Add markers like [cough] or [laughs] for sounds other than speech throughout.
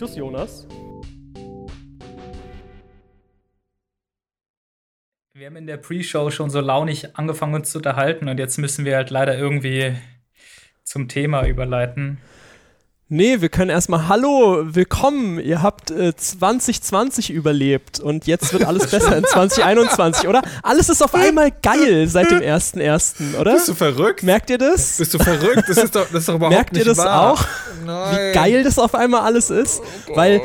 Titus Jonas. Wir haben in der Pre-Show schon so launig angefangen uns zu unterhalten und jetzt müssen wir halt leider irgendwie zum Thema überleiten. Nee, wir können erstmal Hallo, willkommen. Ihr habt äh, 2020 überlebt und jetzt wird alles [laughs] besser in 2021, oder? Alles ist auf einmal geil seit dem 1.1., oder? Bist du verrückt? Merkt ihr das? Bist du verrückt? Das ist doch, das ist doch überhaupt Merkt nicht ihr das wahr. auch? Nein. Wie geil das auf einmal alles ist? Weil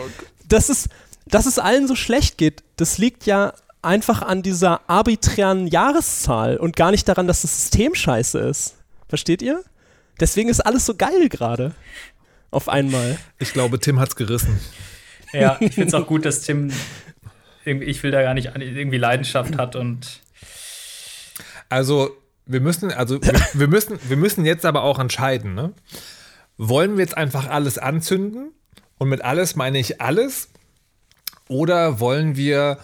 das ist, dass es allen so schlecht geht, das liegt ja einfach an dieser arbiträren Jahreszahl und gar nicht daran, dass das System scheiße ist. Versteht ihr? Deswegen ist alles so geil gerade. Auf einmal. Ich glaube, Tim hat's gerissen. Ja, ich finde es auch gut, dass Tim irgendwie, ich will da gar nicht irgendwie Leidenschaft hat und Also, wir müssen, also, wir, wir müssen, wir müssen jetzt aber auch entscheiden, ne? Wollen wir jetzt einfach alles anzünden? Und mit alles meine ich alles? Oder wollen wir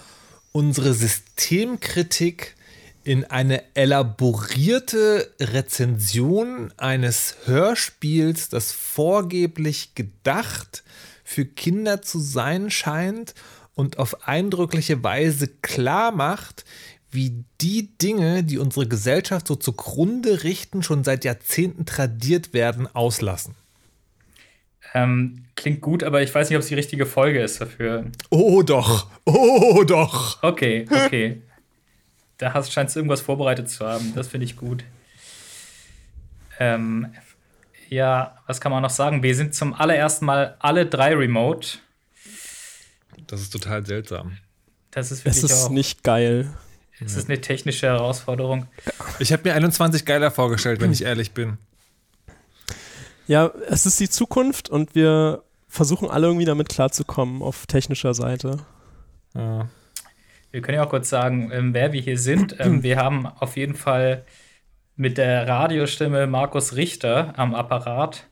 unsere Systemkritik in eine elaborierte Rezension eines Hörspiels, das vorgeblich gedacht für Kinder zu sein scheint und auf eindrückliche Weise klar macht, wie die Dinge, die unsere Gesellschaft so zugrunde richten, schon seit Jahrzehnten tradiert werden, auslassen. ähm, klingt gut, aber ich weiß nicht, ob es die richtige Folge ist dafür. Oh doch, oh doch. Okay, okay. [laughs] da hast, scheinst du irgendwas vorbereitet zu haben. Das finde ich gut. Ähm, ja, was kann man noch sagen? Wir sind zum allerersten Mal alle drei remote. Das ist total seltsam. Das ist Es wirklich ist auch nicht geil. es ist eine technische Herausforderung. Ich habe mir 21 geiler vorgestellt, wenn ich ehrlich bin. Ja, es ist die Zukunft und wir versuchen alle irgendwie damit klarzukommen auf technischer Seite. Ja. Wir können ja auch kurz sagen, ähm, wer wir hier sind. [clears throat] Ähm, wir haben auf jeden Fall mit der Radiostimme Markus Richter am Apparat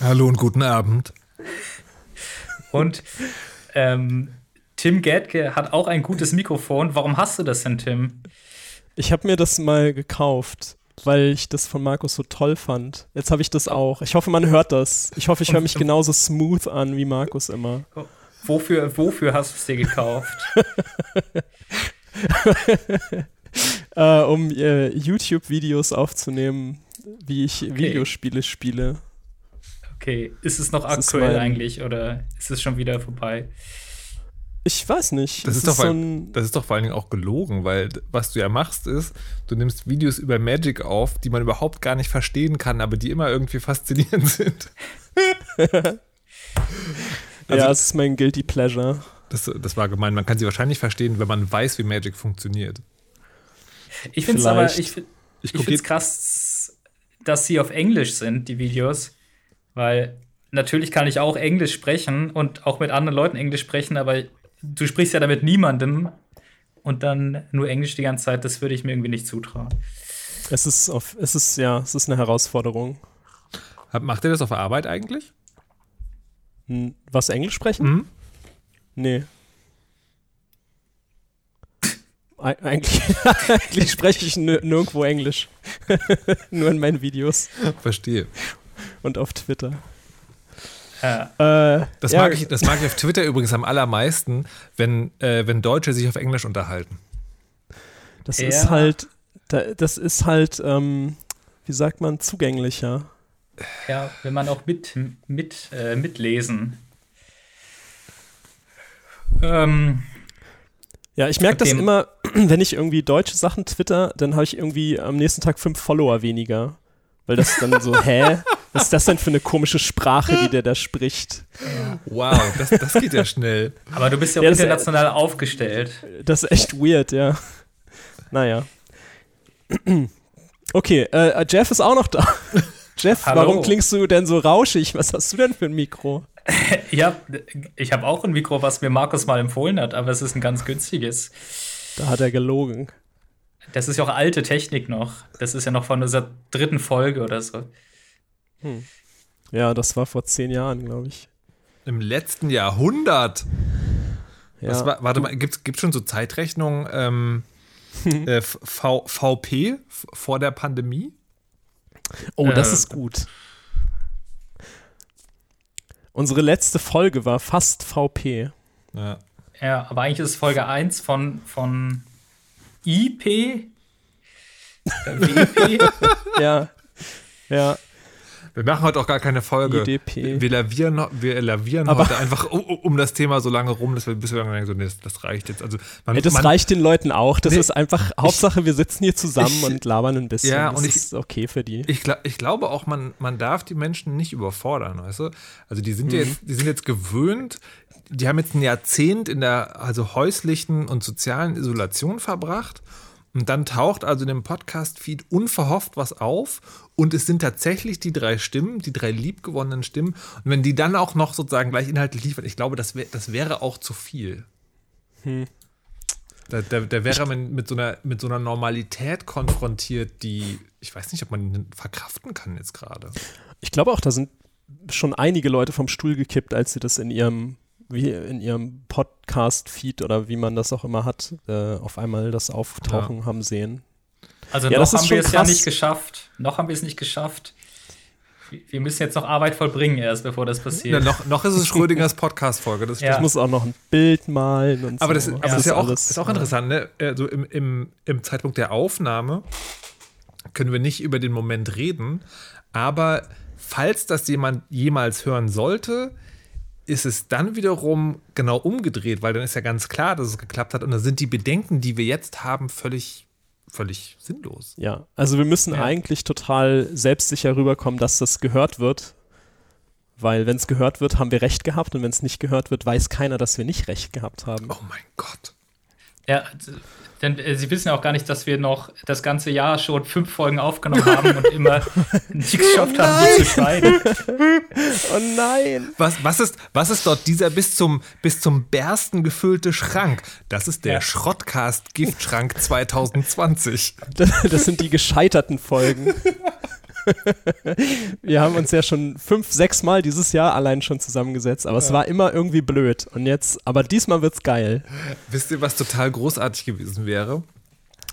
Hallo und guten Abend. und ähm, Tim Gerdke hat auch ein gutes Mikrofon. Warum hast du das denn, Tim? Ich habe mir das mal gekauft, weil ich das von Markus so toll fand. Jetzt habe ich das auch. Ich hoffe, man hört das. Ich hoffe, ich höre mich genauso smooth an wie Markus immer. Wofür, wofür hast du es dir gekauft? [laughs] Äh, um äh, YouTube-Videos aufzunehmen, wie ich Videospiele spiele. Okay, ist es noch Das ist aktuell mein- eigentlich oder ist es schon wieder vorbei? Ich weiß nicht. Das Es ist, doch, so ein, das ist doch vor allen Dingen auch gelogen, weil was du ja machst ist, du nimmst Videos über Magic auf, die man überhaupt gar nicht verstehen kann, aber die immer irgendwie faszinierend [laughs] sind. [laughs] also- ja, es ist mein Guilty Pleasure. Das, das war gemein. Man kann sie wahrscheinlich verstehen, wenn man weiß, wie Magic funktioniert. Ich finde es aber, ich, find- Ich ich finde es krass, dass sie auf Englisch sind, die Videos. Weil natürlich kann ich auch Englisch sprechen und auch mit anderen Leuten Englisch sprechen, aber du sprichst ja damit niemandem und dann nur Englisch die ganze Zeit, das würde ich mir irgendwie nicht zutrauen. Es ist auf, es ist, ja, es ist eine Herausforderung. Macht ihr das auf der Arbeit eigentlich? Hm, Was Englisch sprechen? Mhm. Nee. Eig eigentlich, [laughs] eigentlich spreche ich nir- nirgendwo Englisch. [laughs] Nur in meinen Videos Verstehe. und auf Twitter. Äh, Äh, Das, ja, mag ich, das mag ich auf Twitter übrigens am allermeisten, wenn, äh, wenn Deutsche sich auf Englisch unterhalten. Das Ja. ist halt, da, das ist halt, ähm, wie sagt man, zugänglicher. Ja, wenn man auch mit, mit, äh, mitlesen. Ähm, Ja, ich merke das immer, [clears throat] wenn ich irgendwie deutsche Sachen twitter, dann habe ich irgendwie am nächsten Tag fünf Follower weniger. Weil das dann so, hä? Was ist das denn für eine komische Sprache, die der da spricht? Wow, das, das geht ja schnell. aber du bist ja Ja, das- international aufgestellt. Das ist echt weird, ja. Naja. [clears throat] Okay, äh, Jeff ist auch noch da. Jeff, Hallo. warum klingst du denn so rauschig? Was hast du denn für ein Mikro? [laughs] Ja, ich habe auch ein Mikro, was mir Markus mal empfohlen hat, aber es ist ein ganz günstiges. Da hat er gelogen. Das ist ja auch alte Technik noch. Das ist ja noch von unserer dritten Folge oder so. Ja, das war vor zehn Jahren, glaube ich. Im letzten Jahrhundert. Ja. Was war, warte mal, gibt es schon so Zeitrechnungen ähm, [laughs] äh, v, VP vor der Pandemie? Oh, das äh, ist gut. Unsere letzte Folge war fast VP. Ja. Ja, aber eigentlich ist es Folge 1 von, von IP. [laughs] Äh, WP. Ja. Ja. Wir machen heute auch gar keine Folge. IDP. Wir lavieren, wir lavieren Aber- heute einfach um, um das Thema so lange rum, dass wir bis wir dann denken, so, nee, das, reicht jetzt. Also man, Ey, das man, reicht den Leuten auch. Das Nee, ist einfach, Hauptsache, wir sitzen hier zusammen ich- und labern ein bisschen. Ja, das und ich- ist okay für die. Ich, ich glaube auch, man, man darf die Menschen nicht überfordern, weißt du? Also die sind, Mhm. jetzt, die sind jetzt gewöhnt, die haben jetzt ein Jahrzehnt in der also häuslichen und sozialen Isolation verbracht und dann taucht also in dem Podcast-Feed unverhofft was auf und es sind tatsächlich die drei Stimmen, die drei liebgewonnenen Stimmen und wenn die dann auch noch sozusagen gleich inhaltlich liefern, ich glaube, das, wär, das wäre auch zu viel. Da, da, da wäre man mit so, einer, mit so einer Normalität konfrontiert, die ich weiß nicht, ob man verkraften kann jetzt gerade. Ich glaube auch, da sind schon einige Leute vom Stuhl gekippt, als sie das in ihrem, wie in ihrem Podcast-Feed oder wie man das auch immer hat, äh, auf einmal das Auftauchen haben sehen. Also Ja, noch haben wir es ja nicht geschafft. Noch haben wir es nicht geschafft. Wir müssen jetzt noch Arbeit vollbringen erst, bevor das Ja, passiert. noch, noch ist es [laughs] Schrödingers Podcast-Folge. Das Ja. Ich muss auch noch ein Bild malen und Aber so. das, aber das ist ja auch, ist auch interessant, ne? Also im, im, im Zeitpunkt der Aufnahme können wir nicht über den Moment reden, aber falls das jemand jemals hören sollte, ist es dann wiederum genau umgedreht, weil dann ist ja ganz klar, dass es geklappt hat und dann sind die Bedenken, die wir jetzt haben, völlig, völlig sinnlos. Ja, also wir müssen Ja. eigentlich total selbstsicher rüberkommen, dass das gehört wird. Weil wenn es gehört wird, haben wir recht gehabt und wenn es nicht gehört wird, weiß keiner, dass wir nicht recht gehabt haben. Oh mein Gott. Ja, denn äh, Sie wissen ja auch gar nicht, dass wir noch das ganze Jahr schon fünf Folgen aufgenommen haben und immer [laughs] nicht geschafft haben, die zu schneiden. Oh nein! Was, was, ist, was ist dort dieser bis zum, bis zum Bersten gefüllte Schrank? Das ist der Ja. Schrottcast Giftschrank 2020. [laughs] Das, das sind die gescheiterten Folgen. [laughs] [laughs] wir haben uns ja schon fünf, sechs Mal dieses Jahr allein schon zusammengesetzt, aber es war immer irgendwie blöd. Und jetzt, aber diesmal wird's geil. Wisst ihr, was total großartig gewesen wäre?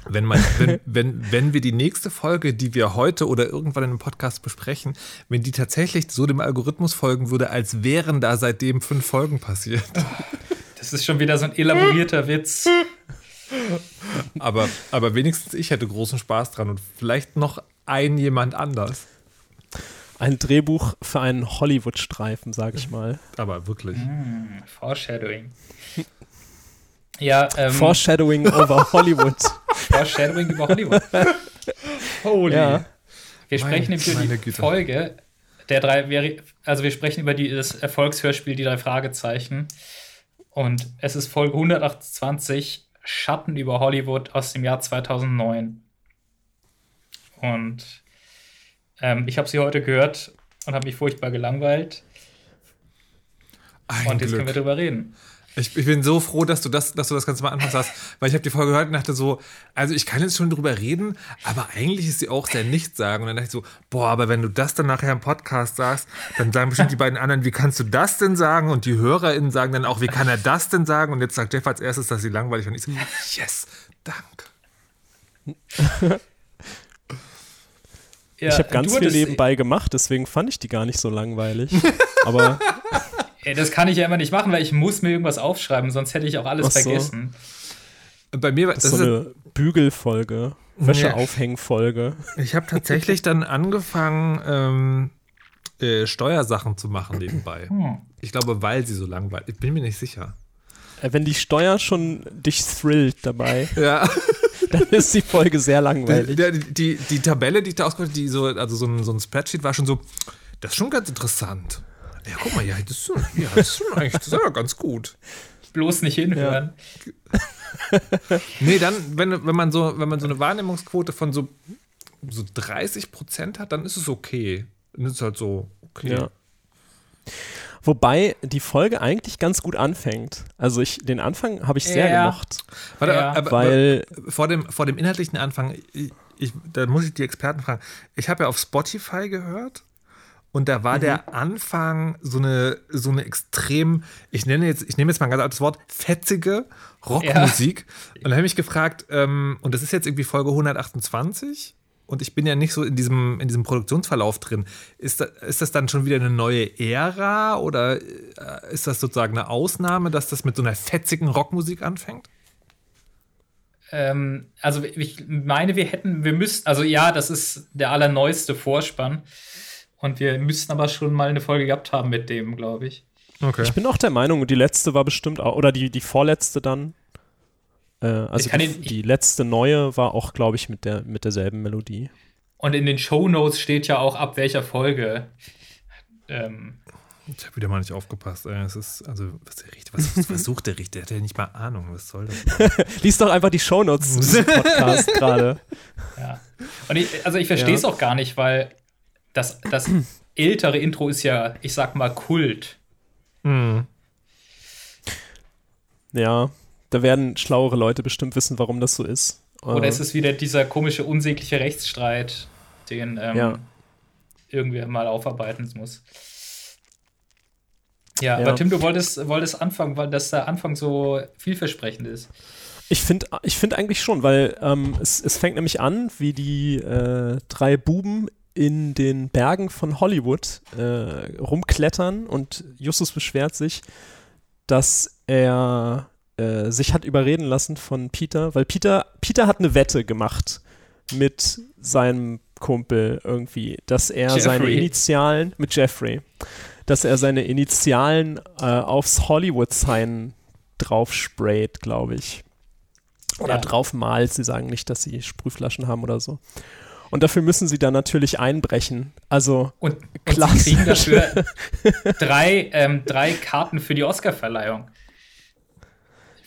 Wenn, man, wenn, [laughs] wenn, wenn wir die nächste Folge, die wir heute oder irgendwann in einem Podcast besprechen, wenn die tatsächlich so dem Algorithmus folgen würde, als wären da seitdem fünf Folgen passiert. [laughs] Das ist schon wieder so ein elaborierter Witz. Aber, aber wenigstens ich hätte großen Spaß dran und vielleicht noch ein jemand anders. Ein Drehbuch für einen Hollywood-Streifen, sag ich mal. Aber wirklich. Foreshadowing. [laughs] Ja, ähm, Foreshadowing over Hollywood. [laughs] Foreshadowing über Hollywood. Holy. Ja. Wir sprechen Meine- über die Güte. Folge der drei, also wir sprechen über die, das Erfolgshörspiel Die drei Fragezeichen. Und es ist Folge 128, Schatten über Hollywood aus dem Jahr 2009. Und ähm, ich habe sie heute gehört und habe mich furchtbar gelangweilt. Ein und jetzt Glück. können wir drüber reden. Ich, ich bin so froh, dass du das, dass du das Ganze mal anfangs hast, weil ich habe die Folge gehört und dachte so, also ich kann jetzt schon drüber reden, aber eigentlich ist sie auch sehr nichts sagen. Und dann dachte ich so, boah, aber wenn du das dann nachher im Podcast sagst, dann sagen bestimmt die beiden anderen, wie kannst du das denn sagen? Und die HörerInnen sagen dann auch, wie kann er das denn sagen? Und jetzt sagt Jeff als erstes, dass sie langweilig und ich so, yes, danke. [laughs] Ja, ich habe ganz viel nebenbei gemacht, deswegen fand ich die gar nicht so langweilig. [laughs] Aber Ey, das kann ich ja immer nicht machen, weil ich muss mir irgendwas aufschreiben, sonst hätte ich auch alles Ach so. vergessen. Bei mir, war- das ist so eine Bügelfolge, Wäscheaufhängfolge. ich habe tatsächlich [laughs] dann angefangen, ähm, äh, Steuersachen zu machen nebenbei. Hm. Ich glaube, weil sie so langweilig, ich bin mir nicht sicher. Äh, Wenn die Steuer schon dich thrillt dabei, Ja. [laughs] dann ist die Folge sehr langweilig. Der, die, die Tabelle, die ich da ausgeholt die so, also so ein, so ein Spreadsheet war schon so, das ist schon ganz interessant. Ja, guck mal, ja, das ist schon, ja, das ist schon eigentlich das ist ja ganz gut. Bloß nicht hinhören. Nee, dann, wenn, wenn, man so, wenn man so eine Wahrnehmungsquote von so, so 30 Prozent hat, dann ist es okay. Dann ist es halt so, okay. Ja. Wobei die Folge eigentlich ganz gut anfängt. Also ich, den Anfang habe ich sehr Ja. gemocht, Warte, Ja. aber, weil vor, dem, vor dem inhaltlichen Anfang, ich, ich, da muss ich die Experten fragen. Ich habe ja auf Spotify gehört und da war der Anfang so eine, so eine extrem, ich nenne jetzt, ich nehme jetzt mal ein ganz altes Wort, fetzige Rockmusik. Und da habe ich mich gefragt, ähm, und das ist jetzt irgendwie Folge 128 und ich bin ja nicht so in diesem, in diesem Produktionsverlauf drin. Ist das, ist das dann schon wieder eine neue Ära oder äh, ist das sozusagen eine Ausnahme, dass das mit so einer fetzigen Rockmusik anfängt? Ähm, also ich meine, wir hätten, wir müssten, also ja, das ist der allerneueste Vorspann. Und wir müssten aber schon mal eine Folge gehabt haben mit dem, glaube ich. Okay. Ich bin auch der Meinung, die letzte war bestimmt auch, oder die, die vorletzte dann. Äh, also die, den, die, letzte neue war auch, glaube ich, mit, der, mit derselben Melodie. Und in den Show Notes steht ja auch, ab welcher Folge. Ähm, ich habe wieder mal nicht aufgepasst. Es ist, also, was, was, was versucht der Richter? Der hat ja nicht mal Ahnung. Was soll das? [laughs] Lies doch einfach die Shownotes zu diesem Podcast [laughs] gerade. Ja. Und ich, also, ich verstehe es ja. auch gar nicht, weil das, das ältere Intro ist ja, ich sag mal, Kult. Mhm. Ja, da werden schlauere Leute bestimmt wissen, warum das so ist. Oder äh, ist es wieder dieser komische, unsägliche Rechtsstreit, den ähm, ja. irgendwer mal aufarbeiten muss? Ja, ja, aber Tim, du wolltest, wolltest anfangen, weil das der Anfang so vielversprechend ist. Ich finde ich find eigentlich schon, weil ähm, es, es fängt nämlich an, wie die äh, drei Buben in den Bergen von Hollywood äh, rumklettern und Justus beschwert sich, dass er äh, sich hat überreden lassen von Peter, weil Peter, Peter hat eine Wette gemacht mit seinem Kumpel irgendwie, dass er Jeffrey. seine Initialen mit Jeffrey dass er seine Initialen äh, aufs Hollywood-Sign drauf sprayt, glaube ich. Oder ja. drauf malt. Sie sagen nicht, dass sie Sprühflaschen haben oder so. Und dafür müssen sie dann natürlich einbrechen. Also und, und sie kriegen dafür [laughs] drei, ähm, drei Karten für die Oscar-Verleihung.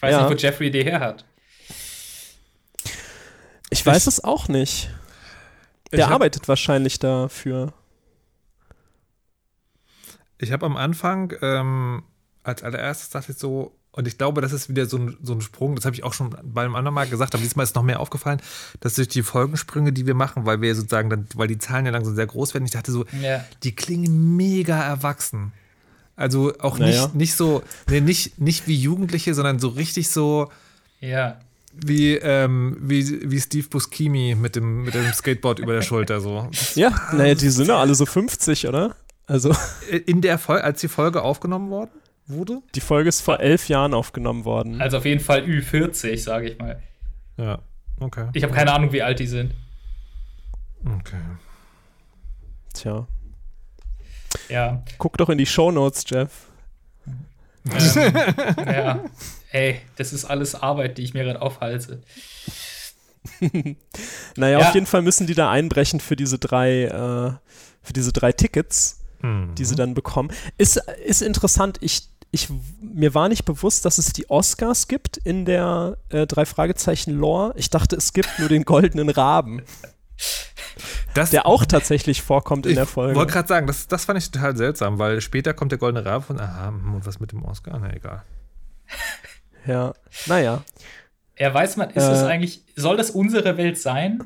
Ich weiß ja. nicht, wo Jeffrey die her hat. Ich weiß es auch nicht. Der arbeitet wahrscheinlich dafür. Ich habe am Anfang ähm, als allererstes dachte ich so, und ich glaube, das ist wieder so ein, so ein Sprung, das habe ich auch schon bei einem anderen Mal gesagt, aber diesmal ist noch mehr aufgefallen, dass durch die Folgensprünge, die wir machen, weil wir sozusagen dann, weil die Zahlen ja langsam sehr groß werden, ich dachte so, ja. die klingen mega erwachsen. Also auch naja. nicht, nicht so, nee, nicht, nicht wie Jugendliche, sondern so richtig so. Ja. Wie, ähm, wie, wie Steve Buscemi mit dem, mit dem Skateboard über der Schulter so. [laughs] Ja, naja, die sind ja alle so 50, oder? Also. In der Folge, als die Folge aufgenommen worden wurde? Die Folge ist vor elf Jahren aufgenommen worden. Also auf jeden Fall Ü40, sage ich mal. Ja, okay. Ich habe keine Ahnung, wie alt die sind. Okay. Tja. Ja. Guck doch in die Shownotes, Jeff. Ähm, ja. Ey, das ist alles Arbeit, die ich mir gerade aufhalte. [laughs] naja, ja. auf jeden Fall müssen die da einbrechen für diese drei, äh, für diese drei Tickets mhm. die sie dann bekommen. Ist, ist interessant, ich, ich, mir war nicht bewusst, dass es die Oscars gibt in der äh, drei Fragezeichen Lore. Ich dachte, es gibt nur den goldenen Raben. [laughs] Das, der auch tatsächlich vorkommt in der Folge. Ich wollte gerade sagen, das, das fand ich total seltsam, weil später kommt der goldene Rabe von, aha, hm, und was mit dem Oscar? Na egal. [laughs] Ja, naja. Ja, weiß man, ist äh, das eigentlich, soll das unsere Welt sein?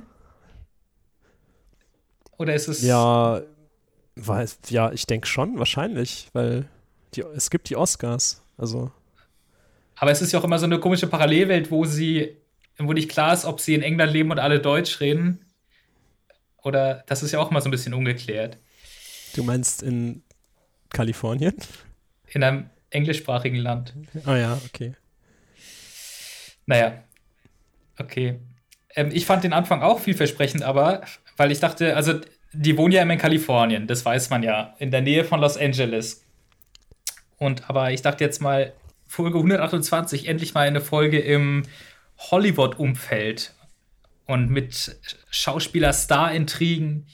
Oder ist es. Ja, Weiß, ja, ich denke schon, wahrscheinlich, weil die, es gibt die Oscars. Also. Aber es ist ja auch immer so eine komische Parallelwelt, wo sie, wo nicht klar ist, ob sie in England leben und alle Deutsch reden. Oder das ist ja auch mal so ein bisschen ungeklärt. Du meinst in Kalifornien? In einem englischsprachigen Land. Ah ja, okay. Naja, okay. Ähm, ich fand den Anfang auch vielversprechend, aber weil ich dachte, also die wohnen ja immer in Kalifornien, das weiß man ja, in der Nähe von Los Angeles. Und aber ich dachte jetzt mal, Folge 128, endlich mal eine Folge im Hollywood-Umfeld und mit Schauspieler-Star-Intrigen.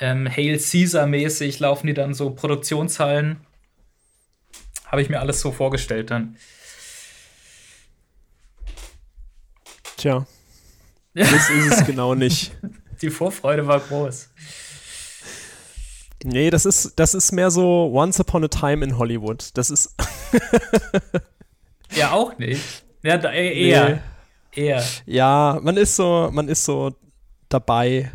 Ähm, Hail Caesar-mäßig laufen die dann so Produktionshallen. Habe ich mir alles so vorgestellt dann. Tja. Das ist es genau nicht. [laughs] Die Vorfreude war groß. Nee, das ist, das ist mehr so Once Upon a Time in Hollywood. Das ist. ja, auch nicht. Ja, da, eher. Nee. Eher. Ja, man ist so, man ist so dabei.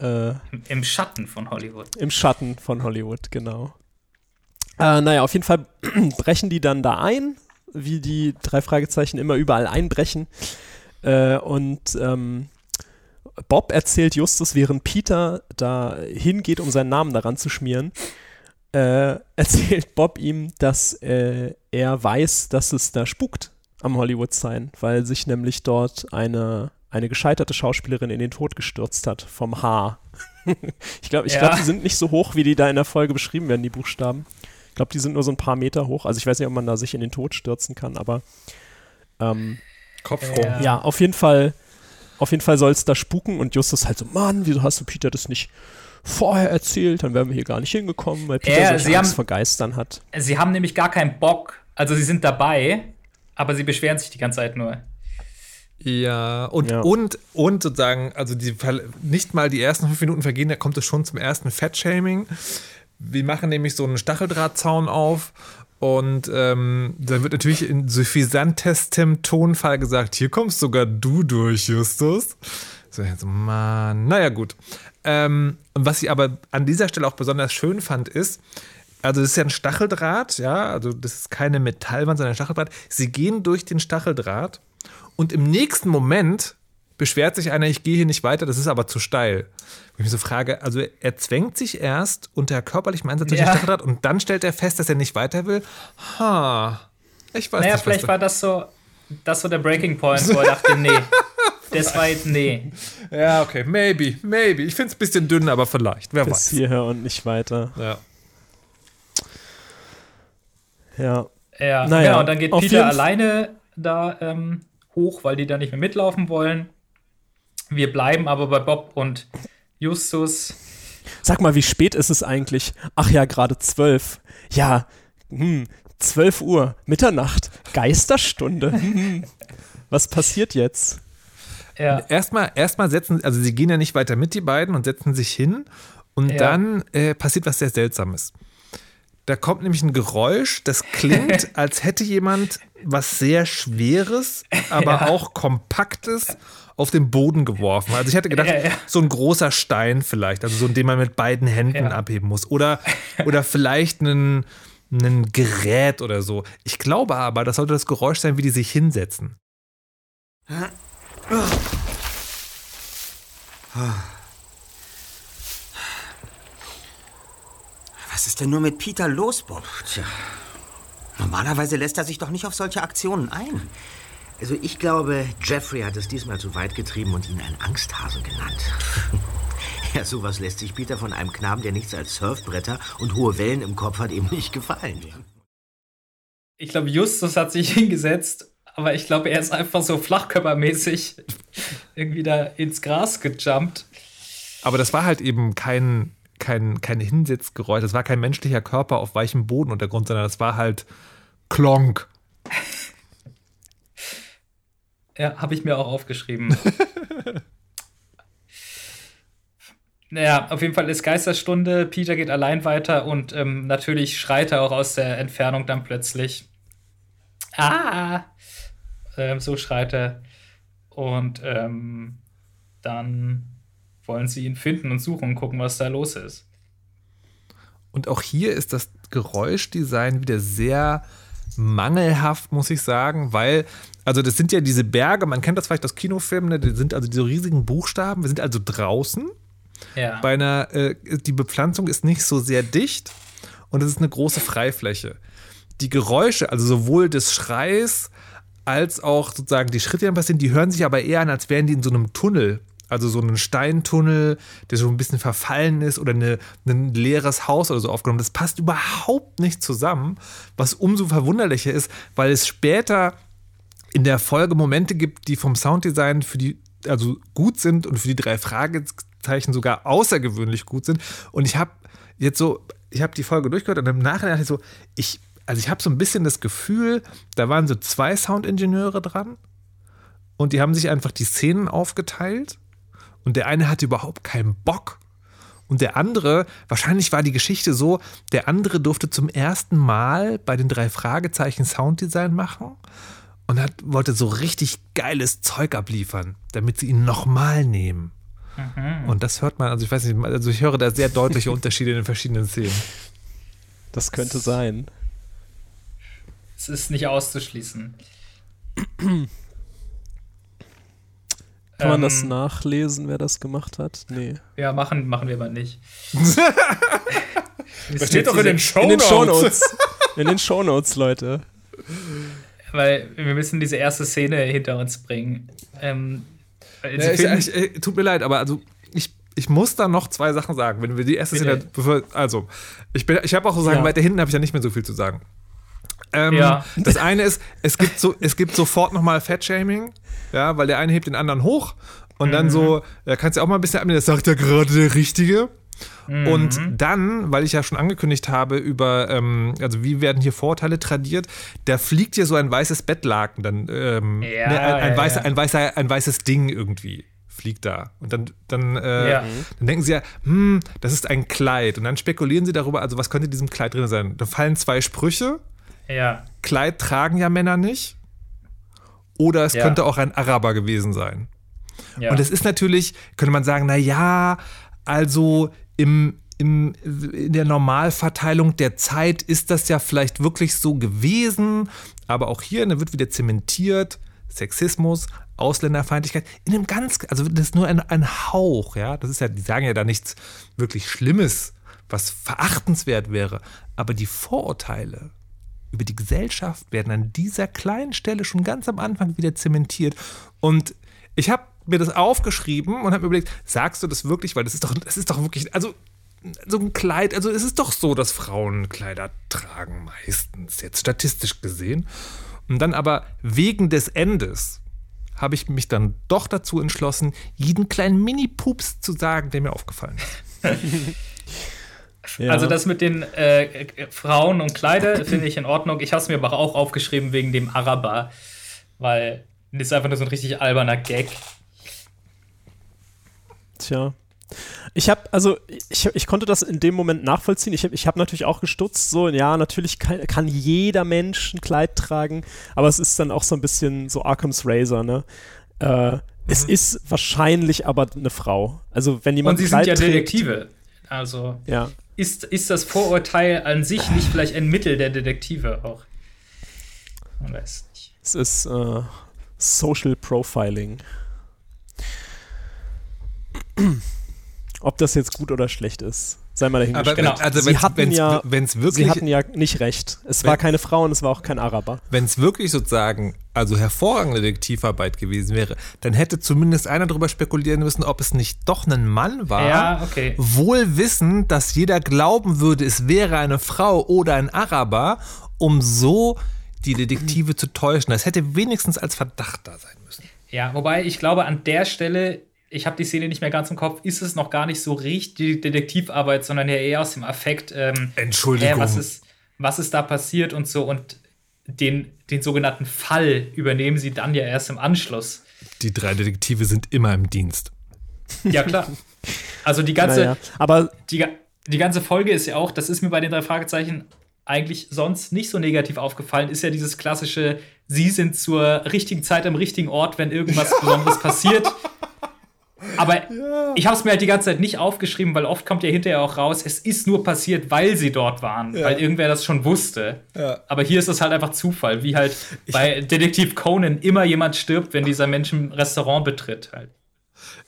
Äh, Im Schatten von Hollywood. Im Schatten von Hollywood, genau. Äh, naja, auf jeden Fall [clears throat] brechen die dann da ein, wie die drei Fragezeichen immer überall einbrechen. Äh, und ähm, Bob erzählt Justus, während Peter da hingeht, um seinen Namen daran zu schmieren, äh, [laughs] erzählt Bob ihm, dass äh, er weiß, dass es da spukt am Hollywood Sign, weil sich nämlich dort eine, eine gescheiterte Schauspielerin in den Tod gestürzt hat vom Haar. [laughs] ich glaube, ich Ja. glaub, die sind nicht so hoch, wie die da in der Folge beschrieben werden, die Buchstaben. Ich glaube, die sind nur so ein paar Meter hoch. Also ich weiß nicht, ob man da sich in den Tod stürzen kann, aber ähm, Kopf Ja. ja, auf jeden Fall, auf jeden Fall soll es da spuken und Justus halt so, Mann, wieso hast du Peter das nicht vorher erzählt? Dann wären wir hier gar nicht hingekommen, weil Peter Ja, solche sie Angst haben- vor Geistern hat. Sie haben nämlich gar keinen Bock. Also sie sind dabei, aber sie beschweren sich die ganze Zeit nur. Ja, und, Ja. und, und sozusagen, also die, nicht mal die ersten fünf Minuten vergehen, da kommt es schon zum ersten Fettshaming. Wir machen nämlich so einen Stacheldrahtzaun auf und ähm, dann wird natürlich in suffisantestem Tonfall gesagt, hier kommst sogar du durch, Justus. So, jetzt, Mann, naja gut. Ähm, und was ich aber an dieser Stelle auch besonders schön fand, ist, also das ist ja ein Stacheldraht, ja, also das ist keine Metallwand, sondern ein Stacheldraht. Sie gehen durch den Stacheldraht und im nächsten Moment beschwert sich einer, ich gehe hier nicht weiter, das ist aber zu steil. Wo ich mich so frage, also er zwängt sich erst unter körperlichem Einsatz durch Ja. den Stacheldraht und dann stellt er fest, dass er nicht weiter will. Ha, ich weiß Naja, nicht, vielleicht was war das so, das so der Breaking Point, wo er dachte, nee, [laughs] das war jetzt nee. Ja, okay, maybe, maybe. Ich finde es ein bisschen dünn, aber vielleicht, wer Bis weiß. hierher und nicht weiter. Ja. Ja. Ja, Naja, genau, und dann geht Peter alleine da ähm, hoch, weil die da nicht mehr mitlaufen wollen. Wir bleiben aber bei Bob und Justus. Sag mal, wie spät ist es eigentlich? Ach ja, gerade zwölf. Ja, hm, zwölf Uhr, Mitternacht, Geisterstunde. Hm. Was passiert jetzt? Ja, Erstmal, erstmal setzen, also sie gehen ja nicht weiter mit, die beiden, und setzen sich hin. Und Ja. dann äh, passiert was sehr Seltsames. Da kommt nämlich ein Geräusch, das klingt, [laughs] als hätte jemand was sehr Schweres, aber Ja. auch Kompaktes auf den Boden geworfen. Also ich hätte gedacht, Ja, ja. so ein großer Stein vielleicht, also so ein, den man mit beiden Händen Ja. abheben muss. Oder, oder vielleicht ein, ein Gerät oder so. Ich glaube aber, das sollte das Geräusch sein, wie die sich hinsetzen. Was ist denn nur mit Peter los, Bob? Tja, normalerweise lässt er sich doch nicht auf solche Aktionen ein. Also ich glaube, Jeffrey hat es diesmal zu weit getrieben und ihn einen Angsthase genannt. [laughs] ja, sowas lässt sich Peter von einem Knaben, der nichts als Surfbretter und hohe Wellen im Kopf hat, eben nicht gefallen. ich glaube, Justus hat sich [laughs] hingesetzt, aber ich glaube, er ist einfach so flachkörpermäßig [laughs] irgendwie da ins Gras gejumpt. Aber das war halt eben kein, kein, kein Hinsitzgeräusch. Das war kein menschlicher Körper auf weichem Bodenuntergrund, sondern das war halt Klonk. [laughs] Ja, habe ich mir auch aufgeschrieben. [laughs] naja, auf jeden Fall ist Geisterstunde. Peter geht allein weiter und ähm, natürlich schreit er auch aus der Entfernung dann plötzlich. Ah! Ähm, so schreit er. Und ähm, dann wollen sie ihn finden und suchen und gucken, was da los ist. Und auch hier ist das Geräuschdesign wieder sehr mangelhaft, muss ich sagen, weil, also das sind ja diese Berge, man kennt das vielleicht aus Kinofilmen, ne? das sind also diese riesigen Buchstaben, wir sind also draußen. Ja. Bei einer, äh, die Bepflanzung ist nicht so sehr dicht und es ist eine große Freifläche. Die Geräusche, also sowohl des Schreis als auch sozusagen die Schritte, die dann passieren, die hören sich aber eher an, als wären die in so einem Tunnel. Also so einen Steintunnel, der so ein bisschen verfallen ist oder eine, ein leeres Haus oder so aufgenommen. Das passt überhaupt nicht zusammen, was umso verwunderlicher ist, weil es später in der Folge Momente gibt, die vom Sounddesign für die, also gut sind und für die drei Fragezeichen sogar außergewöhnlich gut sind. Und ich habe jetzt so, ich habe die Folge durchgehört und im Nachhinein dachte ich so, ich, also ich habe so ein bisschen das Gefühl, da waren so zwei Soundingenieure dran und die haben sich einfach die Szenen aufgeteilt und der eine hatte überhaupt keinen Bock. Und der andere, wahrscheinlich war die Geschichte so, der andere durfte zum ersten Mal bei den drei Fragezeichen Sounddesign machen und hat, wollte so richtig geiles Zeug abliefern, damit sie ihn nochmal nehmen. Und das hört man, also ich weiß nicht, also ich höre da sehr deutliche Unterschiede in den verschiedenen Szenen. Das könnte sein. Es ist nicht auszuschließen. Kann man das nachlesen, wer das gemacht hat? Nee. Ja, machen, machen wir mal nicht. [laughs] Das steht doch in den In den Shownotes. Shownotes. In den Shownotes, Leute. Weil wir müssen diese erste Szene hinter uns bringen. Ähm, Ja, ich, ich, ich, tut mir leid, aber also ich, ich muss da noch zwei Sachen sagen. Wenn wir die erste Bitte. Szene, bevor, also ich, bin- ich habe auch so sagen, Ja. weiter hinten habe ich ja nicht mehr so viel zu sagen. Ähm, Ja. Das eine ist, es gibt so, es gibt sofort nochmal Fettshaming, ja, weil der eine hebt den anderen hoch und dann so, da kannst du auch mal ein bisschen abnehmen, das sagt ja gerade der Richtige. Und dann, weil ich ja schon angekündigt habe über, ähm, also wie werden hier Vorurteile tradiert, da fliegt hier so ein weißes Bettlaken, dann ähm, Ja, ne, ein, ein, ja, weißer, ein, weißer, ein weißes Ding irgendwie fliegt da. Und dann, dann, äh, Ja. dann denken sie ja, hm, das ist ein Kleid. Und dann spekulieren sie darüber, also was könnte in diesem Kleid drin sein. Da fallen zwei Sprüche. Ja. Kleid tragen ja Männer nicht. Oder es Ja. könnte auch ein Araber gewesen sein. ja. Und es ist natürlich, könnte man sagen, na ja, also im, im, in der Normalverteilung der Zeit ist das ja vielleicht wirklich so gewesen. Aber auch hier ne, wird wieder zementiert, Sexismus, Ausländerfeindlichkeit, in einem ganz, also das ist nur ein, ein Hauch, ja. Das ist ja, die sagen ja da nichts wirklich Schlimmes, was verachtenswert wäre. Aber die Vorurteile, über die Gesellschaft werden an dieser kleinen Stelle schon ganz am Anfang wieder zementiert. Und ich habe mir das aufgeschrieben und habe mir überlegt, sagst du das wirklich? Weil das ist doch, das ist doch wirklich, also so ein Kleid, also es ist doch so, dass Frauen Kleider tragen, meistens, jetzt statistisch gesehen. Und dann aber wegen des Endes habe ich mich dann doch dazu entschlossen, jeden kleinen Mini-Pups zu sagen, der mir aufgefallen ist. [laughs] Ja. Also das mit den äh, Frauen und Kleider [clears throat] finde ich in Ordnung. Ich habe es mir aber auch aufgeschrieben wegen dem Araber, weil das ist einfach nur so ein richtig alberner Gag. Tja. Ich habe, also, ich, ich konnte das in dem Moment nachvollziehen. Ich habe ich hab natürlich auch gestutzt, so, ja, natürlich kann, kann jeder Mensch ein Kleid tragen, aber es ist dann auch so ein bisschen so Arkham's Razor, ne? Äh, Es ist wahrscheinlich aber eine Frau. Also, wenn jemand Und sie Kleid sind ja trägt- Detektive. Also Ja. Ist, ist das Vorurteil an sich nicht vielleicht ein Mittel der Detektive auch? Man weiß nicht. Es ist äh, Social Profiling. [clears throat] Ob das jetzt gut oder schlecht ist, sei mal dahingestellt. Genau. also Sie wenn's- hatten wenn's- ja- wenn's Sie wirklich hatten ja nicht recht. Es Wenn- war keine Frau und es war auch kein Araber. wenn es wirklich sozusagen, also hervorragende Detektivarbeit gewesen wäre, dann hätte zumindest einer darüber spekulieren müssen, ob es nicht doch ein Mann war. Ja, okay. Wohl wissend, dass jeder glauben würde, es wäre eine Frau oder ein Araber, um so die Detektive zu täuschen. Das hätte wenigstens als Verdacht da sein müssen. Ja, wobei ich glaube, an der Stelle, ich habe die Szene nicht mehr ganz im Kopf, ist es noch gar nicht so richtig Detektivarbeit, sondern ja eher aus dem Affekt. Ähm, Entschuldigung. hä, was, ist, was ist da passiert und so. Und den, den sogenannten Fall übernehmen sie dann ja erst im Anschluss. Die drei Detektive sind immer im Dienst. Ja, klar. Also die ganze, Naja, aber die, die ganze Folge ist ja auch, das ist mir bei den drei Fragezeichen eigentlich sonst nicht so negativ aufgefallen, ist ja dieses klassische, sie sind zur richtigen Zeit am richtigen Ort, wenn irgendwas Besonderes passiert. [laughs] Aber ich habe es mir halt die ganze Zeit nicht aufgeschrieben, weil oft kommt ja hinterher auch raus, es ist nur passiert, weil sie dort waren, weil irgendwer das schon wusste. Ja. Aber hier ist es halt einfach Zufall, wie halt bei Detektiv Conan immer jemand stirbt, wenn dieser Mensch ein Restaurant betritt. Halt.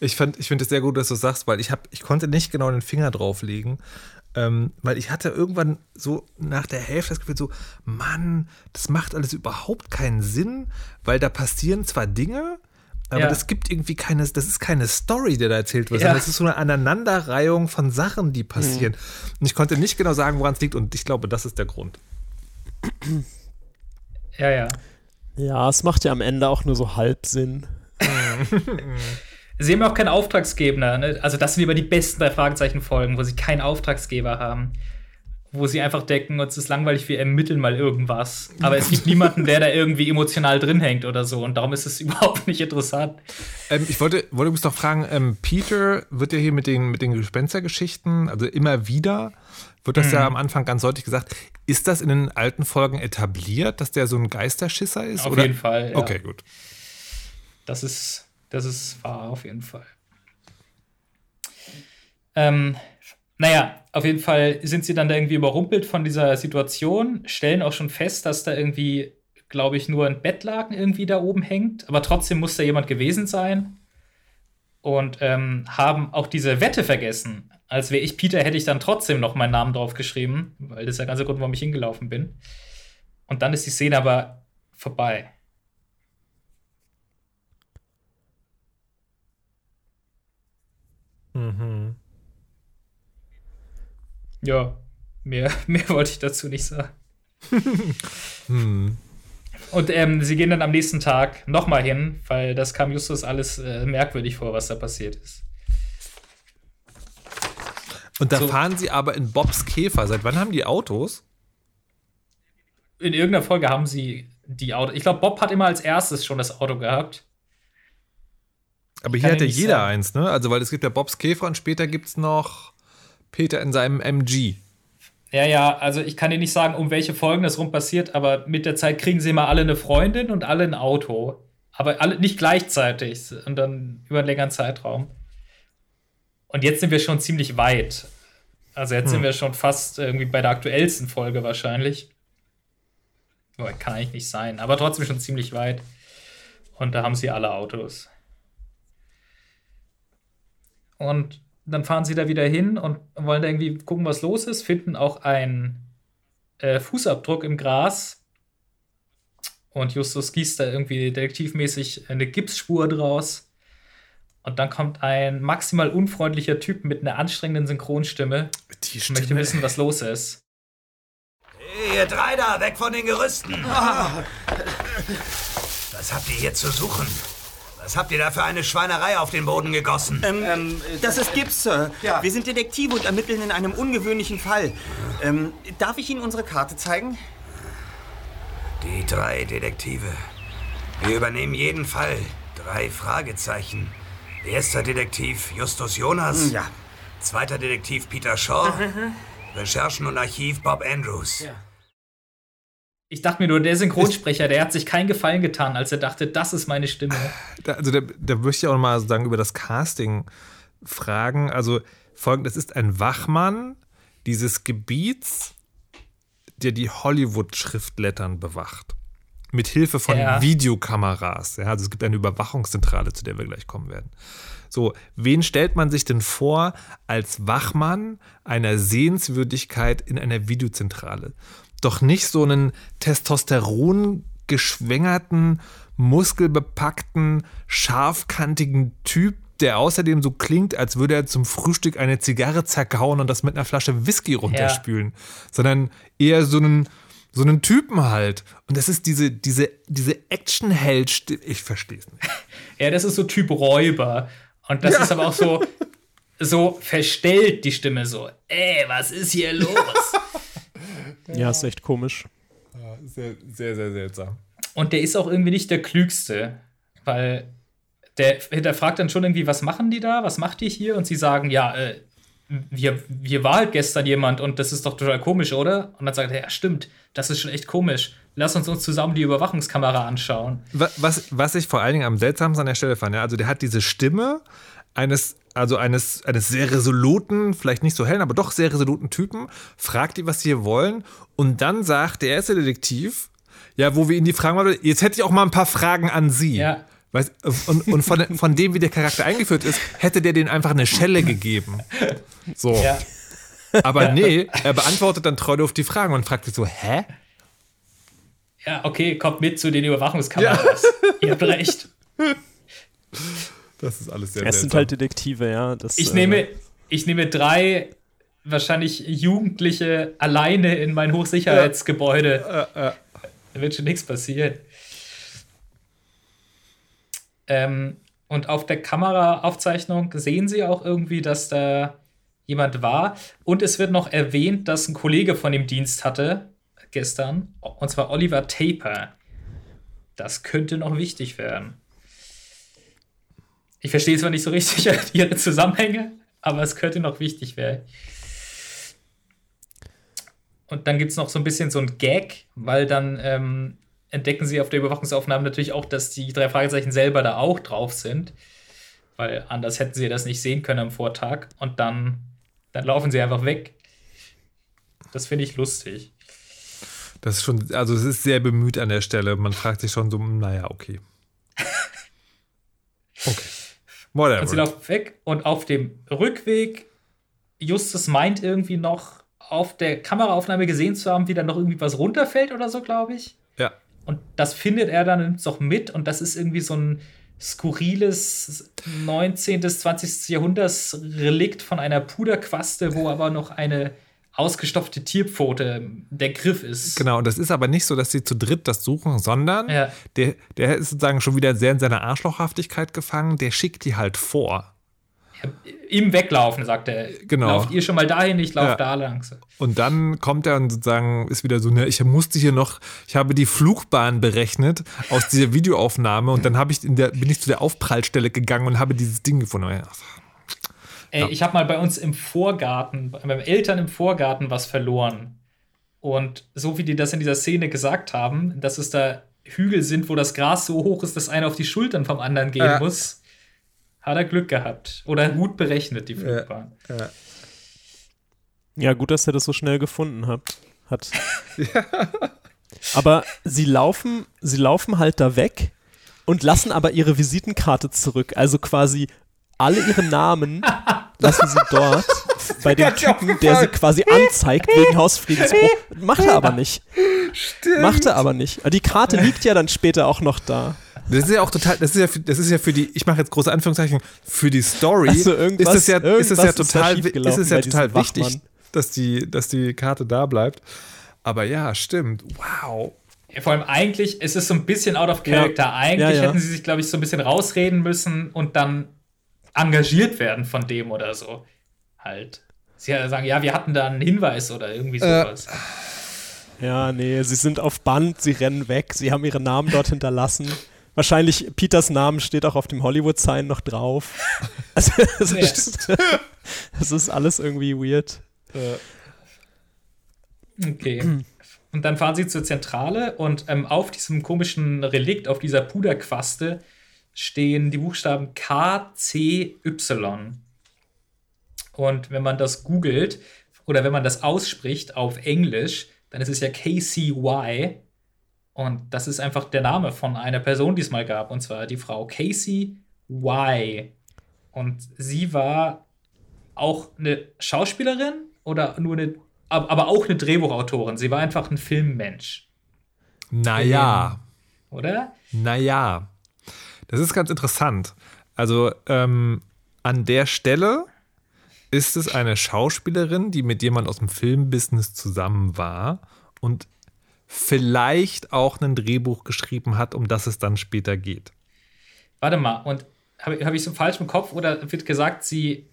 Ich, fand- ich finde es sehr gut, dass du sagst, weil ich, hab, ich konnte nicht genau den Finger drauflegen, ähm, weil ich hatte irgendwann so nach der Hälfte das Gefühl so, Mann, das macht alles überhaupt keinen Sinn, weil da passieren zwar Dinge, aber Ja. das gibt irgendwie keine, das ist keine Story, die da erzählt wird, Ja. sondern es ist so eine Aneinanderreihung von Sachen, die passieren. Und ich konnte nicht genau sagen, woran es liegt und ich glaube, das ist der Grund. Ja, ja. ja, es macht ja am Ende auch nur so halb Sinn. [laughs] Sie haben auch keinen Auftragsgeber. Ne? Also, das sind immer die besten drei Fragezeichen-Folgen, wo sie keinen Auftragsgeber haben. Wo sie einfach denken, uns ist langweilig, wir ermitteln mal irgendwas. Aber es gibt niemanden, der da irgendwie emotional drin hängt oder so. Und darum ist es [laughs] überhaupt nicht interessant. Ähm, ich wollte, wollte übrigens noch fragen, ähm, Peter wird ja hier mit den, mit den Gespenstergeschichten, also immer wieder, wird das Mhm. ja am Anfang ganz deutlich gesagt. Ist das in den alten Folgen etabliert, dass der so ein Geisterschisser ist? Auf oder? jeden Fall. Ja. Okay, gut. Das ist, das ist wahr, auf jeden Fall. Ähm, naja, auf jeden Fall sind sie dann da irgendwie überrumpelt von dieser Situation, stellen auch schon fest, dass da irgendwie, glaube ich, nur ein Bettlaken irgendwie da oben hängt, aber trotzdem muss da jemand gewesen sein. und ähm, haben auch diese Wette vergessen. Als wäre ich Peter, hätte ich dann trotzdem noch meinen Namen drauf geschrieben, weil das ist der ganze Grund, warum ich hingelaufen bin. Und dann ist die Szene aber vorbei. Mhm. Ja, mehr, [laughs] mehr wollte ich dazu nicht sagen. [laughs] Hm. Und ähm, sie gehen dann am nächsten Tag nochmal hin, weil das kam Justus alles äh, merkwürdig vor, was da passiert ist. Und da So. fahren sie aber in Bobs Käfer. Seit wann haben die Autos? In irgendeiner Folge haben sie die Auto. Ich glaube, Bob hat immer als erstes schon das Auto gehabt. Aber hier hat ja jeder sagen. eins, ne? Also, weil es gibt ja Bobs Käfer und später gibt es noch Peter in seinem MG. Ja, ja, also ich kann dir nicht sagen, um welche Folgen das rum passiert, aber mit der Zeit kriegen sie immer alle eine Freundin und alle ein Auto. Aber alle nicht gleichzeitig und dann über einen längeren Zeitraum. Und jetzt sind wir schon ziemlich weit. Also jetzt sind wir schon fast irgendwie bei der aktuellsten Folge wahrscheinlich. Aber kann eigentlich nicht sein, aber trotzdem schon ziemlich weit. Und da haben sie alle Autos. Und dann fahren sie da wieder hin und wollen da irgendwie gucken, was los ist, finden auch einen äh, Fußabdruck im Gras. Und Justus gießt da irgendwie detektivmäßig eine Gipsspur draus. Und dann kommt ein maximal unfreundlicher Typ mit einer anstrengenden Synchronstimme Die und möchte wissen, was los ist. Hey, ihr drei da, weg von den Gerüsten. Was habt ihr hier zu suchen? Was habt ihr da für eine Schweinerei auf den Boden gegossen? Ähm, das ist Gibbs, Sir. Wir sind Detektive und ermitteln in einem ungewöhnlichen Fall. Ähm, darf ich Ihnen unsere Karte zeigen? Die drei Detektive. Wir übernehmen jeden Fall. Drei Fragezeichen. Erster Detektiv Justus Jonas. Ja. Zweiter Detektiv Peter Shaw. Recherchen und Archiv Bob Andrews. Ich dachte mir nur, der Synchronsprecher, der hat sich keinen Gefallen getan, als er dachte, das ist meine Stimme. Also da, da möchte ich auch mal sagen über das Casting fragen. Also folgendes ist ein Wachmann dieses Gebiets, der die Hollywood-Schriftlettern bewacht. Mit Hilfe von Ja. Videokameras. Ja, also es gibt eine Überwachungszentrale, zu der wir gleich kommen werden. So, wen stellt man sich denn vor als Wachmann einer Sehenswürdigkeit in einer Videozentrale? Doch nicht so einen Testosteron geschwängerten, muskelbepackten, scharfkantigen Typ, der außerdem so klingt, als würde er zum Frühstück eine Zigarre zerkauen und das mit einer Flasche Whisky runterspülen, sondern eher so einen so einen Typen halt. Und das ist diese, diese, diese Actionheld, ich verstehe es nicht. [laughs] Ja, das ist so Typ Räuber. Und das ist aber auch so, so verstellt die Stimme so. Ey, was ist hier los? Ja, ist echt komisch. Sehr, sehr, sehr seltsam. Und der ist auch irgendwie nicht der Klügste, weil der hinterfragt dann schon irgendwie, was machen die da? Was macht ihr hier? Und sie sagen, ja, äh, hier, hier war halt gestern jemand und das ist doch total komisch, oder? Und dann sagt er, ja, stimmt, das ist schon echt komisch. Lass uns uns zusammen die Überwachungskamera anschauen. Wa- Was, was ich vor allen Dingen am seltsamsten an der Stelle fand, ja, also der hat diese Stimme eines, also eines, eines sehr resoluten, vielleicht nicht so hellen, aber doch sehr resoluten Typen, fragt die, was sie hier wollen, und dann sagt der erste Detektiv, ja, wo wir ihn die Fragen machen, jetzt hätte ich auch mal ein paar Fragen an sie. Ja. Weißt, und und von, von dem, wie der Charakter eingeführt ist, hätte der den einfach eine Schelle gegeben. So. Ja. Aber nee, er beantwortet dann treu auf die Fragen und fragt sich so, hä? Ja, okay, kommt mit zu den Überwachungskameras. [laughs] Ihr habt recht. Das ist alles sehr Es sind halt Detektive, ja. Das, Ich äh, nehme, ich nehme drei wahrscheinlich Jugendliche alleine in mein Hochsicherheitsgebäude. Da wird schon nichts passieren. Ähm, und auf der Kameraaufzeichnung sehen sie auch irgendwie, dass da jemand war. Und es wird noch erwähnt, dass ein Kollege von dem Dienst hatte gestern. Und zwar Oliver Taper. Das könnte noch wichtig werden. Ich verstehe zwar nicht so richtig [laughs] ihre Zusammenhänge, aber es könnte noch wichtig werden. Und dann gibt es noch so ein bisschen so ein Gag, weil dann ähm, entdecken sie auf der Überwachungsaufnahme natürlich auch, dass die drei Fragezeichen selber da auch drauf sind. Weil anders hätten sie das nicht sehen können am Vortag. Und dann, dann laufen sie einfach weg. Das finde ich lustig. Das ist schon, also es ist sehr bemüht an der Stelle. Man fragt sich schon so, naja, okay. [laughs] Okay. Whatever. Und sie laufen weg und auf dem Rückweg, Justus meint irgendwie noch auf der Kameraaufnahme gesehen zu haben, wie da noch irgendwie was runterfällt oder so, glaube ich. Ja. Und das findet er dann nimmt auch mit und das ist irgendwie so ein skurriles 19. bis 20. Jahrhunderts Relikt von einer Puderquaste, wo aber noch eine ausgestopfte Tierpfote der Griff ist. Genau, und das ist aber nicht so, dass sie zu dritt das suchen, sondern Ja. der, der ist sozusagen schon wieder sehr in seiner Arschlochhaftigkeit gefangen, der schickt die halt vor. Im Weglaufen, sagt er. Genau. Lauft ihr schon mal dahin, ich laufe Ja. da lang. So. Und dann kommt er und sozusagen ist wieder so, ne, ich musste hier noch, ich habe die Flugbahn berechnet aus dieser Videoaufnahme und dann habe ich in der, bin ich zu der Aufprallstelle gegangen und habe dieses Ding gefunden. Ja, Ey, ich habe mal bei uns im Vorgarten, bei meinen Eltern im Vorgarten was verloren. Und so wie die das in dieser Szene gesagt haben, dass es da Hügel sind, wo das Gras so hoch ist, dass einer auf die Schultern vom anderen gehen Ja. muss, hat er Glück gehabt. Oder gut berechnet, die Flugbahn. Ja, gut, dass ihr das so schnell gefunden habt. Hat. [laughs] [laughs] Aber sie laufen, sie laufen halt da weg und lassen aber ihre Visitenkarte zurück. Also quasi alle ihre Namen lassen sie dort [laughs] bei dem Typen, der sie quasi anzeigt wegen Hausfriedensbruch. Macht er aber nicht. Macht er aber nicht. Die Karte liegt ja dann später auch noch da. Das ist ja auch total, das ist ja für, das ist ja für die, ich mache jetzt große Anführungszeichen, für die Story Also irgendwas- ist es ja, ist es ja ist total, ist schiefgelaufen es ja total wichtig, Wachmann. dass die, dass die Karte da bleibt. Aber ja, stimmt. Wow. Ja, Vor allem eigentlich, es ist so ein bisschen out of character. Ja. Eigentlich Ja, ja. hätten sie sich, glaube ich, so ein bisschen rausreden müssen und dann engagiert werden von dem oder so. Halt. Sie sagen, ja, wir hatten da einen Hinweis oder irgendwie Äh, sowas. Ja, nee, sie sind auf Band, sie rennen weg, sie haben ihre Namen dort hinterlassen. Wahrscheinlich Peters Namen steht auch auf dem Hollywood-Sign noch drauf. [laughs] Also, es, Ja. ist, es ist alles irgendwie weird. Okay. Und dann fahren sie zur Zentrale und ähm, auf diesem komischen Relikt, auf dieser Puderquaste, stehen die Buchstaben K, C, Y. Und wenn man das googelt oder wenn man das ausspricht auf Englisch, dann ist es ja KCY. Und das ist einfach der Name von einer Person, die es mal gab, und zwar die Frau Casey Y. Und sie war auch eine Schauspielerin oder nur eine, ab- aber auch eine Drehbuchautorin. Sie war einfach ein Filmmensch, Naja, oder? naja. Das ist ganz interessant. Also ähm, an der Stelle ist es eine Schauspielerin, die mit jemand aus dem Filmbusiness zusammen war und vielleicht auch ein Drehbuch geschrieben hat, um das es dann später geht. Warte mal, und habe hab ich so falsch im Kopf oder wird gesagt, sie,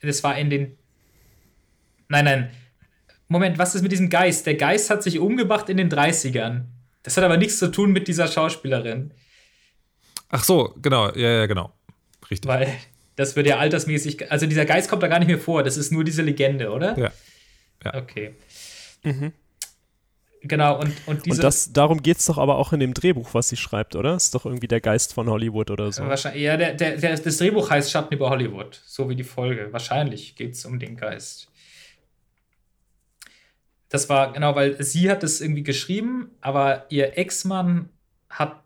das war in den, nein, nein, Moment, was ist mit diesem Geist? Der Geist hat sich umgebracht in den 30ern. Das hat aber nichts zu tun mit dieser Schauspielerin, Ach so, genau, ja, ja, genau. Richtig. weil das wird ja altersmäßig, also dieser Geist kommt da gar nicht mehr vor, das ist nur diese Legende, oder? Ja. Ja. Okay. Genau, und, und diese. Und das, darum geht es doch aber auch in dem Drehbuch, was sie schreibt, oder? Ist doch irgendwie der Geist von Hollywood oder so. Wahrscheinlich, ja, der, der, der, das Drehbuch heißt Schatten über Hollywood, so wie die Folge. Wahrscheinlich geht es um den Geist. Das war, genau, weil sie hat es irgendwie geschrieben, aber ihr Ex-Mann hat,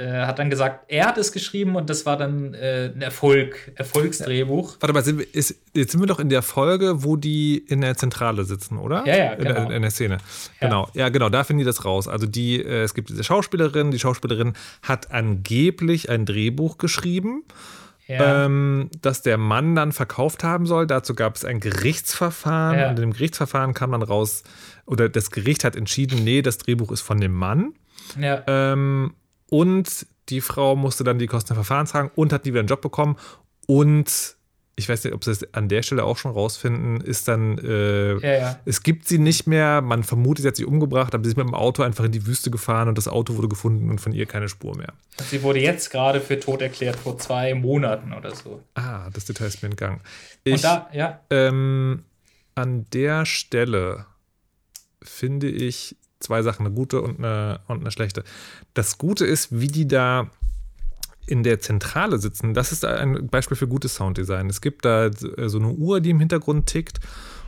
äh, hat dann gesagt, er hat es geschrieben und das war dann äh, ein Erfolg, Erfolgsdrehbuch. Warte mal, sind wir, ist, jetzt sind wir doch in der Folge, wo die in der Zentrale sitzen, oder? Ja, ja, in, genau. in der Szene. Ja. Genau, ja, genau, da finden die das raus. Also die, äh, es gibt diese Schauspielerin, die Schauspielerin hat angeblich ein Drehbuch geschrieben, Ja. ähm, das der Mann dann verkauft haben soll. Dazu gab es ein Gerichtsverfahren Ja. und in dem Gerichtsverfahren kam dann raus, oder das Gericht hat entschieden, nee, das Drehbuch ist von dem Mann. ja. Ähm, und die Frau musste dann die Kosten der Verfahren tragen und hat nie wieder einen Job bekommen. Und ich weiß nicht, ob sie es an der Stelle auch schon rausfinden, ist dann, äh, Ja, ja. es gibt sie nicht mehr. Man vermutet, sie hat sich umgebracht, aber sie ist mit dem Auto einfach in die Wüste gefahren und das Auto wurde gefunden und von ihr keine Spur mehr. Sie wurde jetzt gerade für tot erklärt, vor zwei Monaten oder so. Ah, das Detail ist mir entgangen. Und Ich, da, ja, ähm, an der Stelle finde ich zwei Sachen, eine gute und eine, und eine schlechte. Das Gute ist, wie die da in der Zentrale sitzen. Das ist ein Beispiel für gutes Sounddesign. Es gibt da so eine Uhr, die im Hintergrund tickt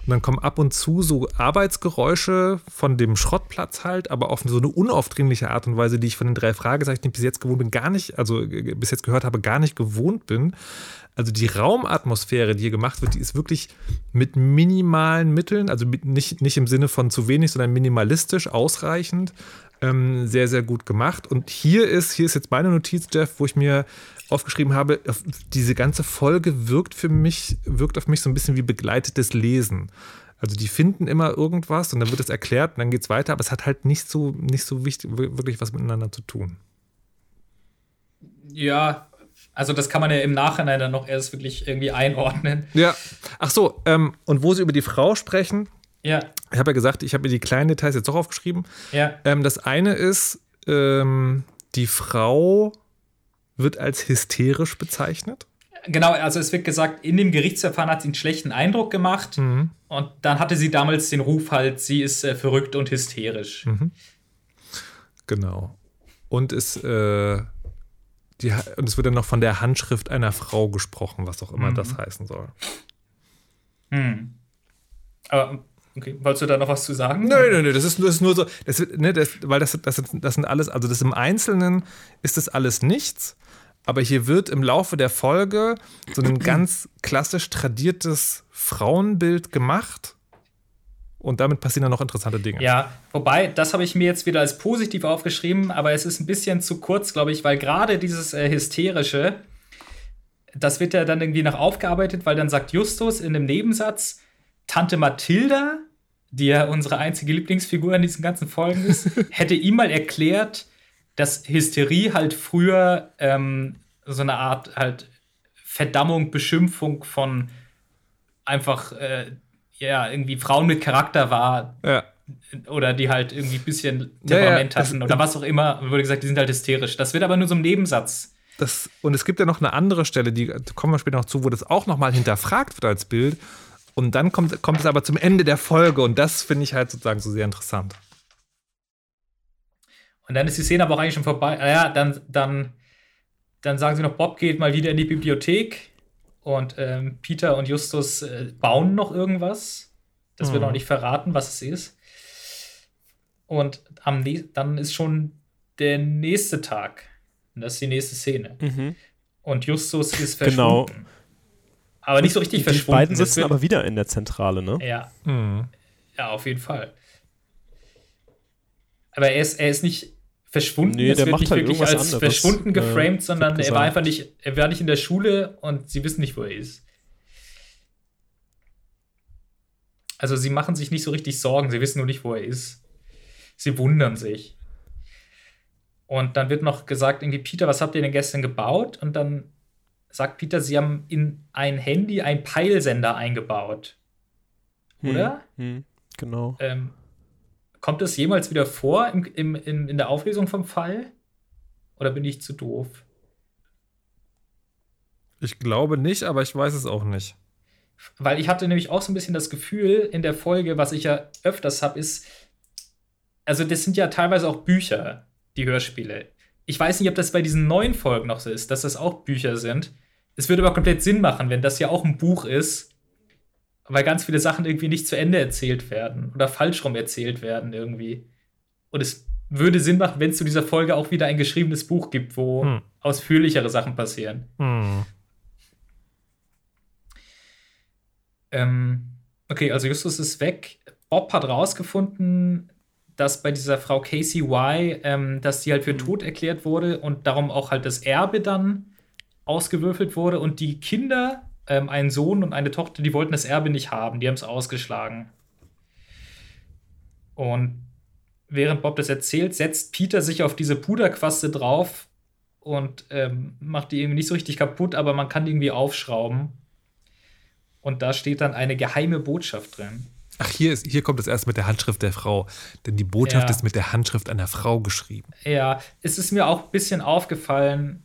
Und dann kommen ab und zu so Arbeitsgeräusche von dem Schrottplatz halt, aber auf so eine unaufdringliche Art und Weise, die ich von den drei Fragezeichen, die ich bis jetzt gewohnt bin, gar nicht, also äh, bis jetzt gehört habe, gar nicht gewohnt bin. Also die Raumatmosphäre, die hier gemacht wird, die ist wirklich mit minimalen Mitteln, also mit, nicht, nicht im Sinne von zu wenig, sondern minimalistisch ausreichend, ähm, sehr, sehr gut gemacht. Und hier ist, hier ist jetzt meine Notiz, Jeff, wo ich mir aufgeschrieben habe, diese ganze Folge wirkt für mich, wirkt auf mich so ein bisschen wie begleitetes Lesen. Also die finden immer irgendwas und dann wird es erklärt und dann geht es weiter, aber es hat halt nicht so, nicht so wichtig, wirklich was miteinander zu tun. Ja, also das kann man ja im Nachhinein dann noch erst wirklich irgendwie einordnen. Ja. Ach so, ähm, und wo sie über die Frau sprechen, Ja, ich habe ja gesagt, ich habe mir die kleinen Details jetzt auch aufgeschrieben. ja. Ähm, das eine ist, ähm, die Frau wird als hysterisch bezeichnet. Genau, also es wird gesagt, in dem Gerichtsverfahren hat sie einen schlechten Eindruck gemacht Mhm. und dann hatte sie damals den Ruf halt, sie ist äh, verrückt und hysterisch. Mhm. Genau. Und es, äh, die, und es wird dann noch von der Handschrift einer Frau gesprochen, was auch immer Mhm. das heißen soll. Hm. Aber, okay, wolltest du da noch was zu sagen? Nein, nein, nein, das ist, das ist nur so, das, ne, das, weil das, das, sind- das sind alles, also das im Einzelnen ist das alles nichts, aber hier wird im Laufe der Folge so ein ganz klassisch tradiertes Frauenbild gemacht und damit passieren dann noch interessante Dinge. Ja, wobei, das habe ich mir jetzt wieder als positiv aufgeschrieben, aber es ist ein bisschen zu kurz, glaube ich, weil gerade dieses äh, Hysterische, das wird ja dann irgendwie noch aufgearbeitet, weil dann sagt Justus in dem Nebensatz, Tante Mathilda, die ja unsere einzige Lieblingsfigur in diesen ganzen Folgen ist, [laughs] hätte ihm mal erklärt, dass Hysterie halt früher ähm, so eine Art halt Verdammung, Beschimpfung von einfach äh, ja irgendwie Frauen mit Charakter war, Ja. oder die halt irgendwie ein bisschen Ja, ja, Temperament das- hatten oder was auch immer. Wurde gesagt, die sind halt hysterisch. Das wird aber nur so im Nebensatz. Das, und es gibt ja noch eine andere Stelle, die kommen wir später noch zu, wo das auch nochmal hinterfragt wird als Bild. Und dann kommt, kommt es aber zum Ende der Folge und das finde ich halt sozusagen so sehr interessant. Und dann ist die Szene aber auch eigentlich schon vorbei. Naja, dann, dann, dann sagen sie noch, Bob geht mal wieder in die Bibliothek und ähm, Peter und Justus äh, bauen noch irgendwas. Das wird Mhm. noch nicht verraten, was es ist. Und am dann ist schon der nächste Tag. Und das ist die nächste Szene. Mhm. Und Justus ist Genau. verschwunden. Aber nicht so richtig Die verschwunden. beiden Es sitzen wird- aber wieder in der Zentrale, ne? Ja, Mhm. ja, auf jeden Fall. Aber er ist, er ist nicht verschwunden. Nee, es der wird macht nicht halt wirklich irgendwas als anderes, verschwunden geframed, wird sondern er war einfach nicht, er war nicht in der Schule und sie wissen nicht, wo er ist. Also sie machen sich nicht so richtig Sorgen, sie wissen nur nicht, wo er ist. Sie wundern sich. Und dann wird noch gesagt, irgendwie, Peter, was habt ihr denn gestern gebaut? Und dann sagt Peter, sie haben in ein Handy einen Peilsender eingebaut. Oder? Hm, genau. Ähm, kommt es jemals wieder vor im, im, in, in der Auflösung vom Fall? Oder bin ich zu doof? Ich glaube nicht, aber ich weiß es auch nicht. Weil ich hatte nämlich auch so ein bisschen das Gefühl in der Folge, was ich ja öfters habe, ist, also das sind ja teilweise auch Bücher, die Hörspiele. Ich weiß nicht, ob das bei diesen neuen Folgen noch so ist, dass das auch Bücher sind. Es würde aber komplett Sinn machen, wenn das ja auch ein Buch ist, weil ganz viele Sachen irgendwie nicht zu Ende erzählt werden oder falsch rum erzählt werden irgendwie. Und es würde Sinn machen, wenn es zu dieser Folge auch wieder ein geschriebenes Buch gibt, wo Hm. ausführlichere Sachen passieren. Hm. Ähm, okay, also Justus ist weg. Bob hat rausgefunden, dass bei dieser Frau Casey Y, ähm, dass die halt für tot erklärt wurde und darum auch halt das Erbe dann ausgewürfelt wurde und die Kinder, ähm, ein Sohn und eine Tochter, die wollten das Erbe nicht haben, die haben es ausgeschlagen. Und während Bob das erzählt, setzt Peter sich auf diese Puderquaste drauf und ähm, macht die irgendwie nicht so richtig kaputt, aber man kann die irgendwie aufschrauben. Und da steht dann eine geheime Botschaft drin. Ach, hier, ist, hier kommt es erst mit der Handschrift der Frau. Denn die Botschaft Ja. ist mit der Handschrift einer Frau geschrieben. Ja, es ist mir auch ein bisschen aufgefallen.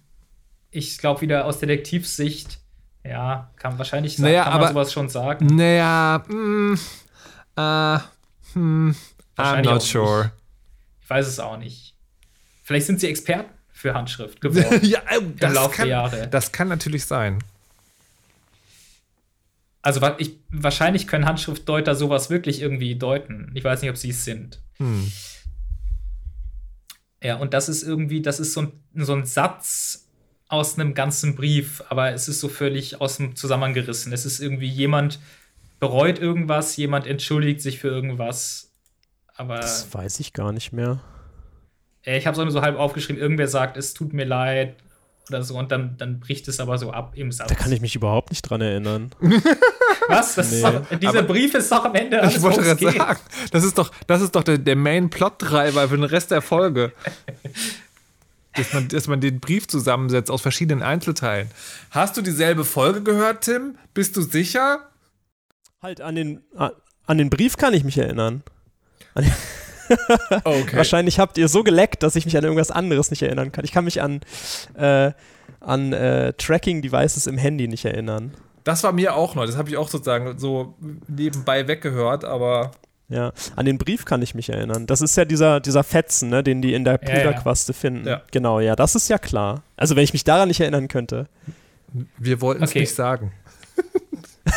Ich glaube, wieder aus Detektivsicht, ja, kann wahrscheinlich sagen, Naja, kann man aber- sowas schon sagen. Naja, mm, äh, hm, I'm not nicht. sure. Ich weiß es auch nicht. Vielleicht sind sie Experten für Handschrift geworden. [laughs] ja, äh, das, Laufe der kann, Jahre. das kann natürlich sein. Also ich, wahrscheinlich können Handschriftdeuter sowas wirklich irgendwie deuten. Ich weiß nicht, ob sie es sind. Hm. Ja, und das ist irgendwie, das ist so ein, so ein Satz aus einem ganzen Brief, aber es ist so völlig aus dem Zusammenhang gerissen. Es ist irgendwie jemand bereut irgendwas, jemand entschuldigt sich für irgendwas. Aber das weiß ich gar nicht mehr. Ich habe es auch nur so halb aufgeschrieben. Irgendwer sagt, es tut mir leid oder so und dann, dann bricht es aber so ab im Satz. Da kann ich mich überhaupt nicht dran erinnern. [laughs] Was? Das nee. doch, dieser aber Brief ist doch am Ende alles, Ich wollte gerade sagen, das ist doch, das ist doch der, der Main-Plot-Treiber für den Rest der Folge. [laughs] dass, man, dass man den Brief zusammensetzt aus verschiedenen Einzelteilen. Hast du dieselbe Folge gehört, Tim? Bist du sicher? Halt, an den, an den Brief kann ich mich erinnern. [laughs] okay. Wahrscheinlich habt ihr so geleckt, dass ich mich an irgendwas anderes nicht erinnern kann. Ich kann mich an, äh, an äh, Tracking-Devices im Handy nicht erinnern. Das war mir auch neu. Das habe ich auch sozusagen so nebenbei weggehört, aber. Ja, an den Brief kann ich mich erinnern. Das ist ja dieser, dieser Fetzen, ne, den die in der Puderquaste ja, ja. finden. Ja. Genau, ja, das ist ja klar. Also, wenn ich mich daran nicht erinnern könnte. Wir wollten es okay. nicht sagen.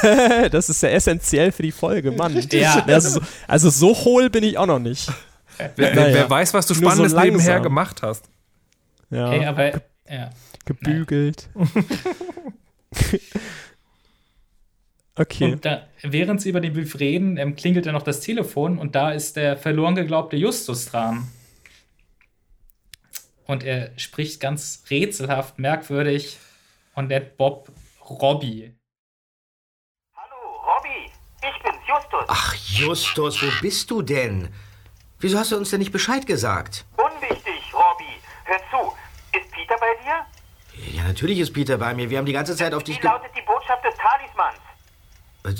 [laughs] das ist ja essentiell für die Folge, Mann. [laughs] Ja. [laughs] Also, also, so hohl bin ich auch noch nicht. Wer, naja. wer weiß, was du Spannendes so nebenher gemacht hast. Ja. Hey, aber, ja. Gebügelt. Okay. Und da, während sie über den Brief reden, ähm, klingelt dann noch das Telefon und da ist der verloren geglaubte Justus dran. Und er spricht ganz rätselhaft, merkwürdig und nennt Bob Robbie. Justus. Ach, Justus, wo bist du denn? Wieso hast du uns denn nicht Bescheid gesagt? Unwichtig, Robby. Hör zu. Ist Peter bei dir? Ja, natürlich ist Peter bei mir. Wir haben die ganze Zeit auf dich Wie lautet die Botschaft des Talismans? Äh,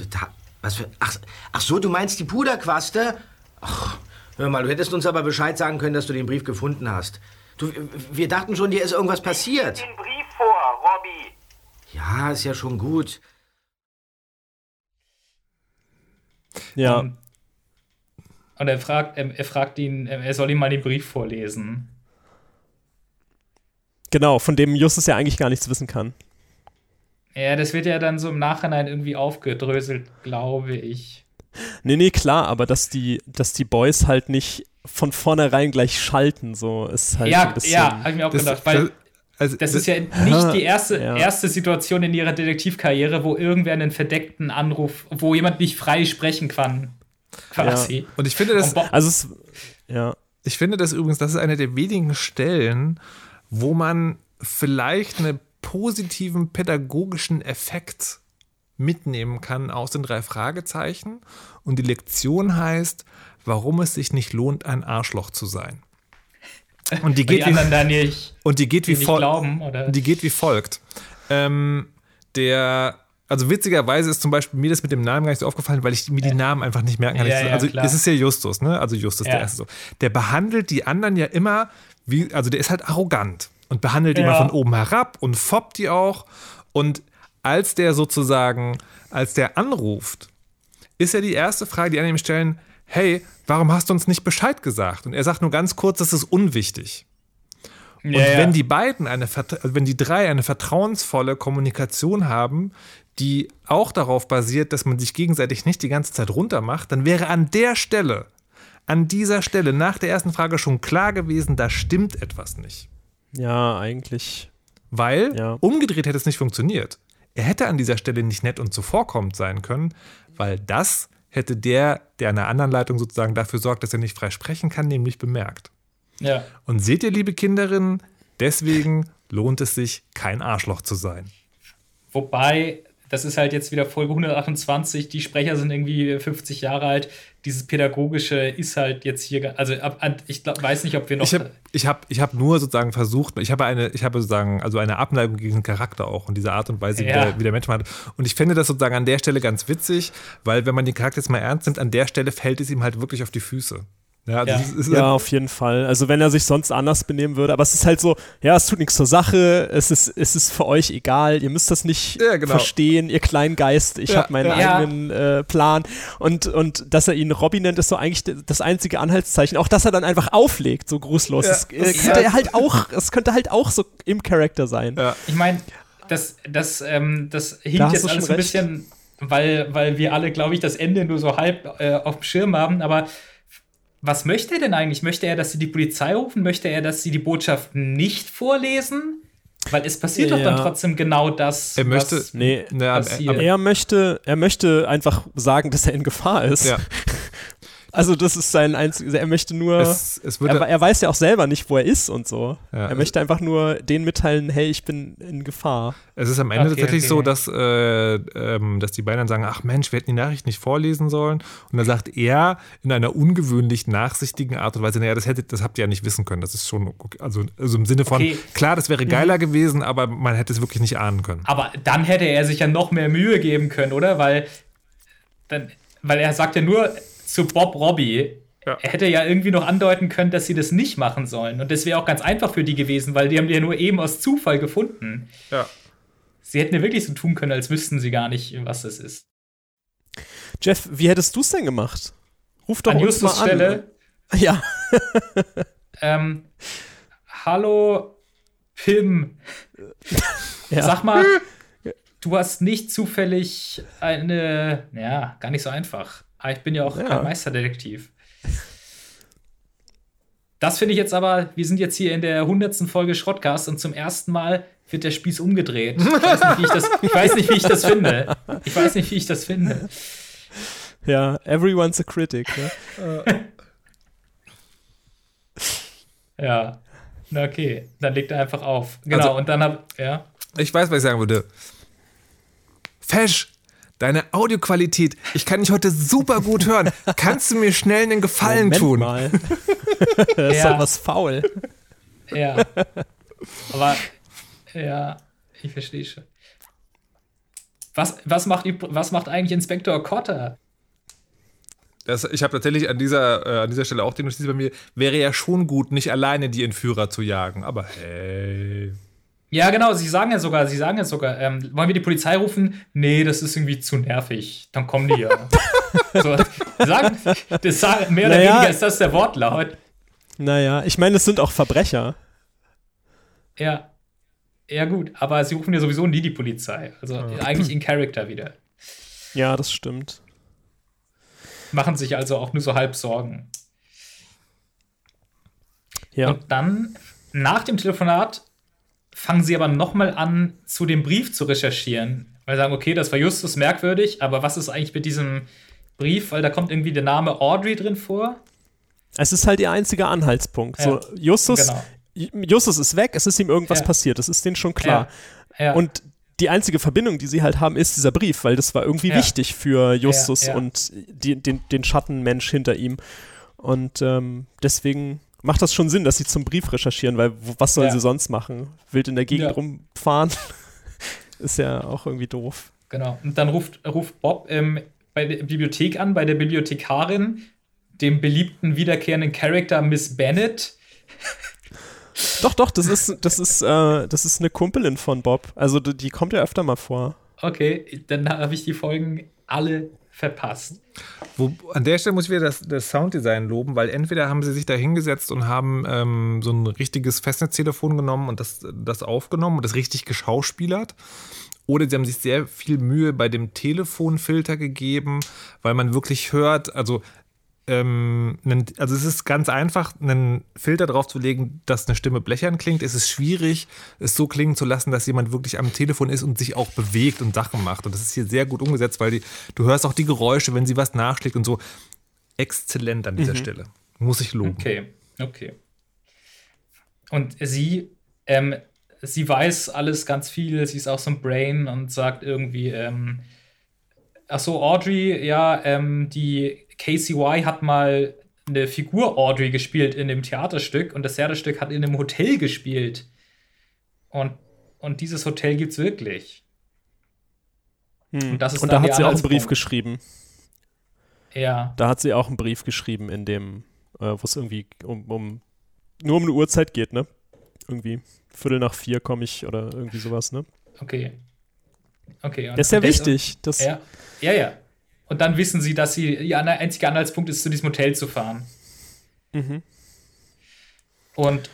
was für... Ach, ach so, du meinst die Puderquaste? Ach, hör mal, du hättest uns aber Bescheid sagen können, dass du den Brief gefunden hast. Du, wir dachten schon, dir ist irgendwas passiert. Ich den Brief vor, Robby. Ja, ist ja schon gut. Ja. Um, ähm, und er fragt, er, er fragt ihn, er soll ihm mal den Brief vorlesen. Genau, von dem Justus ja eigentlich gar nichts wissen kann. Ja, das wird ja dann so im Nachhinein irgendwie aufgedröselt, glaube ich. Nee, nee, klar, aber dass die, dass die Boys halt nicht von vornherein gleich schalten, so ist halt ja, ein bisschen. Ja, hab ich mir auch das, gedacht, weil also, das, das, ist ja nicht die erste, ja. erste Situation in ihrer Detektivkarriere, wo irgendwer einen verdeckten Anruf, wo jemand nicht frei sprechen kann. Quasi. Ja. Und ich finde das. Also es, ja. Ich finde das übrigens, das ist eine der wenigen Stellen, wo man vielleicht einen positiven pädagogischen Effekt mitnehmen kann aus den drei Fragezeichen. Und die Lektion heißt, warum es sich nicht lohnt, ein Arschloch zu sein. Und die geht die wie, nicht, und die geht wie folgt. Die geht wie folgt. Ähm, der also witzigerweise ist zum Beispiel mir das mit dem Namen gar nicht so aufgefallen, weil ich mir die Namen einfach nicht merken kann. Ja, also ja, es ist ja Justus, ne? Also Justus ja. der erste so. Der behandelt die anderen ja immer wie, also der ist halt arrogant und behandelt die immer von oben herab und foppt die auch. Und als der sozusagen, als der anruft, ist ja die erste Frage, die an ihm stellen, hey, warum hast du uns nicht Bescheid gesagt? Und er sagt nur ganz kurz, das ist unwichtig. Und ja, wenn die beiden eine, also wenn die drei eine vertrauensvolle Kommunikation haben, die auch darauf basiert, dass man sich gegenseitig nicht die ganze Zeit runtermacht, dann wäre an der Stelle, an dieser Stelle nach der ersten Frage schon klar gewesen, da stimmt etwas nicht. Ja, eigentlich. Weil ja. umgedreht hätte es nicht funktioniert. Er hätte an dieser Stelle nicht nett und zuvorkommend sein können, weil das hätte der, der an der anderen Leitung sozusagen dafür sorgt, dass er nicht frei sprechen kann, nämlich bemerkt. Ja. Und seht ihr, liebe Kinderinnen, deswegen lohnt es sich, kein Arschloch zu sein. Wobei, das ist halt jetzt wieder Folge 128, die Sprecher sind irgendwie 50 Jahre alt. Dieses Pädagogische ist halt jetzt hier, also ich glaub, weiß nicht, ob wir noch. Ich habe ich hab, ich hab nur sozusagen versucht, ich habe eine, ich habe sozusagen, also eine Abneigung gegen den Charakter auch und diese Art und Weise, ja. wie, der, wie der Mensch macht. Und ich finde das sozusagen an der Stelle ganz witzig, weil wenn man den Charakter jetzt mal ernst nimmt, an der Stelle fällt es ihm halt wirklich auf die Füße. Ja, ja. Ist, ist ja, auf jeden Fall. Also wenn er sich sonst anders benehmen würde, aber es ist halt so, ja, es tut nichts zur Sache, es ist, es ist für euch egal, ihr müsst das nicht ja, genau. verstehen, ihr kleinen Geist, ich ja, habe meinen eigenen äh, Plan. Und, und dass er ihn Robby nennt, ist so eigentlich das einzige Anhaltszeichen. Auch dass er dann einfach auflegt, so grußlos. Das, äh, könnte er halt auch, es könnte halt auch so im Charakter sein. Ich meine, das, das, ähm, das hinkt da jetzt alles ein bisschen weil, weil wir alle, glaube ich, das Ende nur so halb äh, auf dem Schirm haben. Aber was möchte er denn eigentlich? Möchte er, dass sie die Polizei rufen? Möchte er, dass sie die Botschaft nicht vorlesen? Weil es passiert doch Ja. dann trotzdem genau das. Er möchte- was Nee, Na, er möchte, er möchte einfach sagen, dass er in Gefahr ist. Ja. [laughs] Also das ist sein einziges, er möchte nur, Es, es er, er weiß ja auch selber nicht, wo er ist und so. Ja. Er möchte einfach nur denen mitteilen, hey, ich bin in Gefahr. Es ist am Ende Okay, tatsächlich okay. so, dass, äh, ähm, dass die beiden dann sagen, ach Mensch, wir hätten die Nachricht nicht vorlesen sollen. Und dann sagt er in einer ungewöhnlich nachsichtigen Art und Weise, naja, das, hättet, das habt ihr ja nicht wissen können. Das ist schon, okay. also, also im Sinne von, Okay. klar, das wäre geiler gewesen, aber man hätte es wirklich nicht ahnen können. Aber dann hätte er sich ja noch mehr Mühe geben können, oder? Weil, dann, weil er sagt ja nur zu Bob Robbie, Ja. er hätte ja irgendwie noch andeuten können, dass sie das nicht machen sollen. Und das wäre auch ganz einfach für die gewesen, weil die haben die ja nur eben aus Zufall gefunden. Ja. Sie hätten ja wirklich so tun können, als wüssten sie gar nicht, was das ist. Jeff, wie hättest du es denn gemacht? Ruf doch An uns Justus mal an. Stelle, [laughs] Ja, ähm, hallo Pim, [laughs] ja. sag mal, du hast nicht zufällig eine, ja, gar nicht so einfach. Aber ich bin ja auch Ja. kein Meisterdetektiv. Das finde ich jetzt aber, wir sind jetzt hier in der hundertsten Folge Schrottcast und zum ersten Mal wird der Spieß umgedreht. Ich weiß nicht, wie ich das, ich weiß nicht, wie ich das finde. Ich weiß nicht, wie ich das finde. ja, everyone's a critic. Ne? Ja. Na okay, dann legt er einfach auf. Genau, Also- und dann hab, ja. Ich weiß, was ich sagen würde. Fesch, deine Audioqualität, ich kann dich heute super gut hören. Kannst du mir schnell einen Gefallen Moment tun? mal. [laughs] das ist Ja. doch was faul. Ja. Aber, ja, ich verstehe schon. Was, was, macht, was macht eigentlich Inspektor Cotter? Das, ich habe tatsächlich an dieser, äh, an dieser Stelle auch die Notiz bei mir, wäre ja schon gut, nicht alleine die Entführer zu jagen. Aber hey. Ja, genau, sie sagen ja sogar, sie sagen ja sogar, ähm, wollen wir die Polizei rufen? Nee, das ist irgendwie zu nervig. Dann kommen die ja. [laughs] so, sagen, das sagen, mehr oder Naja. weniger ist das der Wortlaut. Naja, ich meine, es sind auch Verbrecher. Ja. Ja, gut, aber sie rufen ja sowieso nie die Polizei. Also eigentlich in Character wieder. Ja, das stimmt. Machen sich also auch nur so halb Sorgen. Ja. Und dann, nach dem Telefonat, fangen sie aber nochmal an, zu dem Brief zu recherchieren. Weil sie sagen, okay, das war Justus merkwürdig, aber was ist eigentlich mit diesem Brief? Weil da kommt irgendwie der Name Audrey drin vor. Es ist halt ihr einziger Anhaltspunkt. So, Ja, Justus, genau. Justus ist weg, es ist ihm irgendwas Ja. passiert, das ist denen schon klar. Ja. Und die einzige Verbindung, die sie halt haben, ist dieser Brief, weil das war irgendwie wichtig für Justus und die, den, den Schattenmensch hinter ihm. Und ähm, deswegen macht das schon Sinn, dass sie zum Brief recherchieren, weil was sollen Ja. sie sonst machen? Wild in der Gegend Ja. rumfahren? [laughs] ist ja auch irgendwie doof. Genau. Und dann ruft, ruft Bob ähm, bei der Bibliothek an, bei der Bibliothekarin, dem beliebten wiederkehrenden Charakter Miss Bennett. [laughs] Doch, doch, das ist, das ist, äh, das ist eine Kumpelin von Bob. Also die, die kommt ja öfter mal vor. Okay, dann habe ich die Folgen alle verpasst. Wo, an der Stelle muss ich wieder das, das Sounddesign loben, weil entweder haben sie sich da hingesetzt und haben ähm, so ein richtiges Festnetztelefon genommen und das, das aufgenommen und das richtig geschauspielert. Oder sie haben sich sehr viel Mühe bei dem Telefonfilter gegeben, weil man wirklich hört, also, ähm, nen- also es ist ganz einfach, einen Filter drauf zu legen, dass eine Stimme blechern klingt. Es ist schwierig, es so klingen zu lassen, dass jemand wirklich am Telefon ist und sich auch bewegt und Sachen macht. Und das ist hier sehr gut umgesetzt, weil die, du hörst auch die Geräusche, wenn sie was nachschlägt und so. Exzellent an dieser Stelle. Muss ich loben. Okay, okay. Und sie, ähm, sie weiß alles ganz viel, sie ist auch so ein Brain und sagt irgendwie, ähm, ach so, Audrey, ja, ähm, die KCY hat mal eine Figur Audrey gespielt in dem Theaterstück und das Theaterstück hat in einem Hotel gespielt. Und, und dieses Hotel gibt's wirklich. Hm. Und das ist Und da hat sie auch einen Brief geschrieben. Ja. Da hat sie auch einen Brief geschrieben, in dem, äh, wo es irgendwie um, um nur um eine Uhrzeit geht, ne? Irgendwie Viertel nach vier komme ich oder irgendwie sowas, ne? Okay. Okay. und- Das ist ja wichtig. Das, Ja, ja, ja. Und dann wissen sie, dass sie ihr einziger Anhaltspunkt ist, zu diesem Hotel zu fahren. Mhm. Und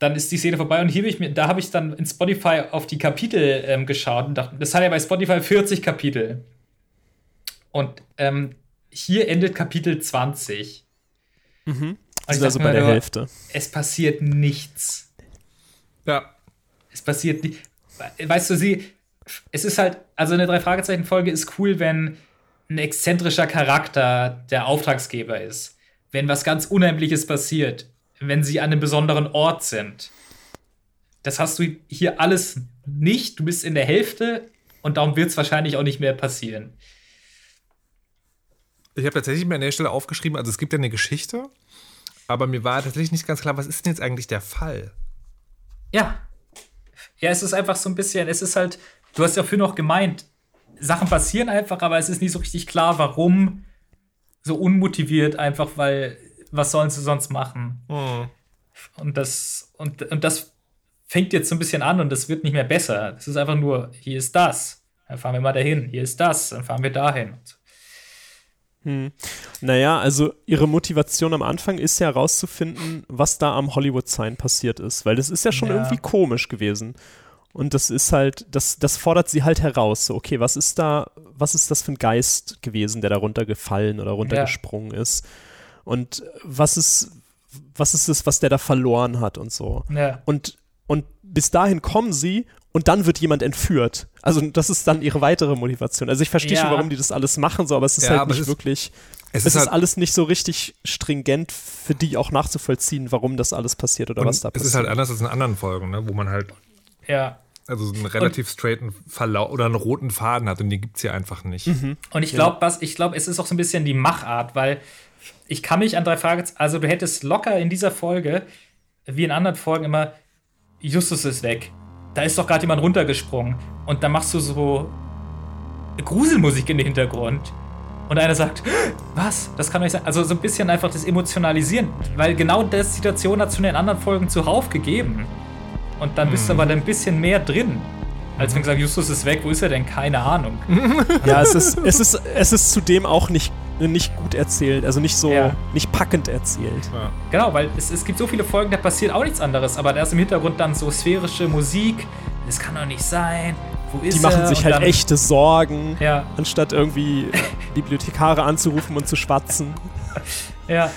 dann ist die Szene vorbei und hier habe ich mir, da habe ich dann in Spotify auf die Kapitel ähm, geschaut und dachte, das hat ja bei Spotify 40 Kapitel. Und ähm, hier endet Kapitel 20. Mhm. Also dachte bei der nur, Hälfte. Es passiert nichts. Ja. Es passiert nicht. Weißt du, sie. Es ist halt, also eine Drei-Fragezeichen-Folge ist cool, wenn ein exzentrischer Charakter der Auftragsgeber ist. Wenn was ganz Unheimliches passiert. Wenn sie an einem besonderen Ort sind. Das hast du hier alles nicht. Du bist in der Hälfte und darum wird es wahrscheinlich auch nicht mehr passieren. Ich habe tatsächlich mir an der Stelle aufgeschrieben, also es gibt ja eine Geschichte, aber mir war tatsächlich nicht ganz klar, was ist denn jetzt eigentlich der Fall? Ja. Ja, es ist einfach so ein bisschen, es ist halt, du hast ja früher noch gemeint, Sachen passieren einfach, aber es ist nicht so richtig klar, warum so unmotiviert, einfach weil, was sollen sie sonst machen? Und das, und, und das fängt jetzt so ein bisschen an und das wird nicht mehr besser. Es ist einfach nur, hier ist das. Dann fahren wir mal dahin. Hier ist das. Dann fahren wir dahin. Naja, also ihre Motivation am Anfang ist ja herauszufinden, was da am Hollywood-Sign passiert ist, weil das ist ja schon Ja. irgendwie komisch gewesen. Und das ist halt, das, das fordert sie halt heraus. So, okay, was ist da, was ist das für ein Geist gewesen, der da runtergefallen oder runtergesprungen ist? Und was ist, was ist es, was der da verloren hat und so? Ja. Und, und bis dahin kommen sie und dann wird jemand entführt. Also das ist dann ihre weitere Motivation. Also ich verstehe Ja. schon, warum die das alles machen, so, aber es ist Ja, halt nicht es wirklich, Es es ist halt- alles nicht so richtig stringent für die auch nachzuvollziehen, warum das alles passiert oder was da es passiert. ist halt anders als in anderen Folgen, ne, wo man halt Ja. also so einen relativ straighten Verlauf oder einen roten Faden hat und den gibt es hier einfach nicht. Und ich glaube, was ich glaube, es ist auch so ein bisschen die Machart, weil ich kann mich an drei Fragezeichen, also du hättest locker in dieser Folge, wie in anderen Folgen immer, Justus ist weg. Da ist doch gerade jemand runtergesprungen. Und dann machst du so Gruselmusik in den Hintergrund. Und einer sagt, was? Das kann doch nicht sein. Also so ein bisschen einfach das Emotionalisieren. Weil genau das Situation hat es schon in anderen Folgen zuhauf gegeben. Und dann bist du aber dann ein bisschen mehr drin. Als wenn gesagt, Justus ist weg, wo ist er denn? Keine Ahnung. [laughs] ja, es ist, es ist, es ist zudem auch nicht, nicht gut erzählt, also nicht so, Ja. nicht packend erzählt. Genau, weil es, es gibt so viele Folgen, da passiert auch nichts anderes, aber da ist im Hintergrund dann so sphärische Musik. Das kann doch nicht sein. Wo ist Die machen er? sich Und halt dann, echte Sorgen, Ja. anstatt irgendwie [laughs] Bibliothekare anzurufen und zu schwatzen. Ja.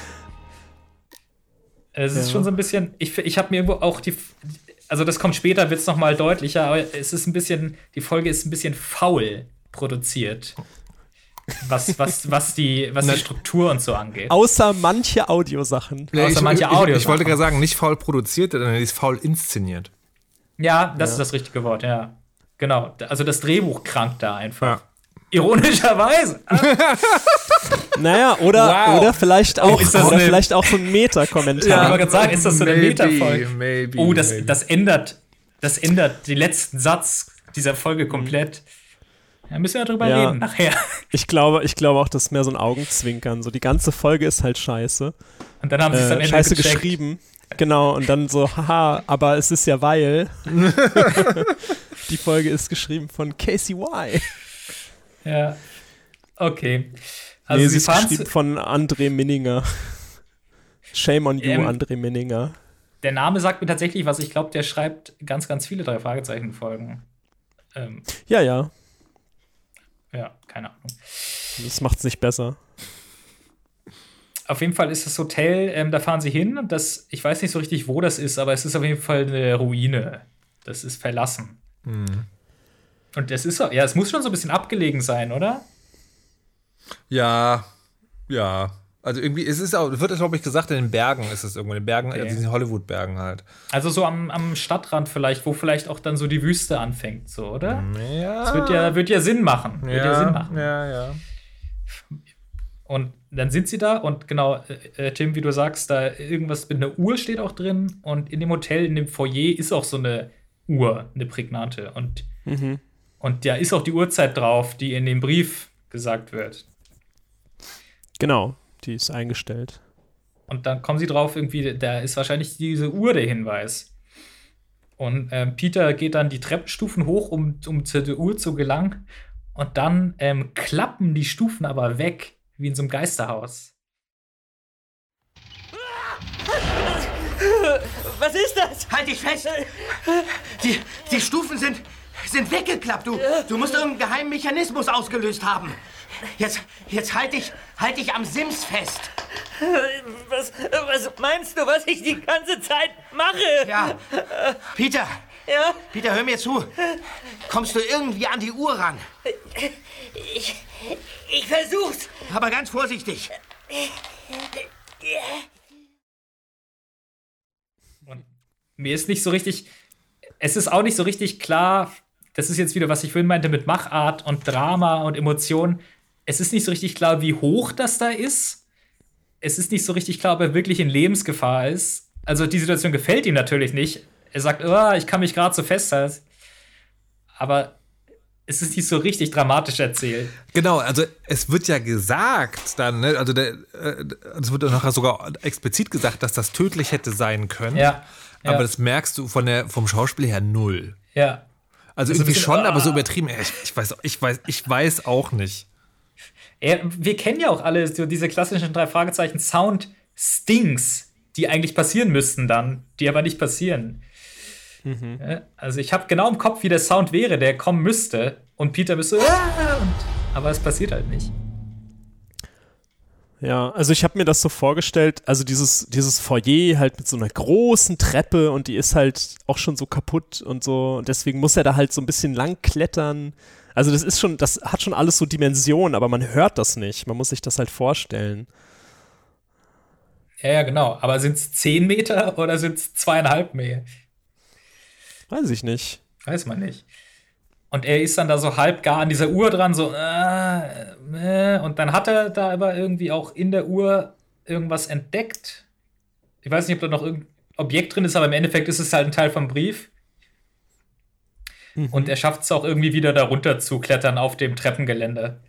Es ist Ja. schon so ein bisschen. Ich, ich habe mir irgendwo auch die. Also, das kommt später, wird es nochmal deutlicher, aber es ist ein bisschen. Die Folge ist ein bisschen faul produziert. Was, was, was, die, was die Struktur und so angeht. Außer manche Audiosachen. Ja, Außer ich, manche ich, ich, ich Audiosachen. wollte gerade sagen, nicht faul produziert, sondern die ist faul inszeniert. Ja, das ist das richtige Wort, ja. Genau. Also, das Drehbuch krankt da einfach. Ja. Ironischerweise. [laughs] Naja, oder, Wow. oder vielleicht auch, das oder eine- vielleicht auch so ein Meta-Kommentar. Ja, ich wollte gerade sagen, ist das so eine Metafolge? maybe, Oh, das, maybe. das ändert, das ändert den letzten Satz dieser Folge komplett. Da müssen wir drüber Ja. reden nachher. Ich glaube, ich glaube auch, das ist mehr so ein Augenzwinkern. So die ganze Folge ist halt scheiße. Und dann haben sie es am Äh, Ende scheiße gecheckt. geschrieben. Genau, und dann so, haha, aber es ist ja weil. [laughs] die Folge ist geschrieben von Casey Y. Ja. Okay. Also nee, sie sie ist geschrieben von André Minninger. Shame on you, Ähm, André Minninger. Der Name sagt mir tatsächlich was. Ich glaube, der schreibt ganz, ganz viele drei Fragezeichen-Folgen. Ähm, Ja, ja, ja, keine Ahnung. das macht's nicht besser. Auf jeden Fall ist das Hotel, ähm, da fahren sie hin das, ich weiß nicht so richtig, wo das ist, aber es ist auf jeden Fall eine Ruine. Das ist verlassen. Und es ist so, ja, es muss schon so ein bisschen abgelegen sein, oder? Ja, ja. Also irgendwie, es ist auch, wird es, glaube ich, gesagt, in den Bergen ist es irgendwo. In den Bergen, Okay. also diesen Hollywood-Bergen halt. Also so am, am Stadtrand vielleicht, wo vielleicht auch dann so die Wüste anfängt, so, oder? Ja. Das wird ja, wird ja Sinn machen. Wird ja, Sinn machen. ja, ja. Und dann sind sie da und genau, äh, äh, Tim, wie du sagst, da irgendwas mit einer Uhr steht auch drin und in dem Hotel, in dem Foyer ist auch so eine Uhr, eine prägnante. Und, und da ist auch die Uhrzeit drauf, die in dem Brief gesagt wird. Genau, die ist eingestellt. Und dann kommen sie drauf, irgendwie, da ist wahrscheinlich diese Uhr der Hinweis. Und ähm, Peter geht dann die Treppenstufen hoch, um, um zur Uhr zu gelangen. Und dann ähm, klappen die Stufen aber weg, wie in so einem Geisterhaus. Was ist das? Halt dich fest! Die, die Stufen sind sind weggeklappt. Du, du musst irgendeinen geheimen Mechanismus ausgelöst haben. Jetzt, jetzt halt dich, halt dich am Sims fest. Was, was meinst du, was ich die ganze Zeit mache? Ja. Peter. Ja? Peter, hör mir zu. Kommst du irgendwie an die Uhr ran? Ich, ich versuch's. Aber ganz vorsichtig. Und mir ist nicht so richtig, es ist auch nicht so richtig klar, das ist jetzt wieder, was ich vorhin meinte mit Machart und Drama und Emotionen. Es ist nicht so richtig klar, wie hoch das da ist. Es ist nicht so richtig klar, ob er wirklich in Lebensgefahr ist. Also die Situation gefällt ihm natürlich nicht. Er sagt, oh, ich kann mich gerade so festhalten. Aber es ist nicht so richtig dramatisch erzählt. Genau, also es wird ja gesagt dann, ne, also der, äh, es wird nachher sogar explizit gesagt, dass das tödlich hätte sein können. Ja. Aber ja. das merkst du von der, vom Schauspiel her null. Ja. Also Also irgendwie bisschen, schon, aber so ah. übertrieben. Ja, Ich, ich, weiß, ich, weiß, ich weiß auch nicht. Er, wir kennen ja auch alle so diese klassischen drei Fragezeichen Sound-Stings, die eigentlich passieren müssten dann, die aber nicht passieren. Ja, Also ich habe genau im Kopf, wie der Sound wäre, der kommen müsste. Und Peter müsste. "Ah", Und, aber es passiert halt nicht. Ja, also ich habe mir das so vorgestellt, also dieses, dieses Foyer halt mit so einer großen Treppe und die ist halt auch schon so kaputt und so. Und deswegen muss er da halt so ein bisschen lang klettern. Also das ist schon, das hat schon alles so Dimensionen, aber man hört das nicht. Man muss sich das halt vorstellen. Ja, ja, genau. Aber sind es 10 Meter oder sind es zweieinhalb Meter? Weiß ich nicht. Weiß man nicht. Und er ist dann da so halb gar an dieser Uhr dran, so, äh, äh, und dann hat er da aber irgendwie auch in der Uhr irgendwas entdeckt. Ich weiß nicht, ob da noch irgendein Objekt drin ist, aber im Endeffekt ist es halt ein Teil vom Brief. Und er schafft es auch irgendwie wieder da runter zu klettern auf dem Treppengelände.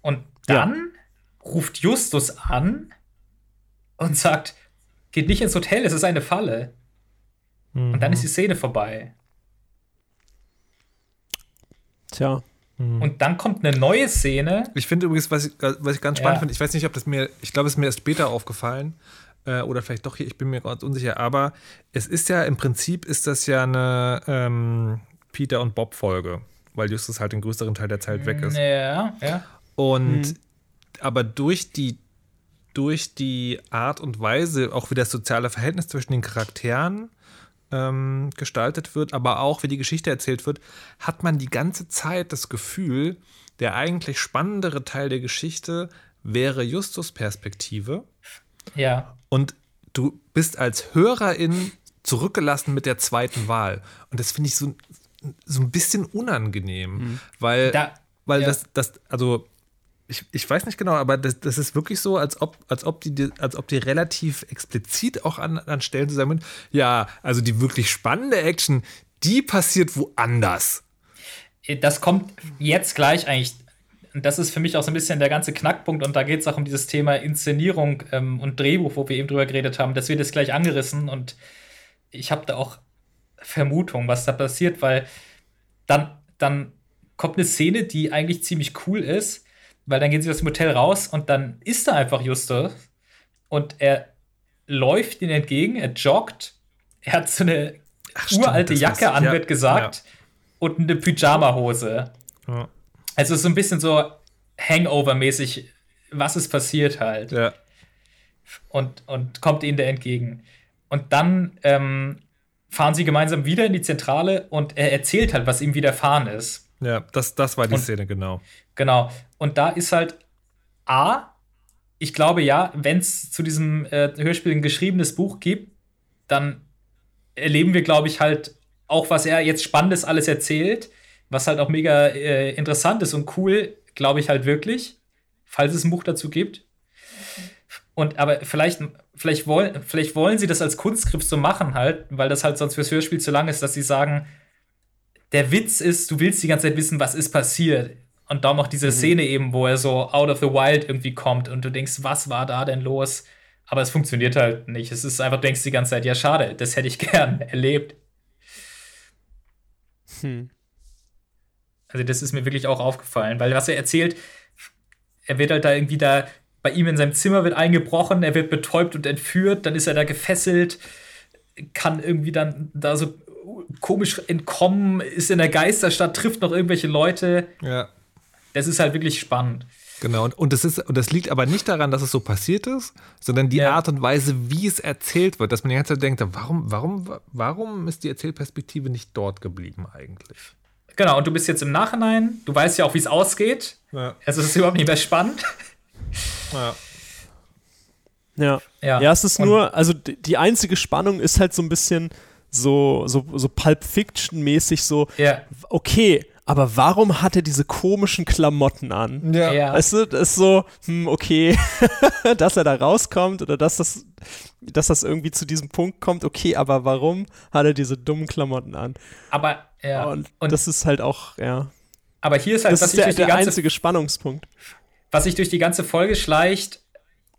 Und dann ruft Justus an und sagt, geht nicht ins Hotel, es ist eine Falle. Und dann ist die Szene vorbei. Tja. Und dann kommt eine neue Szene. Ich finde übrigens, was ich, was ich ganz spannend Ja. finde, ich weiß nicht, ob das mir, ich glaube, es ist mir erst später aufgefallen. Äh, oder vielleicht doch hier, ich bin mir ganz unsicher, aber es ist ja im Prinzip ist das ja eine ähm, Peter und Bob-Folge, weil Justus halt den größeren Teil der Zeit weg ist. Ja, ja. Und aber durch die, durch die Art und Weise, auch wie das soziale Verhältnis zwischen den Charakteren ähm, gestaltet wird, aber auch wie die Geschichte erzählt wird, hat man die ganze Zeit das Gefühl, der eigentlich spannendere Teil der Geschichte wäre Justus Perspektive. Ja. Und du bist als Hörerin zurückgelassen mit der zweiten Wahl. Und das finde ich so, so ein bisschen unangenehm, weil, Da- weil ja. das, das, also ich, ich weiß nicht genau, aber das, das ist wirklich so, als ob, als ob die, als ob die relativ explizit auch an, an Stellen zusammen, ja, also die wirklich spannende Action, die passiert woanders. Das kommt jetzt gleich eigentlich. Und das ist für mich auch so ein bisschen der ganze Knackpunkt. Und da geht es auch um dieses Thema Inszenierung ähm, und Drehbuch, wo wir eben drüber geredet haben. Das wird jetzt gleich angerissen. Und ich habe da auch Vermutung, was da passiert, weil dann, dann kommt eine Szene, die eigentlich ziemlich cool ist, weil dann gehen sie aus dem Hotel raus und dann ist da einfach Justus und er läuft ihnen entgegen, er joggt, er hat so eine stimmt, uralte Jacke an, ja, wird gesagt, und eine Pyjama-Hose. Ja. Also so ein bisschen so Hangover-mäßig, was ist passiert halt Ja. und, und kommt ihnen da entgegen. Und dann ähm, fahren sie gemeinsam wieder in die Zentrale und er erzählt halt, was ihm widerfahren ist. Ja, das, das war die Und- Szene, genau. Genau. Und da ist halt A, ich glaube ja, wenn es zu diesem äh, Hörspiel ein geschriebenes Buch gibt, dann erleben wir, glaube ich, halt auch, was er jetzt Spannendes alles erzählt, was halt auch mega äh, interessant ist und cool, glaube ich halt wirklich, falls es ein Buch dazu gibt. Und aber vielleicht, vielleicht, wollen, vielleicht wollen sie das als Kunstskript so machen halt, weil das halt sonst fürs Hörspiel zu lang ist, dass sie sagen, der Witz ist, du willst die ganze Zeit wissen, was ist passiert. Und darum auch diese Szene eben, wo er so out of the wild irgendwie kommt und du denkst, was war da denn los? Aber es funktioniert halt nicht. Es ist einfach, du denkst die ganze Zeit, ja, schade, das hätte ich [laughs] gern erlebt. Hm. Also, das ist mir wirklich auch aufgefallen, weil was er erzählt, er wird halt da irgendwie da, bei ihm in seinem Zimmer wird eingebrochen, er wird betäubt und entführt, dann ist er da gefesselt, kann irgendwie dann da so komisch entkommen, ist in der Geisterstadt, trifft noch irgendwelche Leute. Ja. Das ist halt wirklich spannend. Genau, und, und, das ist, und das liegt aber nicht daran, dass es so passiert ist, sondern die Ja. Art und Weise, wie es erzählt wird, dass man die ganze Zeit denkt, warum, warum, warum ist die Erzählperspektive nicht dort geblieben eigentlich? Genau, und du bist jetzt im Nachhinein, du weißt ja auch, wie es ausgeht. Ja. Also es ist überhaupt nicht mehr spannend. Ja. Ja. Ja. Ja, es ist Und- nur, also die, die einzige Spannung ist halt so ein bisschen so, so, so Pulp Fiction-mäßig so, Ja. okay, aber warum hat er diese komischen Klamotten an? Ja. Weißt du, das ist so, hm, okay, [laughs] dass er da rauskommt oder dass das, dass das irgendwie zu diesem Punkt kommt, okay, aber warum hat er diese dummen Klamotten an? Aber, ja. Und, Und, das ist halt auch, ja, aber hier ist halt, das was ist der, durch die der ganze einzige Spannungspunkt. was sich durch die ganze Folge schleicht,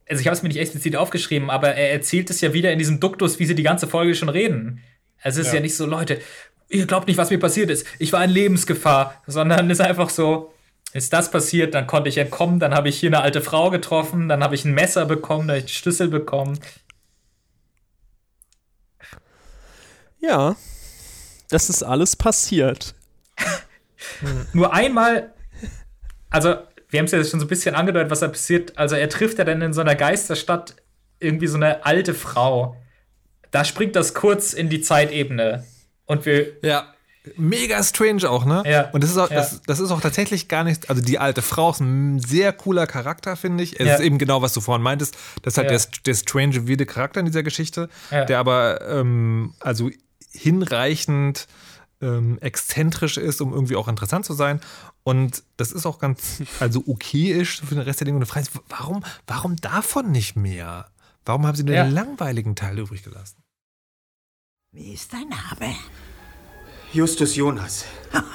also ich habe es mir nicht explizit aufgeschrieben, aber er erzählt es ja wieder in diesem Duktus, wie sie die ganze Folge schon reden. Es ist ja. nicht so, Leute, ihr glaubt nicht, was mir passiert ist. Ich war in Lebensgefahr, sondern es ist einfach so, ist das passiert, dann konnte ich entkommen, dann habe ich hier eine alte Frau getroffen, dann habe ich ein Messer bekommen, dann habe ich einen Schlüssel bekommen. Ja, das ist alles passiert. [laughs] Nur einmal, also wir haben es ja schon so ein bisschen angedeutet, was da passiert. Also er trifft ja dann in so einer Geisterstadt irgendwie so eine alte Frau. Da springt das kurz in die Zeitebene. Und wir, Ja. Mega strange auch, ne? Ja. Und das ist auch, Ja. das, das ist auch tatsächlich gar nicht, also die alte Frau ist ein sehr cooler Charakter, finde ich. Es Ja. ist eben genau, was du vorhin meintest. Das ist halt Ja. der, der strange, weirde Charakter in dieser Geschichte, der aber ähm, also hinreichend ähm, exzentrisch ist, um irgendwie auch interessant zu sein. Und das ist auch ganz, also okayisch für den Rest der Dinge. Und du fragst, warum, warum davon nicht mehr? Warum haben sie nur Ja. den langweiligen Teil übrig gelassen? Wie ist dein Name? Justus Jonas. [laughs]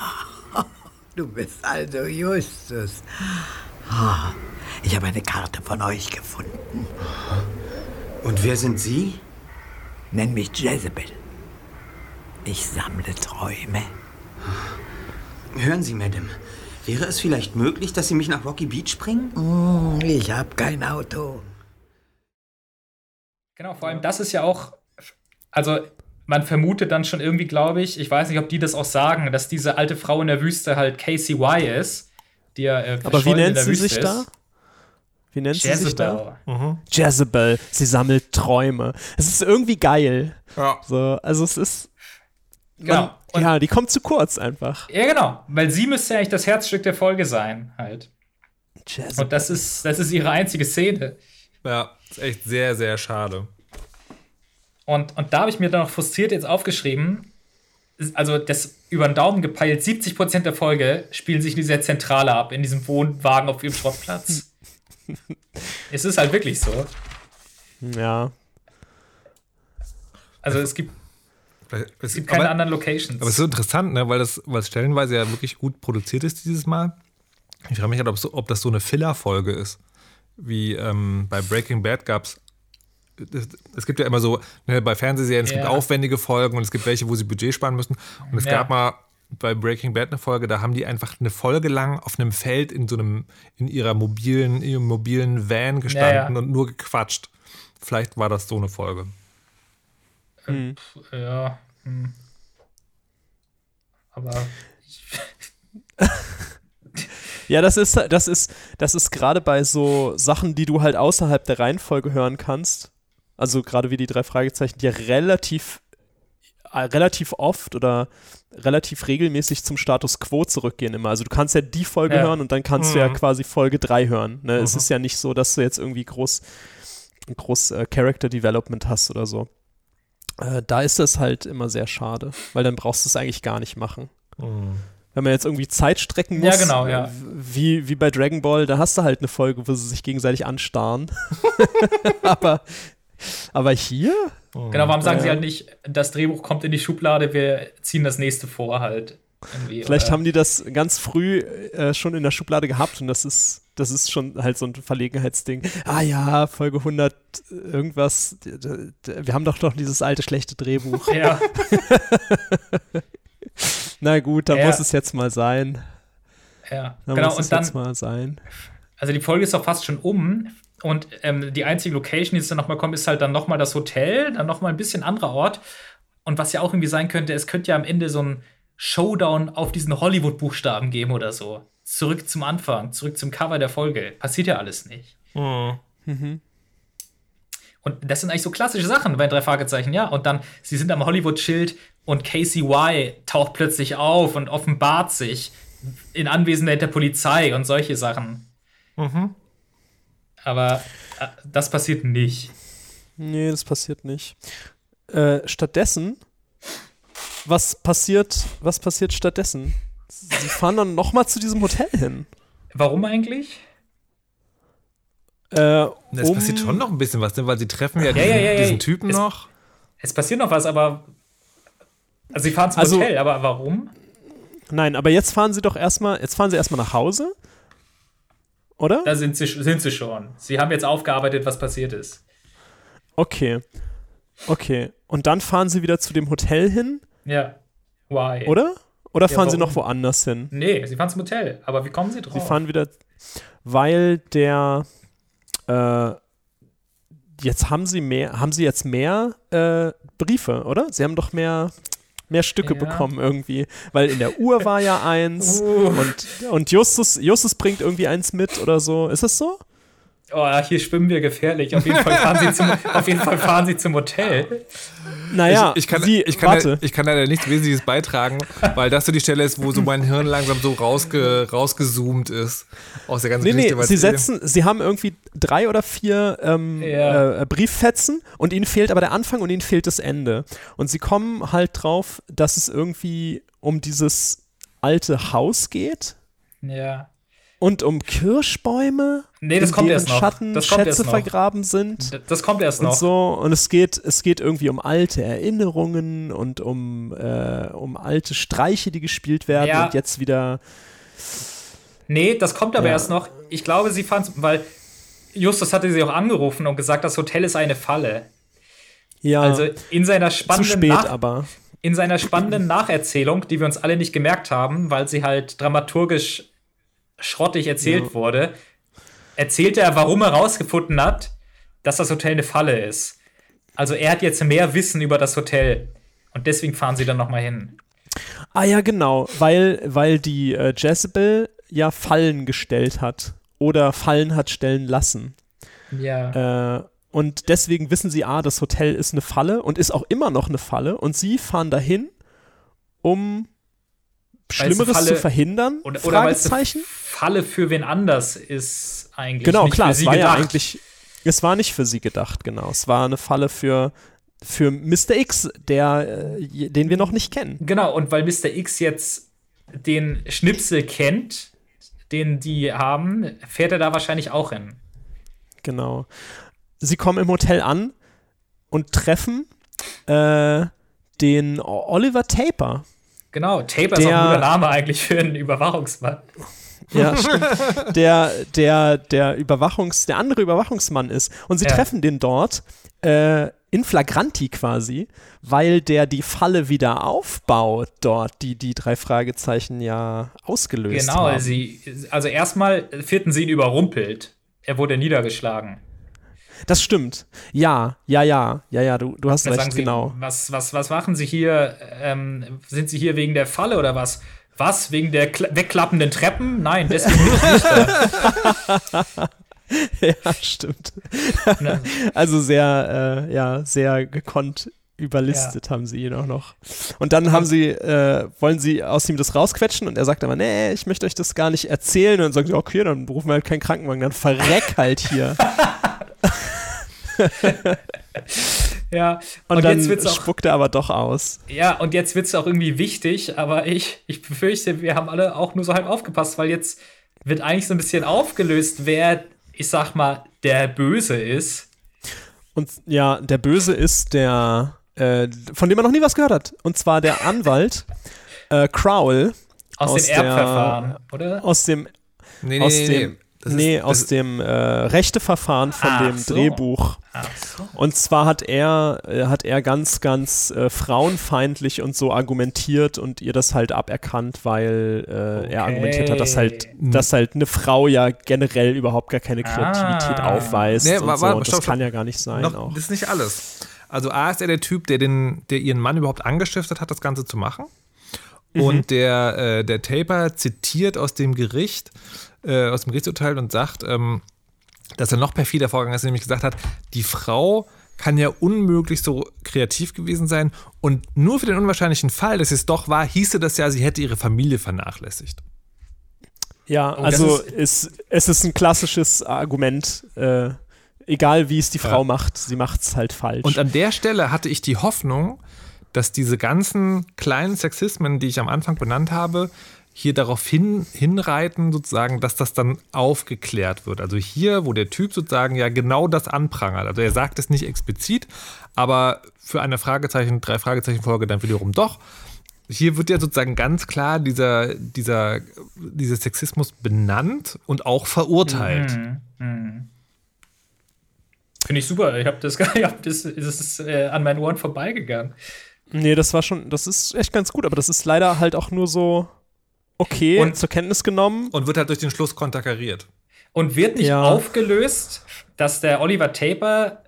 Du bist also Justus. Ah, Ich habe eine Karte von euch gefunden. Und wer sind Sie? Nenn mich Jezebel. Ich sammle Träume. Hören Sie, Madame. Wäre es vielleicht möglich, dass Sie mich nach Rocky Beach bringen? Hm, Ich habe kein Auto. Genau, vor allem das ist ja auch, also man vermutet dann schon irgendwie, glaube ich, ich weiß nicht, ob die das auch sagen, dass diese alte Frau in der Wüste halt Casey Y ist, die ja äh, Aber wie nennt der sie Wüste sich da? ist. Wie nennt sie sich da? Jezebel. Jezebel. Sie sammelt Träume. Es ist irgendwie geil. Ja. So, also es ist. Man, Genau. Und- ja, die kommt zu kurz einfach. Ja, genau, weil sie müsste ja eigentlich das Herzstück der Folge sein, halt. Jezebel. Und das ist, das ist ihre einzige Szene. Ja, ist echt sehr, sehr schade. Und, und da habe ich mir dann noch frustriert jetzt aufgeschrieben, also das über den Daumen gepeilt, 70% der Folge spielen sich in dieser Zentrale ab, in diesem Wohnwagen auf ihrem Schrottplatz. [laughs] es ist halt wirklich so. Ja. Also es gibt, es gibt keine aber, anderen Locations. aber es ist so interessant, ne? weil, das, weil es stellenweise ja wirklich gut produziert ist dieses Mal. Ich frage mich halt, ob, so, ob das so eine Filler-Folge ist. Wie ähm, bei Breaking Bad gab es. Es gibt ja immer so, ne, bei Fernsehserien, es gibt Ja. aufwendige Folgen und es gibt welche, wo sie Budget sparen müssen. Und es Ja. gab mal bei Breaking Bad eine Folge, da haben die einfach eine Folge lang auf einem Feld in so einem, in ihrer mobilen, ihrem mobilen Van gestanden Ja, ja. und nur gequatscht. Vielleicht war das so eine Folge. ja. Hm. Aber [laughs] [laughs] Ja, das ist, das ist, das ist gerade bei so Sachen, die du halt außerhalb der Reihenfolge hören kannst. Also gerade wie die drei Fragezeichen, die ja relativ, äh, relativ oft oder relativ regelmäßig zum Status quo zurückgehen immer. Also du kannst ja die Folge Ja. hören und dann kannst du ja Mhm. quasi Folge 3 hören. Ne? Es ist ja nicht so, dass du jetzt irgendwie groß, groß äh, Character Development hast oder so. Äh, da ist das halt immer sehr schade, weil dann brauchst du es eigentlich gar nicht machen. Wenn man jetzt irgendwie Zeit strecken Ja, muss, genau, ja. äh, wie, wie bei Dragon Ball, da hast du halt eine Folge, wo sie sich gegenseitig anstarren. [laughs] aber, aber hier? genau, warum sagen Ja. sie halt nicht, das Drehbuch kommt in die Schublade, wir ziehen das nächste vor halt. Vielleicht oder- haben die das ganz früh äh, schon in der Schublade gehabt und das ist, das ist schon halt so ein Verlegenheitsding. Ah ja, Folge 100 irgendwas. Wir haben doch noch dieses alte schlechte Drehbuch. Ja, [laughs] Na gut, dann Ja. muss es jetzt mal sein. ja. Dann genau, muss es und dann, jetzt mal sein. also die Folge ist auch fast schon um und ähm, die einzige Location, die jetzt dann nochmal kommt, ist halt dann nochmal das Hotel, dann nochmal ein bisschen anderer Ort. Und was ja auch irgendwie sein könnte, es könnte ja am Ende so ein Showdown auf diesen Hollywood-Buchstaben geben oder so. Zurück zum Anfang, zurück zum Cover der Folge. Passiert ja alles nicht. Mhm. Und das sind eigentlich so klassische Sachen bei drei Fragezeichen, ja. Und dann, sie sind am Hollywood-Schild und Casey Y taucht plötzlich auf und offenbart sich in Anwesenheit der Polizei und solche Sachen. Mhm. Aber äh, das passiert nicht. Nee, das passiert nicht. Äh, stattdessen, was passiert, was passiert stattdessen? Sie fahren dann noch mal zu diesem Hotel hin. Warum eigentlich? Äh, Es um- passiert schon noch ein bisschen was, ne? weil sie treffen ja, Ja, diesen, ja, ja, ja. diesen Typen Es- noch. Es passiert noch was, aber. Also, sie fahren zum Also- Hotel, aber warum? Nein, aber jetzt fahren sie doch erstmal, jetzt fahren sie erstmal nach Hause. Oder? Da sind sie, sind sie schon. Sie haben jetzt aufgearbeitet, was passiert ist. Okay. Okay. Und dann fahren sie wieder zu dem Hotel hin, Ja. Why? oder? Oder Ja, fahren sie noch woanders hin? Nee, sie fahren zum Hotel. Aber wie kommen sie drauf? Sie fahren wieder, weil der, äh, jetzt haben sie mehr, haben sie jetzt mehr äh, Briefe, oder? Sie haben doch mehr, mehr Stücke Ja. bekommen irgendwie, weil in der Uhr war ja eins [laughs] Uh. und, und Justus, Justus bringt irgendwie eins mit oder so. Ist das so? Oh, hier schwimmen wir gefährlich. Auf jeden Fall fahren sie zum, [laughs] auf jeden Fall fahren sie zum Hotel. Naja, ich, ich, kann, sie, ich, kann warte. Ich kann leider nichts Wesentliches beitragen, weil das so die Stelle ist, wo so mein Hirn langsam so rausge, rausgezoomt ist aus der ganzen Nee, nee, Geschichte. weil sie setzen, sie haben irgendwie drei oder vier ähm, Ja. äh, Brieffetzen und ihnen fehlt aber der Anfang und ihnen fehlt das Ende. Und sie kommen halt drauf, dass es irgendwie um dieses alte Haus geht Ja. Und um Kirschbäume, Nee, das in kommt deren erst noch. Schatten Das kommt Schätze vergraben sind. Das kommt erst Und noch. so, und es geht, es geht irgendwie um alte Erinnerungen und um, äh, um alte Streiche, die gespielt werden Ja. und jetzt wieder Nee, das kommt aber Ja. erst noch. Ich glaube, sie fahren, weil Justus hatte sie auch angerufen und gesagt, das Hotel ist eine Falle. ja Also in seiner zu spannenden spät Nach aber. in seiner spannenden Nacherzählung, die wir uns alle nicht gemerkt haben, weil sie halt dramaturgisch schrottig erzählt wurde, erzählte er, warum er herausgefunden hat, dass das Hotel eine Falle ist. Also er hat jetzt mehr Wissen über das Hotel und deswegen fahren sie dann noch mal hin. Ah ja, genau, weil, weil die äh, Jezebel ja Fallen gestellt hat oder Fallen hat stellen lassen. Ja. Äh, und deswegen wissen sie, ah, das Hotel ist eine Falle und ist auch immer noch eine Falle und sie fahren dahin, um Schlimmeres Falle- zu verhindern? Oder, oder Fragezeichen? Falle für wen anders ist eigentlich. Genau, nicht klar, für es sie war ja gedacht. eigentlich, es war nicht für sie gedacht, genau. Es war eine Falle für, für Mr. X, der, äh, den wir noch nicht kennen. Genau, und weil Mr. X jetzt den Schnipsel kennt, den die haben, fährt er da wahrscheinlich auch hin. Genau. Sie kommen im Hotel an und treffen äh, den Oliver Taper. Genau, Taper ist auch ein guter Name eigentlich für einen Überwachungsmann. Ja, [laughs] stimmt. Der, der, der Überwachungs, der andere Überwachungsmann ist. Und sie Ja. treffen den dort äh, in flagranti quasi, weil der die Falle wieder aufbaut dort, die die drei Fragezeichen ja ausgelöst Genau, haben. sie, also erstmal vierten sie ihn überrumpelt. Er wurde niedergeschlagen. Das stimmt. Ja, ja, ja, ja, ja, du, du hast sagen recht, sie, genau. was, was, was machen Sie hier? Ähm, sind Sie hier wegen der Falle oder was? Was? Wegen der kla- wegklappenden Treppen? Nein, deswegen nicht. [laughs] ja, stimmt. Also sehr, äh, ja, sehr gekonnt überlistet haben sie ihn auch noch. Und dann haben sie, äh, wollen sie aus ihm das rausquetschen und er sagt aber, nee, ich möchte euch das gar nicht erzählen. Und dann sagen sie, okay, dann rufen wir halt keinen Krankenwagen, dann verreck halt hier. [laughs] [laughs] Ja, Und, und, dann jetzt wird's auch spuckt er aber doch aus. Ja, und jetzt wird es auch irgendwie wichtig, aber ich, ich befürchte, wir haben alle auch nur so halb aufgepasst, weil jetzt wird eigentlich so ein bisschen aufgelöst, wer, ich sag mal, der Böse ist. Und ja, der Böse ist der, äh, von dem man noch nie was gehört hat. Und zwar der [laughs] Anwalt äh, Crowell. Aus, Aus dem der- Erbverfahren, oder? Aus dem Nee, aus nee, dem, nee. Das ist- nee, das aus ist- dem äh, Rechteverfahren von Ach dem so. Drehbuch. Ach so. Und zwar hat er, äh, hat er ganz, ganz äh, frauenfeindlich und so argumentiert und ihr das halt aberkannt, weil äh, er Okay. argumentiert hat, dass halt, dass halt eine Frau ja generell überhaupt gar keine Kreativität Ah. aufweist Nee, und wa- so. Und das stopp, kann stopp. ja gar nicht sein Noch, auch. das ist nicht alles. Also A ist er der Typ, der, den, der ihren Mann überhaupt angestiftet hat, das Ganze zu machen. Mhm. Und der, äh, der Taper zitiert aus dem Gericht, äh, aus dem Gerichtsurteil und sagt, ähm, dass er noch perfider vorgegangen ist, nämlich gesagt hat, die Frau kann ja unmöglich so kreativ gewesen sein. Und nur für den unwahrscheinlichen Fall, dass es doch war, hieße das ja, sie hätte ihre Familie vernachlässigt. Ja, das also ist, es ist ein klassisches Argument. Äh, egal wie es die Frau Ja. macht, sie macht es halt falsch. Und an der Stelle hatte ich die Hoffnung, dass diese ganzen kleinen Sexismen, die ich am Anfang benannt habe, hier darauf hin, hinreiten, sozusagen, dass das dann aufgeklärt wird. Also hier, wo der Typ sozusagen ja genau das anprangert. Also er sagt es nicht explizit, aber für eine Fragezeichen, drei Fragezeichen Folge dann wiederum doch. Hier wird ja sozusagen ganz klar dieser, dieser, dieser Sexismus benannt und auch verurteilt. Finde ich super. Ich habe das, [laughs] ich hab das, das ist äh, an meinen Ohren vorbeigegangen. nee, das war schon, das ist echt ganz gut, aber das ist leider halt auch nur so okay Und- zur Kenntnis genommen. Und wird halt durch den Schluss konterkariert. Und wird nicht Ja. aufgelöst, dass der Oliver Taper,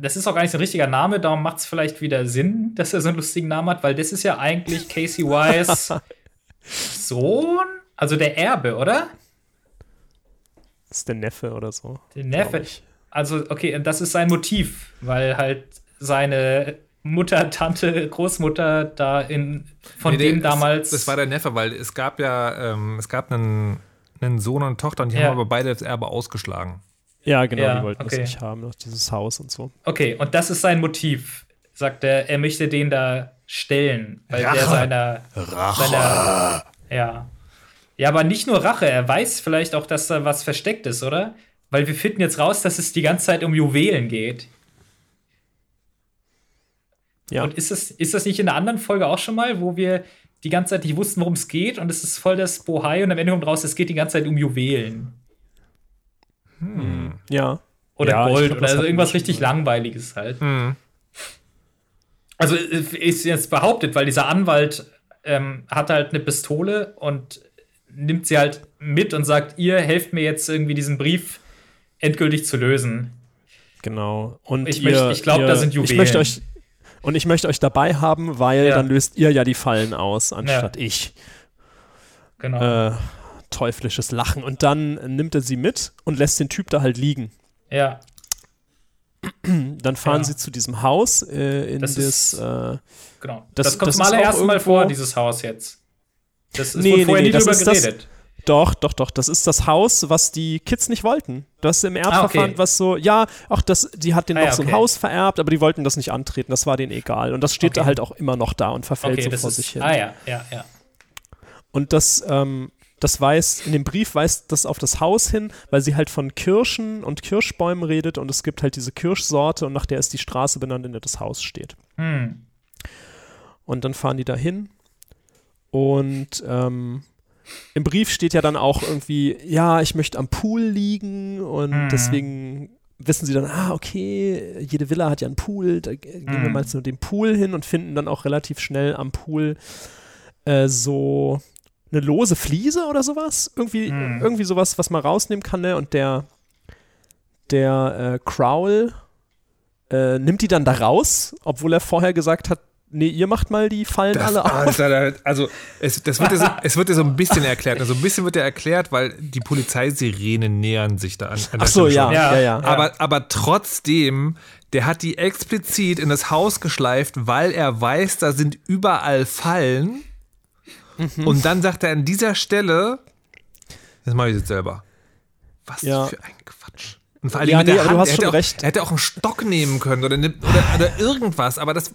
das ist auch gar nicht so ein richtiger Name, darum macht es vielleicht wieder Sinn, dass er so einen lustigen Namen hat, weil das ist ja eigentlich Casey Wise [laughs] Sohn, also der Erbe, oder? Das ist der Neffe oder so. Der Neffe. Also, okay, und das ist sein Motiv, weil halt seine Mutter, Tante, Großmutter da in von Nee, der- dem damals. Das, das war der Neffe, weil es gab ja, ähm, es gab einen, einen Sohn und eine Tochter und die Ja. haben aber beide das Erbe ausgeschlagen. Ja, genau, Ja, die wollten okay. das nicht haben, noch dieses Haus und so. Okay, und das ist sein Motiv. Sagt er, er möchte den da stellen, weil der Rache. seiner. Rache. Seiner, ja. Ja, aber nicht nur Rache, er weiß vielleicht auch, dass da was versteckt ist, oder? Weil wir finden jetzt raus, dass es die ganze Zeit um Juwelen geht. Ja. Und ist das, ist das nicht in der anderen Folge auch schon mal, wo wir die ganze Zeit nicht wussten, worum es geht und es ist voll das Bohai und am Ende kommt raus, es geht die ganze Zeit um Juwelen. Ja. Oder Ja, ich Gold glaub, oder also irgendwas richtig Langweiliges halt. Also äh, ist jetzt behauptet, weil dieser Anwalt ähm, hat halt eine Pistole und nimmt sie halt mit und sagt, ihr helft mir jetzt irgendwie diesen Brief endgültig zu lösen. Genau. Und Ich ihr, ich glaub, ihr, da sind Ich Juwelen. möchte euch und ich möchte euch dabei haben, weil Ja. dann löst ihr ja die Fallen aus, anstatt ich. Genau. Äh, teuflisches Lachen. Und dann nimmt er sie mit und lässt den Typ da halt liegen. ja, Dann fahren Ja. sie zu diesem Haus äh, in Das das. ist- äh, genau. Das- Das, kommt das zum allerersten Mal vor, dieses Haus jetzt. Das ist Nee, vorher nee, nie das drüber geredet. Doch, doch, doch. Das ist das Haus, was die Kids nicht wollten. Das im Erbverfahren, Ah, okay. was so, ja, ach, das, die hat denen Ah, noch ja, so ein. Haus vererbt, aber die wollten das nicht antreten. Das war denen egal. Und das steht da Okay. halt auch immer noch da und verfällt so vor ist. sich hin. Ah ja, ja, ja. Und das, ähm, das weist, in dem Brief weist das auf das Haus hin, weil sie halt von Kirschen und Kirschbäumen redet und es gibt halt diese Kirschsorte und nach der ist die Straße benannt, in der das Haus steht. Hm. Und dann fahren die da hin und ähm, im Brief steht ja dann auch irgendwie, ja, ich möchte am Pool liegen und Mhm. deswegen wissen sie dann, ah, okay, jede Villa hat ja einen Pool, da gehen wir Mhm. mal zu dem Pool hin und finden dann auch relativ schnell am Pool äh, so eine lose Fliese oder sowas. Irgendwie, Mhm. irgendwie sowas, was man rausnehmen kann, ne? Und der, der äh, Crowl äh, nimmt die dann da raus, obwohl er vorher gesagt hat, nee, ihr macht mal die Fallen alle ah, auf. das da- also es, das wird ja so, es wird ja so ein bisschen erklärt. Also ein bisschen wird ja erklärt, weil die Polizeisirenen nähern sich da an. an Ach so, ja, ja, Ja. ja. Aber, aber trotzdem, der hat die explizit in das Haus geschleift, weil er weiß, da sind überall Fallen. Mhm. Und dann sagt er an dieser Stelle, das mache ich jetzt selber. Was Ja. für ein Quatsch. Und vor allem Ja, mit nee, der Hand. du hast er, hätte schon auch, recht. er hätte auch einen Stock nehmen können oder, oder, oder irgendwas, aber das.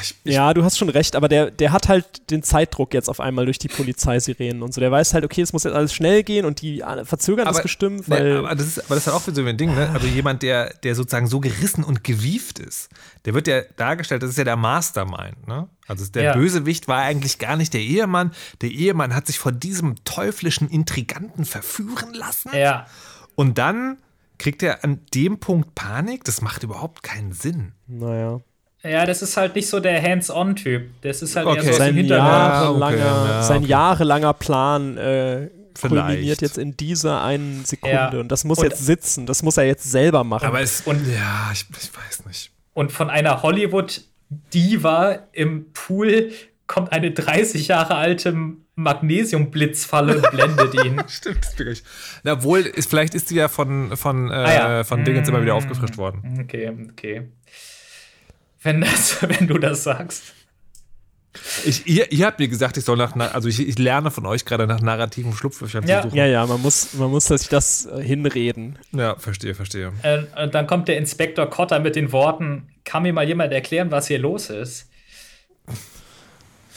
Ich, ich, Ja, du hast schon recht, aber der, der hat halt den Zeitdruck jetzt auf einmal durch die Polizeisirenen und so. Der weiß halt, okay, es muss jetzt alles schnell gehen und die alle verzögern das bestimmt, ne, weil. aber, das ist, aber das ist halt auch wieder so ein Ding, ne? Also jemand, der, der sozusagen so gerissen und gewieft ist, der wird ja dargestellt, das ist ja der Mastermind, ne? Also der Ja. Bösewicht war eigentlich gar nicht der Ehemann. Der Ehemann hat sich von diesem teuflischen Intriganten verführen lassen. Ja. Und dann kriegt er an dem Punkt Panik. Das macht überhaupt keinen Sinn. naja. Ja, das ist halt nicht so der Hands-on-Typ. Das ist halt eher Okay. so aus dem Sein, Hintergrund. jahrelanger, okay, ja, sein okay. jahrelanger Plan äh, Vielleicht. kulminiert jetzt in dieser einen Sekunde. Ja. Und das muss Und- jetzt sitzen. Das muss er jetzt selber machen. Aber es, Und- ja, ich, ich weiß nicht. Und von einer Hollywood-Diva im Pool kommt eine 30 Jahre alte Magnesiumblitzfalle und blendet [laughs] ihn. Stimmt, das wirklich. Na, obwohl, ist, vielleicht ist die ja von, von, äh, Ah ja. von Dingens immer wieder Mm. aufgefrischt worden. Okay, okay. Wenn, das, [laughs] wenn du das sagst. Ich, ihr, ihr habt mir gesagt, ich soll nach, na- also ich, ich lerne von euch gerade nach narrativen Schlupflöchern Ja. zu suchen. Ja, ja, man muss, man muss sich das äh, hinreden. ja, verstehe, verstehe. Äh, und dann kommt der Inspektor Cotter mit den Worten: Kann mir mal jemand erklären, was hier los ist?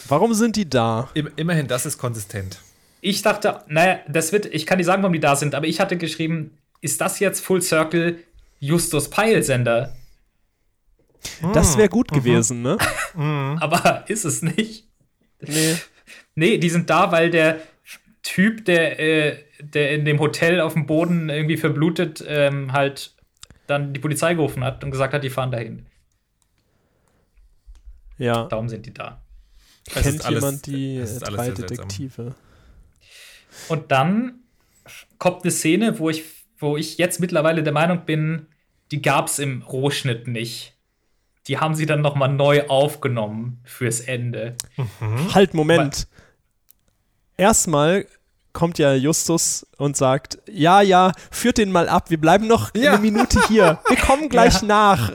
Warum sind die da? Im, immerhin, das ist konsistent. Ich dachte, naja, das wird, ich kann nicht sagen, warum die da sind, aber ich hatte geschrieben, ist das jetzt Full Circle Justus Peil-Sender? Das wäre gut gewesen, ne? Aber [laughs] ist es nicht. Nee. Nee, die sind da, weil der Typ, der, äh, der in dem Hotel auf dem Boden irgendwie verblutet, ähm, halt dann die Polizei gerufen hat und gesagt hat, die fahren dahin. Ja. Darum sind die da. Es Kennt alles- jemand die drei. Detektive? Und dann kommt eine Szene, wo ich, wo ich jetzt mittlerweile der Meinung bin, die gab es im Rohschnitt nicht. Die haben sie dann noch mal neu aufgenommen fürs Ende. Halt, Moment. Erstmal kommt ja Justus und sagt, ja, ja, führt den mal ab, wir bleiben noch Ja. eine Minute hier. Wir kommen [laughs] gleich nach.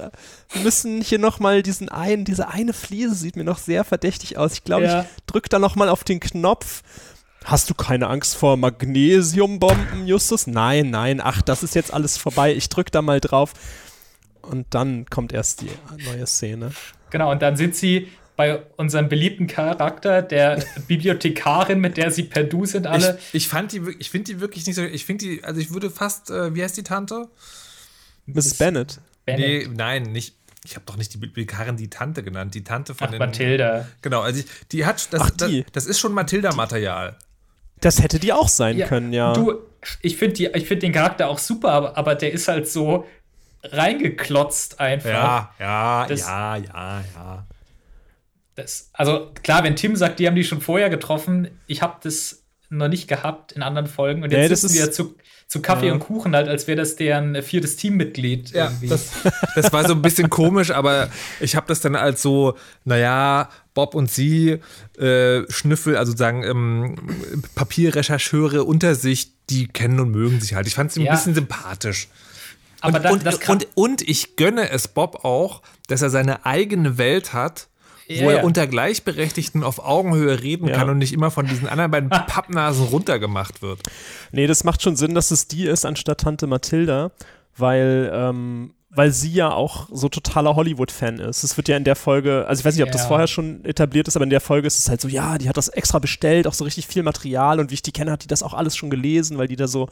Wir müssen hier noch mal diesen einen, diese eine Fliese sieht mir noch sehr verdächtig aus. Ich glaube, Ja. ich drück da noch mal auf den Knopf. Hast du keine Angst vor Magnesiumbomben, Justus? Nein, nein, ach, das ist jetzt alles vorbei. Ich drück da mal drauf. Und dann kommt erst die neue Szene. Genau, und dann sind sie bei unserem beliebten Charakter, der Bibliothekarin, mit der sie per Du sind alle. Ich, ich fand die, ich finde die wirklich nicht so, ich finde die, also ich würde fast, äh, wie heißt die Tante? Mrs. Bennett. Bennett. Nee, nein, nicht, ich habe doch nicht die Bibliothekarin die Tante genannt, die Tante von Ach, den. Mathilda. Genau, also ich, die hat, das, Ach, die. Das, das ist schon Mathilda-Material. Das hätte die auch sein können, ja. Du, ich finde die- ich find den Charakter auch super, aber, aber der ist halt so reingeklotzt einfach. Ja, ja, Das- ja, ja, ja. Das, also klar, wenn Tim sagt, die haben die schon vorher getroffen, ich habe das noch nicht gehabt in anderen Folgen und jetzt Nee, das sitzen ja zu, zu Kaffee Ja. und Kuchen halt, als wäre das deren viertes Teammitglied. Ja, irgendwie. das, das war so ein bisschen komisch, aber ich habe das dann als so, naja, Bob und sie, äh, Schnüffel, also sagen, ähm, Papierrechercheure unter sich, die kennen und mögen sich halt. Ich fand sie ein Ja. bisschen sympathisch. Aber und, da, und, das kann, und, und ich gönne es Bob auch, dass er seine eigene Welt hat, wo Ja, er ja. unter Gleichberechtigten auf Augenhöhe reden Ja. kann und nicht immer von diesen anderen beiden [laughs] Pappnasen runtergemacht wird. Nee, das macht schon Sinn, dass es die ist anstatt Tante Mathilda, weil, ähm, weil sie ja auch so totaler Hollywood-Fan ist. Es wird ja in der Folge, also ich weiß nicht, ob das vorher schon etabliert ist, aber in der Folge ist es halt so, ja, die hat das extra bestellt, auch so richtig viel Material und wie ich die kenne, hat die das auch alles schon gelesen, weil die da so,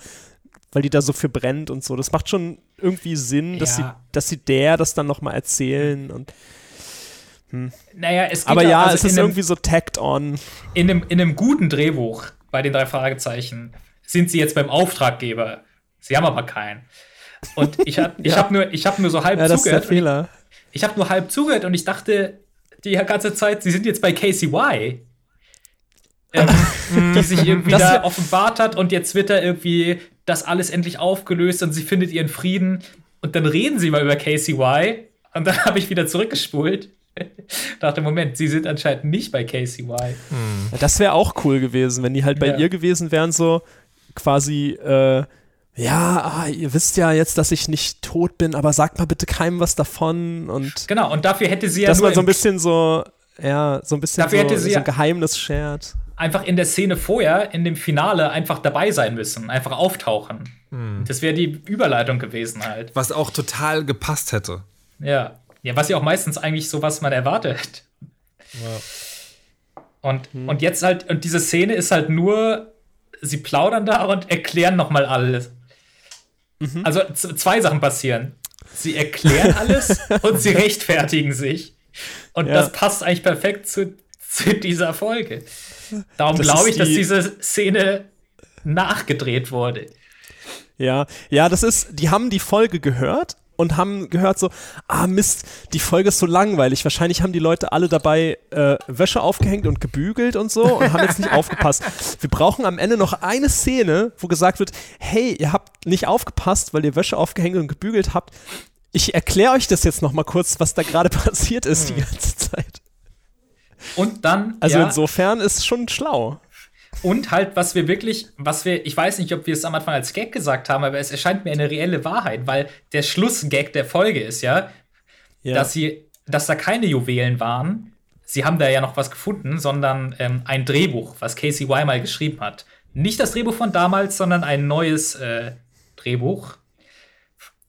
weil die da so für brennt und so. Das macht schon irgendwie Sinn, dass Ja. sie, dass sie der das dann nochmal erzählen und naja, es geht aber ja, also es ist in einem, irgendwie so tagged on. in, einem, in einem guten Drehbuch bei den drei Fragezeichen sind sie jetzt beim Auftraggeber. Sie haben aber keinen. Und ich habe [laughs] ich Ja. hab nur, ich hab nur so halb Ja, das ist der zugehört. und ich- Fehler. Ich habe nur halb zugehört und ich dachte die ganze Zeit, sie sind jetzt bei KCY. Ähm, [laughs] die sich irgendwie Das da offenbart hat und jetzt wird da irgendwie das alles endlich aufgelöst und sie findet ihren Frieden. Und dann reden sie mal über KCY und dann [laughs] habe ich wieder zurückgespult. [laughs] dachte, Moment, sie sind anscheinend nicht bei KCY. Ja, Das wäre auch cool gewesen, wenn die halt bei Ja. ihr gewesen wären, so quasi, äh, ja, ah, ihr wisst ja jetzt, dass ich nicht tot bin, aber sagt mal bitte keinem was davon und Genau, und dafür hätte sie ja dass man so ein bisschen so, ja, so ein bisschen Dafür so, hätte sie so ja- ein Geheimnis shared. Einfach in der Szene vorher, in dem Finale, einfach dabei sein müssen, einfach auftauchen. Das wäre die Überleitung gewesen halt. Was auch total gepasst hätte. Ja. Ja, was ja auch meistens eigentlich so, was man erwartet. Und, und jetzt halt, und diese Szene ist halt nur, sie plaudern da und erklären nochmal alles. Also z- zwei Sachen passieren. Sie erklären [laughs] alles und sie rechtfertigen sich. Und Ja. das passt eigentlich perfekt zu, zu dieser Folge. Darum glaube ich, dass die- diese Szene nachgedreht wurde. Ja, ja, das ist, die haben die Folge gehört und haben gehört so, ah Mist, die Folge ist so langweilig. Wahrscheinlich haben die Leute alle dabei äh, Wäsche aufgehängt und gebügelt und so und haben jetzt nicht [laughs] aufgepasst. Wir brauchen am Ende noch eine Szene, wo gesagt wird, hey, ihr habt nicht aufgepasst, weil ihr Wäsche aufgehängt und gebügelt habt. ich erkläre euch das jetzt noch mal kurz, was da gerade [laughs] passiert ist Hm. die ganze Zeit. Und dann, Also ja, insofern ist schon schlau. und halt, was wir wirklich, was wir, ich weiß nicht, ob wir es am Anfang als Gag gesagt haben, aber es erscheint mir eine reelle Wahrheit, weil der Schlussgag der Folge ist ja, Ja. dass sie, dass da keine Juwelen waren. Sie haben da ja noch was gefunden, sondern ähm, ein Drehbuch, was Casey Y mal geschrieben hat. Nicht das Drehbuch von damals, sondern ein neues äh, Drehbuch.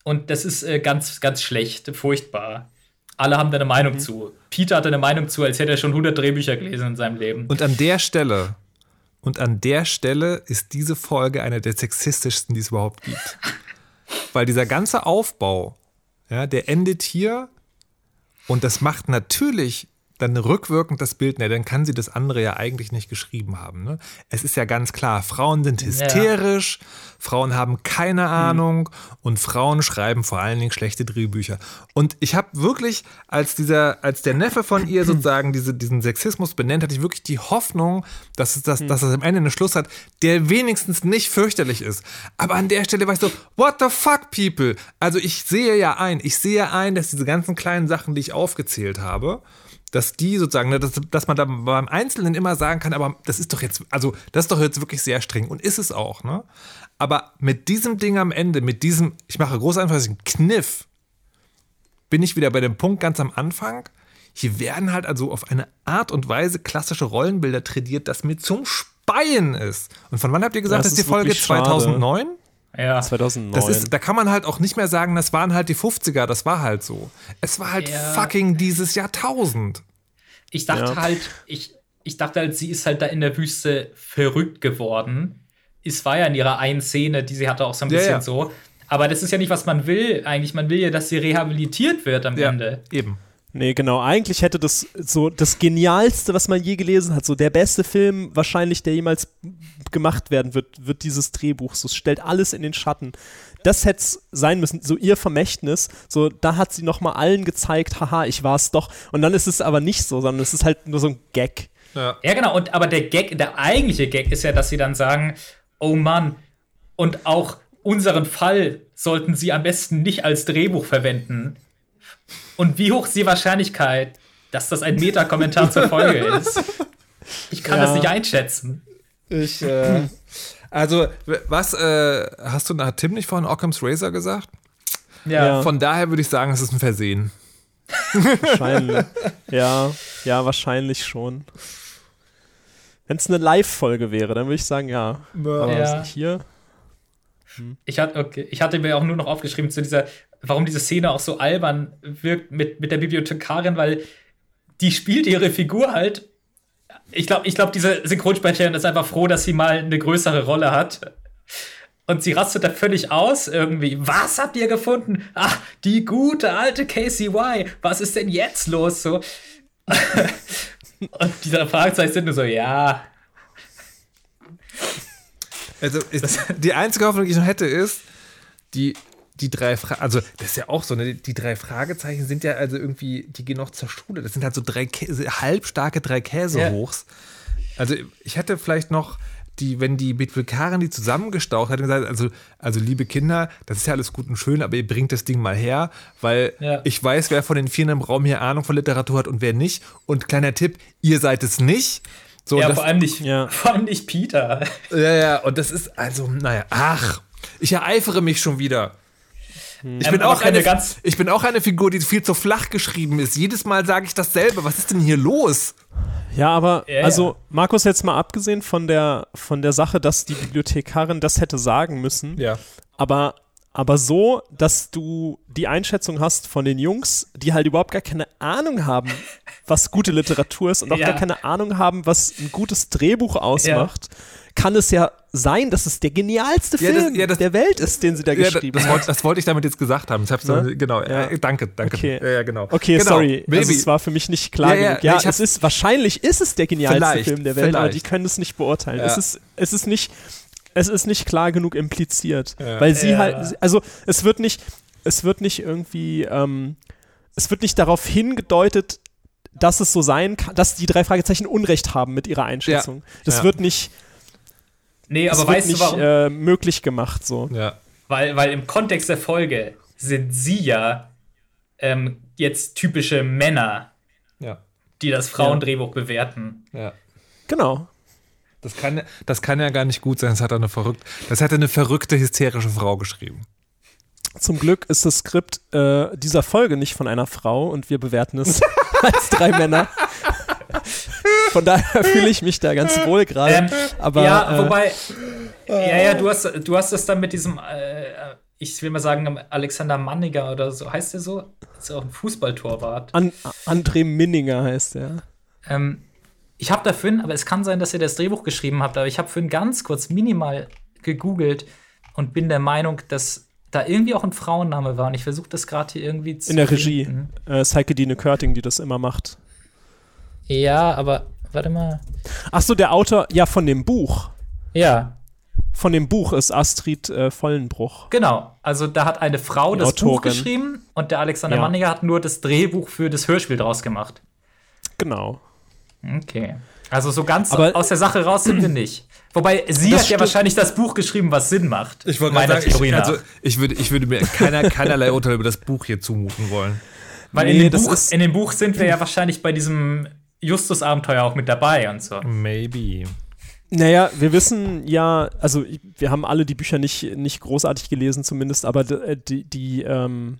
Und das ist äh, ganz, ganz schlecht, furchtbar. Alle haben da eine Meinung zu. Peter hatte eine Meinung zu, als hätte er schon 100 Drehbücher gelesen in seinem Leben. Und an der Stelle, und an der Stelle ist diese Folge eine der sexistischsten, die es überhaupt gibt. [laughs] Weil dieser ganze Aufbau, ja, der endet hier und das macht natürlich dann rückwirkend das Bild, ne, dann kann sie das andere ja eigentlich nicht geschrieben haben. Ne? Es ist ja ganz klar, Frauen sind hysterisch, Frauen haben keine Ahnung und Frauen schreiben vor allen Dingen schlechte Drehbücher. Und ich habe wirklich, als dieser, als der Neffe von ihr [clears throat] sozusagen diese, diesen Sexismus benennt, hatte ich wirklich die Hoffnung, dass es, das, dass es am Ende einen Schluss hat, der wenigstens nicht fürchterlich ist. Aber an der Stelle war ich so, what the fuck, people? Also ich sehe ja ein, ich sehe ein, dass diese ganzen kleinen Sachen, die ich aufgezählt habe, dass die sozusagen, ne, dass, dass man da beim Einzelnen immer sagen kann, aber das ist doch jetzt, also das ist doch jetzt wirklich sehr streng und ist es auch, ne? Aber mit diesem Ding am Ende, mit diesem, ich mache groß Anführungszeichen, Kniff, bin ich wieder bei dem Punkt ganz am Anfang. Hier werden halt also auf eine Art und Weise klassische Rollenbilder tradiert, das mir zum Speien ist. Und von wann habt ihr gesagt, Das ist die Folge schade. 2009? Ja. 2009. Das ist, da kann man halt auch nicht mehr sagen, das waren halt die 50er, das war halt so. Es war halt Ja. fucking dieses Jahrtausend. Ich dachte Ja. halt, ich, ich dachte halt, sie ist halt da in der Wüste verrückt geworden. Es war ja in ihrer einen Szene, die sie hatte, auch so ein Ja, bisschen ja. so. Aber das ist ja nicht, was man will. Eigentlich, man will ja, dass sie rehabilitiert wird am Ende. eben. Nee, genau. Eigentlich hätte das so das Genialste, was man je gelesen hat, so der beste Film wahrscheinlich, der jemals gemacht werden wird, wird dieses Drehbuch. So, es stellt alles in den Schatten. Das hätte es sein müssen, so ihr Vermächtnis. So, da hat sie nochmal allen gezeigt, haha, ich war es doch. Und dann ist es aber nicht so, sondern es ist halt nur so ein Gag. Ja, genau. Und, aber der Gag, der eigentliche Gag ist ja, dass sie dann sagen, oh Mann, und auch unseren Fall sollten sie am besten nicht als Drehbuch verwenden. Und wie hoch ist die Wahrscheinlichkeit, dass das ein Meta-Kommentar zur Folge ist? Ich kann Ja. das nicht einschätzen. Ich, äh, also, was, äh, hast du, hat Tim nicht vorhin Occam's Razor gesagt? Ja. Von daher würde ich sagen, es ist ein Versehen. Wahrscheinlich. [laughs] ja, ja, wahrscheinlich schon. Wenn es eine Live-Folge wäre, dann würde ich sagen, ja. Aber Ja. hier. Ich hatte, okay, ich hatte mir auch nur noch aufgeschrieben zu dieser, warum diese Szene auch so albern wirkt mit, mit der Bibliothekarin, weil die spielt ihre Figur halt. Ich glaube, ich glaub, diese Synchronsprecherin ist einfach froh, dass sie mal eine größere Rolle hat. Und sie rastet da völlig aus irgendwie. Was habt ihr gefunden? Ach, die gute alte Casey Y. Was ist denn jetzt los? So. Und diese Fragezeichen sind nur so, ja. Also, ist, die einzige Hoffnung, die ich noch hätte, ist, die, die drei Fra also das ist ja auch so, ne? die drei Fragezeichen sind ja also irgendwie, die gehen noch zur Schule. Das sind halt so drei Käse, halbstarke drei Käsehochs. Also ich hätte vielleicht noch die, wenn die Bibliothekarin die zusammengestaucht hätte, gesagt, also, also liebe Kinder, das ist ja alles gut und schön, aber ihr bringt das Ding mal her, weil Ja. ich weiß, wer von den Vieren im Raum hier Ahnung von Literatur hat und wer nicht. Und kleiner Tipp, ihr seid es nicht. So, ja, das, vor allem nicht, Ja. vor allem nicht Peter. ja, ja, und das ist also, naja, ach, ich ereifere mich schon wieder. Ich Ähm, bin, auch eine, ganz- ich bin auch eine Figur, die viel zu flach geschrieben ist. Jedes Mal sage ich dasselbe. Was ist denn hier los? Ja, aber Ja, also ja. Markus jetzt mal abgesehen von der von der Sache, dass die Bibliothekarin das hätte sagen müssen, Ja. aber aber so, dass du die Einschätzung hast von den Jungs, die halt überhaupt gar keine Ahnung haben, was gute Literatur ist und auch Ja. gar keine Ahnung haben, was ein gutes Drehbuch ausmacht, kann es ja sein, dass es der genialste Ja, das- Film ja, das- der Welt ist, den sie da Ja, das, geschrieben das, haben. wollte, das wollte ich damit jetzt gesagt haben. Ich hab's Ne? genau. Ja. Äh, danke, danke. Okay. Ja, genau. Okay, genau. sorry. Baby. Also es war für mich nicht klar Ja, genug. Ja, nee, es ist wahrscheinlich ist es der genialste Film der Welt, aber vielleicht. die können es nicht beurteilen. Ja. Es ist es ist nicht es ist nicht klar genug impliziert, Ja. weil sie Ja. halt also es wird nicht es wird nicht irgendwie ähm, es wird nicht darauf hingedeutet, dass es so sein kann, dass die drei Fragezeichen Unrecht haben mit ihrer Einschätzung. Das Ja. wird nicht, Nee, das aber weißt du nicht warum? äh, möglich gemacht so. ja. Weil, weil im Kontext der Folge sind sie ja ähm, jetzt typische Männer, Ja. die das Frauendrehbuch bewerten. ja. Genau. Das kann, das kann ja gar nicht gut sein. Das hat eine verrückt, das hat eine verrückte, hysterische Frau geschrieben. Zum Glück ist das Skript äh, dieser Folge nicht von einer Frau und wir bewerten es [laughs] als drei Männer. Von daher fühle ich mich da ganz [laughs] wohl gerade. Ähm, aber ja, äh, wobei, ja, ja, du hast, du hast das dann mit diesem, äh, ich will mal sagen, Alexander Manniger oder so, heißt der so? Ist auch ein Fußballtorwart. An André Minninger heißt er. Ähm, ich habe da vorhin, aber es kann sein, dass ihr das Drehbuch geschrieben habt, aber ich habe vorhin ganz kurz minimal gegoogelt und bin der Meinung, dass da irgendwie auch ein Frauenname war. Und ich versuche das gerade hier irgendwie zu. In der Regie. finden. Äh, Dine Körting, die das immer macht. Ja, aber warte mal. Ach so, der Autor, ja, von dem Buch. Ja, Von dem Buch ist Astrid äh, Vollenbruch. genau. Also da hat eine Frau Die das Buch geschrieben und der Alexander Ja. Manninger hat nur das Drehbuch für das Hörspiel draus gemacht. Genau. Okay. Also so ganz Aber- aus der Sache raus sind wir nicht. Wobei sie Das hat ja wahrscheinlich das Buch geschrieben, was Sinn macht. Ich wollte meiner sagen, Theorie ich, nach. also, ich, würde, ich würde mir keiner, keinerlei Urteil über das Buch hier zumuten wollen. Weil Nee, in, dem das Buch, ist- in dem Buch sind wir ja wahrscheinlich bei diesem Justus-Abenteuer auch mit dabei und so. Maybe. Naja, wir wissen ja, also wir haben alle die Bücher nicht, nicht großartig gelesen zumindest, aber äh, die, die ähm,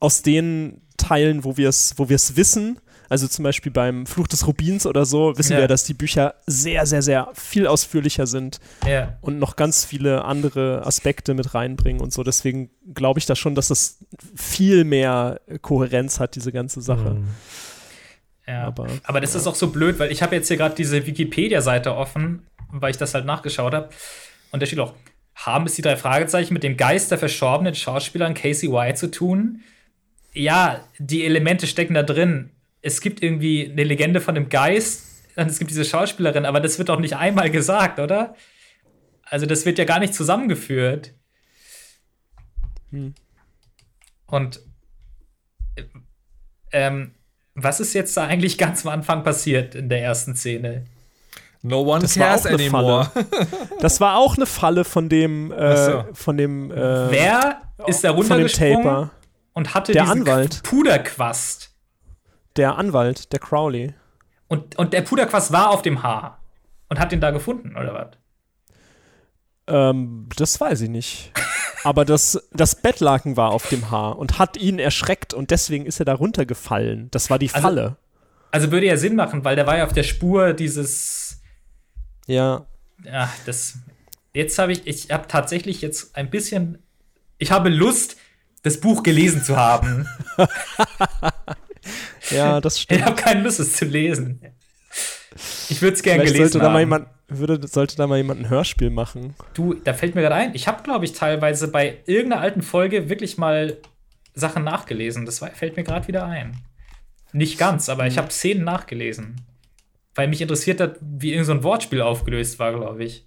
aus den Teilen, wo wir es wo wir es wissen, also zum Beispiel beim Fluch des Rubins oder so, wissen Ja. wir, dass die Bücher sehr, sehr, sehr viel ausführlicher sind Ja. und noch ganz viele andere Aspekte mit reinbringen und so. Deswegen glaube ich da schon, dass das viel mehr Kohärenz hat, diese ganze Sache. Ja. Aber, Aber, das ist auch so blöd, weil ich habe jetzt hier gerade diese Wikipedia-Seite offen, weil ich das halt nachgeschaut habe. Und da steht auch, haben es die drei Fragezeichen mit dem Geist der verstorbenen Schauspielerin Casey White zu tun? Ja, die Elemente stecken da drin. Es gibt irgendwie eine Legende von dem Geist und es gibt diese Schauspielerin, aber das wird doch nicht einmal gesagt, oder? Also das wird ja gar nicht zusammengeführt. Und äh, ähm, was ist jetzt da eigentlich [laughs] ganz am Anfang passiert in der ersten Szene? No one Das war cares auch eine anymore. [laughs] Das war auch eine Falle von dem, äh, so. von dem, äh, Wer ist da von dem runtergesprungen Taper. und hatte Der diesen Anwalt. Puderquast? Der Anwalt, der Crowley. Und, und der Puderquast war auf dem Haar und hat den da gefunden, oder was? Ähm, das weiß ich nicht. Aber das, das Bettlaken war auf dem Haar und hat ihn erschreckt und deswegen ist er da runtergefallen. Das war die Also- Falle. Also würde ja Sinn machen, weil der war ja auf der Spur dieses. ja. Ja, das. Jetzt habe ich, ich habe tatsächlich jetzt ein bisschen. Ich habe Lust, das Buch gelesen zu haben. [laughs] Ja, das Ich stimmt. habe keine Lust, es zu lesen. Ich würde es gerne gelesen sollte da, mal jemand, würde, sollte da mal jemand ein Hörspiel machen. Du, da fällt mir gerade ein, ich habe, glaube ich, teilweise bei irgendeiner alten Folge wirklich mal Sachen nachgelesen. Das fällt mir gerade wieder ein. Nicht ganz, aber ich habe Szenen nachgelesen. Weil mich interessiert hat, wie irgend so ein Wortspiel aufgelöst war, glaube ich.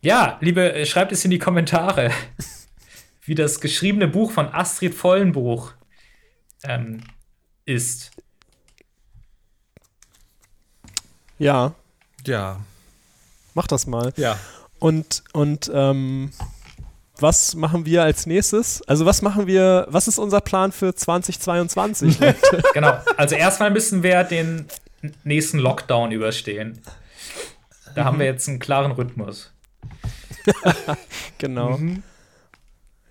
Ja, liebe, äh, schreibt es in die Kommentare, [laughs] wie das geschriebene Buch von Astrid Vollenbruch ähm, ist. Ja, Ja. mach das mal. Ja. Und, und ähm, was machen wir als nächstes? Also was machen wir, was ist unser Plan für 2022? [laughs] Leute? Genau. Also erstmal müssen wir den nächsten Lockdown überstehen. Da haben wir jetzt einen klaren Rhythmus. [laughs] genau.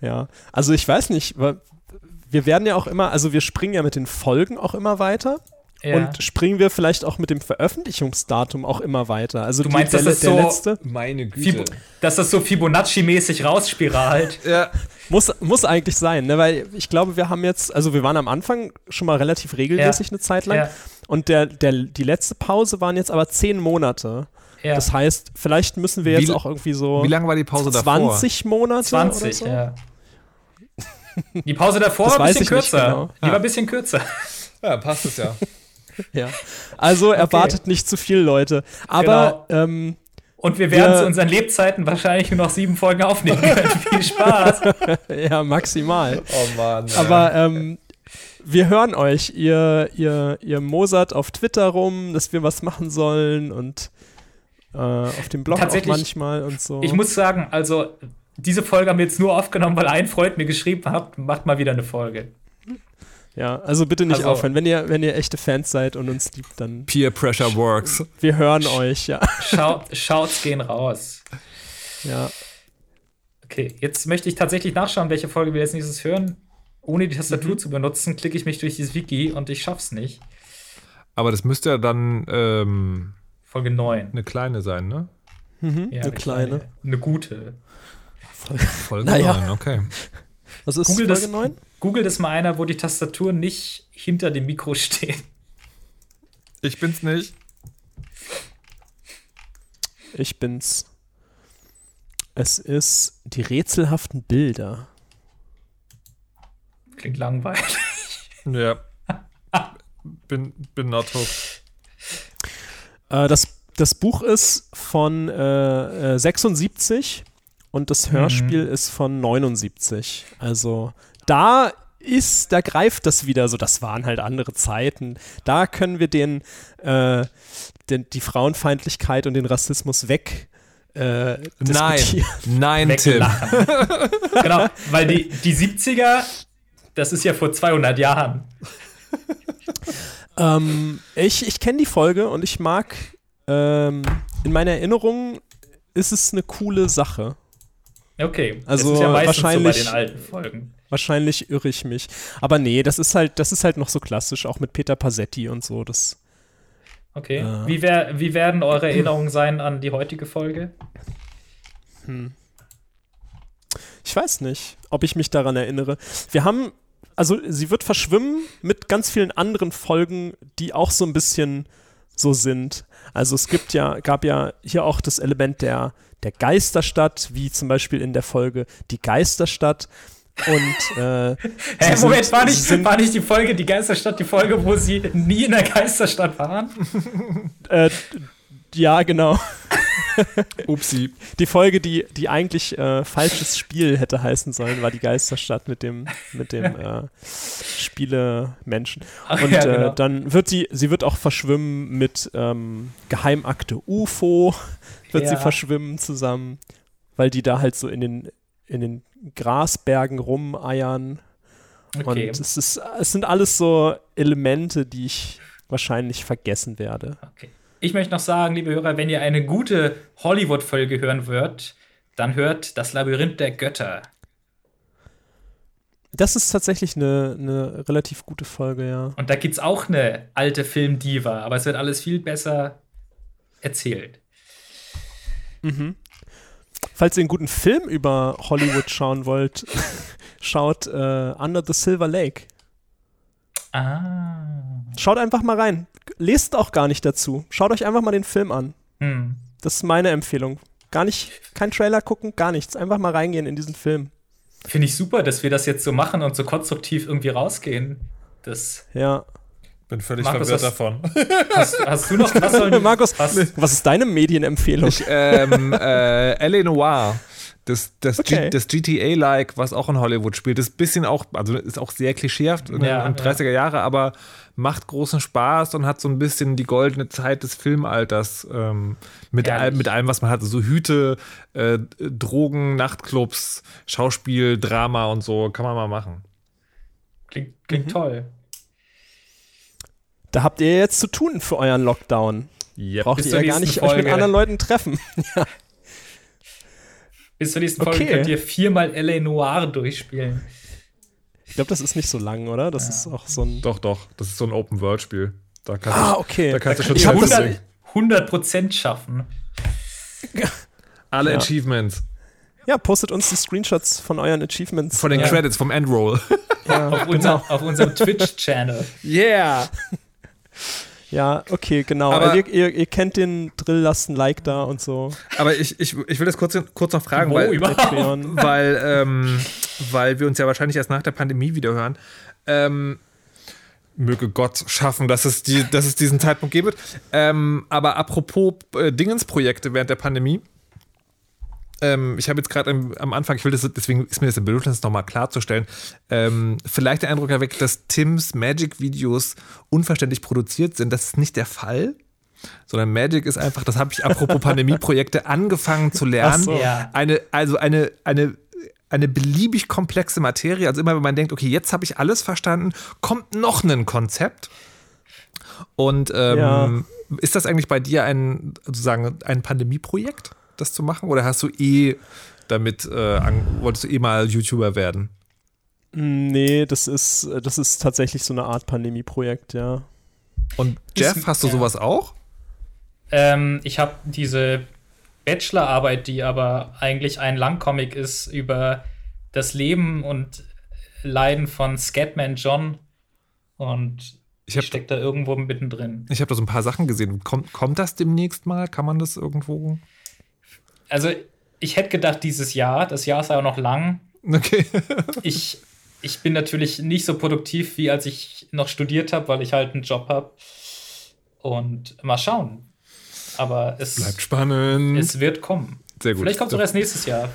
Ja, also ich weiß nicht, wir werden ja auch immer, also wir springen ja mit den Folgen auch immer weiter. Ja. Und springen wir vielleicht auch mit dem Veröffentlichungsdatum auch immer weiter. Also Du die- meinst, der, das ist der so- letzte Meine Fibo dass das so Fibonacci-mäßig rausspiralt. Ja. muss, muss eigentlich sein, ne? weil ich glaube, wir haben jetzt, also wir waren am Anfang schon mal relativ regelmäßig Ja. eine Zeit lang Ja. und der, der, die letzte Pause waren jetzt aber zehn Monate. Ja. Das heißt, vielleicht müssen wir Wie jetzt l- auch irgendwie so Wie lange war die Pause davor? 20 Monate 20, oder so? ja. Die Pause davor Das war ein bisschen kürzer. genau. Die war ein bisschen kürzer. Ja, passt es ja. [laughs] [laughs] Ja. Also erwartet nicht zu viel, Leute. Aber ähm, Und wir werden zu unseren Lebzeiten wahrscheinlich nur noch sieben Folgen aufnehmen können. [laughs] Viel Spaß. [laughs] ja, maximal. Oh Mann. Aber ähm, wir hören euch. Ihr, ihr, ihr mosert auf Twitter rum, dass wir was machen sollen und äh, auf dem Blog auch manchmal und so. Ich muss sagen, also diese Folge haben wir jetzt nur aufgenommen, weil ein Freund mir geschrieben hat, macht mal wieder eine Folge. Ja, also bitte nicht Also- aufhören. Wenn ihr, wenn ihr echte Fans seid und uns liebt, dann Peer Pressure works. wir hören euch, ja. Schau, Shouts gehen raus. ja. Okay, jetzt möchte ich tatsächlich nachschauen, welche Folge wir als nächstes hören. Ohne die Tastatur zu benutzen, klicke ich mich durch dieses Wiki und ich schaff's nicht. Aber das müsste ja dann ähm, Folge 9. eine kleine sein, ne? Mhm, Ja, eine kleine. Eine gute. Folge Naja. 9, okay. Was ist Google Folge das, 9? Google das mal einer, wo die Tastatur nicht hinter dem Mikro [laughs] steht. Ich bin's nicht. Ich bin's. Es ist die rätselhaften Bilder. Klingt langweilig. Ja. bin, bin not hooked. Äh, das, das Buch ist von äh, äh, 76 und das Hörspiel ist von 79. Also da ist, da greift das wieder so, das waren halt andere Zeiten. Da können wir den, äh, den die Frauenfeindlichkeit und den Rassismus weg äh, Nein, nein, Tim. [laughs] Genau, weil die, die 70er, das ist ja vor 200 Jahren. Ähm, ich ich kenne die Folge und ich mag, ähm, in meiner Erinnerung ist es eine coole Sache. Okay, Also das ist ja meistens so bei wahrscheinlich- den alten Folgen. Wahrscheinlich irre ich mich. Aber nee, das ist halt, das ist halt noch so klassisch, auch mit Peter Passetti und so. Das, Okay, Äh. wie, wär, wie werden eure Erinnerungen sein an die heutige Folge? ich weiß nicht, ob ich mich daran erinnere. Wir haben, also sie wird verschwimmen mit ganz vielen anderen Folgen, die auch so ein bisschen so sind. Also es gibt ja, gab ja hier auch das Element der, der Geisterstadt, wie zum Beispiel in der Folge Die Geisterstadt. Und [laughs] äh, Hä, sie Moment, sind- war sie nicht, sind- war nicht die Folge Die Geisterstadt die Folge, wo sie nie in der Geisterstadt waren? [laughs] Äh, ja, genau. [laughs] Upsi. Die Folge, die, die eigentlich äh, falsches Spiel hätte heißen sollen, war die Geisterstadt mit dem, mit dem äh, Spielemenschen. Und ja, äh, genau. dann wird sie, sie wird auch verschwimmen mit ähm, Geheimakte UFO, wird sie Ja. verschwimmen zusammen, weil die da halt so in den, in den Grasbergen rumeiern. Okay. Und es, ist, es sind alles so Elemente, die ich wahrscheinlich vergessen werde. okay. Ich möchte noch sagen, liebe Hörer, wenn ihr eine gute Hollywood-Folge hören wollt, dann hört Das Labyrinth der Götter. Das ist tatsächlich eine, eine relativ gute Folge, ja. Und da gibt es auch eine alte Filmdiva, aber es wird alles viel besser erzählt. Falls ihr einen guten Film über Hollywood schauen wollt, [laughs] schaut äh, Under the Silver Lake. Ah. Schaut einfach mal rein. Lest auch gar nicht dazu. Schaut euch einfach mal den Film an. Hm. Das ist meine Empfehlung. Gar nicht, kein Trailer gucken, gar nichts. Einfach mal reingehen in diesen Film. Finde ich super, dass wir das jetzt so machen und so konstruktiv irgendwie rausgehen. Das Ja. Bin völlig Markus, verwirrt was- davon. [laughs] hast, hast du noch [laughs] was sollen Markus, was, was ist deine Medienempfehlung? Ich, ähm, äh, L.A. Noir. Das, das, Okay. Das GTA-like, was auch in Hollywood spielt, ist ein bisschen auch, also ist auch sehr klischeehaft in Ja, den 30er Jahre, aber macht großen Spaß und hat so ein bisschen die goldene Zeit des Filmalters ähm, mit, all, mit allem, was man hat. So Hüte, äh, Drogen, Nachtclubs, Schauspiel, Drama und so, kann man mal machen. klingt, klingt Mhm. toll. Da habt ihr jetzt zu tun für euren Lockdown. Yep. Braucht Bis ihr ja gar nicht euch mit Folge. anderen Leuten treffen. [laughs] [laughs] Bis zur nächsten Okay. Folge könnt ihr viermal L.A. Noir durchspielen. Ich glaube, das ist nicht so lang, oder? Das ist auch so ein. Doch, doch, das ist so ein Open-World-Spiel. Da kannst Ah, du, okay. da kannst du schon Ich hab Zeit das- verbringen. 100 Prozent schaffen. [laughs] Alle Ja. Achievements. Ja, postet uns die Screenshots von euren Achievements. Von den Ja. Credits, vom Endroll. ja, Auf, unser, auf unserem Twitch-Channel. Yeah! Ja, okay, genau. Aber- Also ihr, ihr, ihr kennt den Drill, lasst ein Like da und so. Aber ich, ich, ich will das kurz, kurz noch fragen, weil, [laughs] weil, ähm, weil wir uns ja wahrscheinlich erst nach der Pandemie wieder hören. Ähm, möge Gott schaffen, dass es, die, dass es diesen Zeitpunkt geben wird. Ähm, aber apropos äh, Dingensprojekte während der Pandemie. Ähm, ich habe jetzt gerade am, am Anfang, ich will das, deswegen ist mir das im Bedürfnis nochmal klarzustellen, ähm, vielleicht der Eindruck erweckt, dass Tims Magic-Videos unverständlich produziert sind. Das ist nicht der Fall. sondern Magic ist einfach, das habe ich apropos [laughs] Pandemieprojekte angefangen zu lernen. So. Eine, also eine, eine, eine beliebig komplexe Materie. Also immer, wenn man denkt, okay, jetzt habe ich alles verstanden, kommt noch ein Konzept. Und ähm, Ja. ist das eigentlich bei dir ein, sozusagen, ein Pandemieprojekt, das zu machen? Oder hast du eh damit, äh, an, wolltest du eh mal YouTuber werden? Nee, das ist, das ist tatsächlich so eine Art Pandemieprojekt, ja. Und Jeff, Ist- hast du ja. sowas auch? Ähm, ich habe diese Bachelorarbeit, die aber eigentlich ein Langcomic ist über das Leben und Leiden von Scatman John. Und Ich ich, stecke da irgendwo mittendrin. Ich habe da so ein paar Sachen gesehen. Kommt, kommt das demnächst mal? Kann man das irgendwo? Also, ich hätte gedacht, dieses Jahr, das Jahr ist ja auch noch lang. Okay. [laughs] Ich, ich bin natürlich nicht so produktiv, wie als ich noch studiert habe, weil ich halt einen Job habe. Und mal schauen. Aber es, Bleibt spannend. es wird kommen. Sehr gut. Vielleicht kommt es auch erst nächstes Jahr.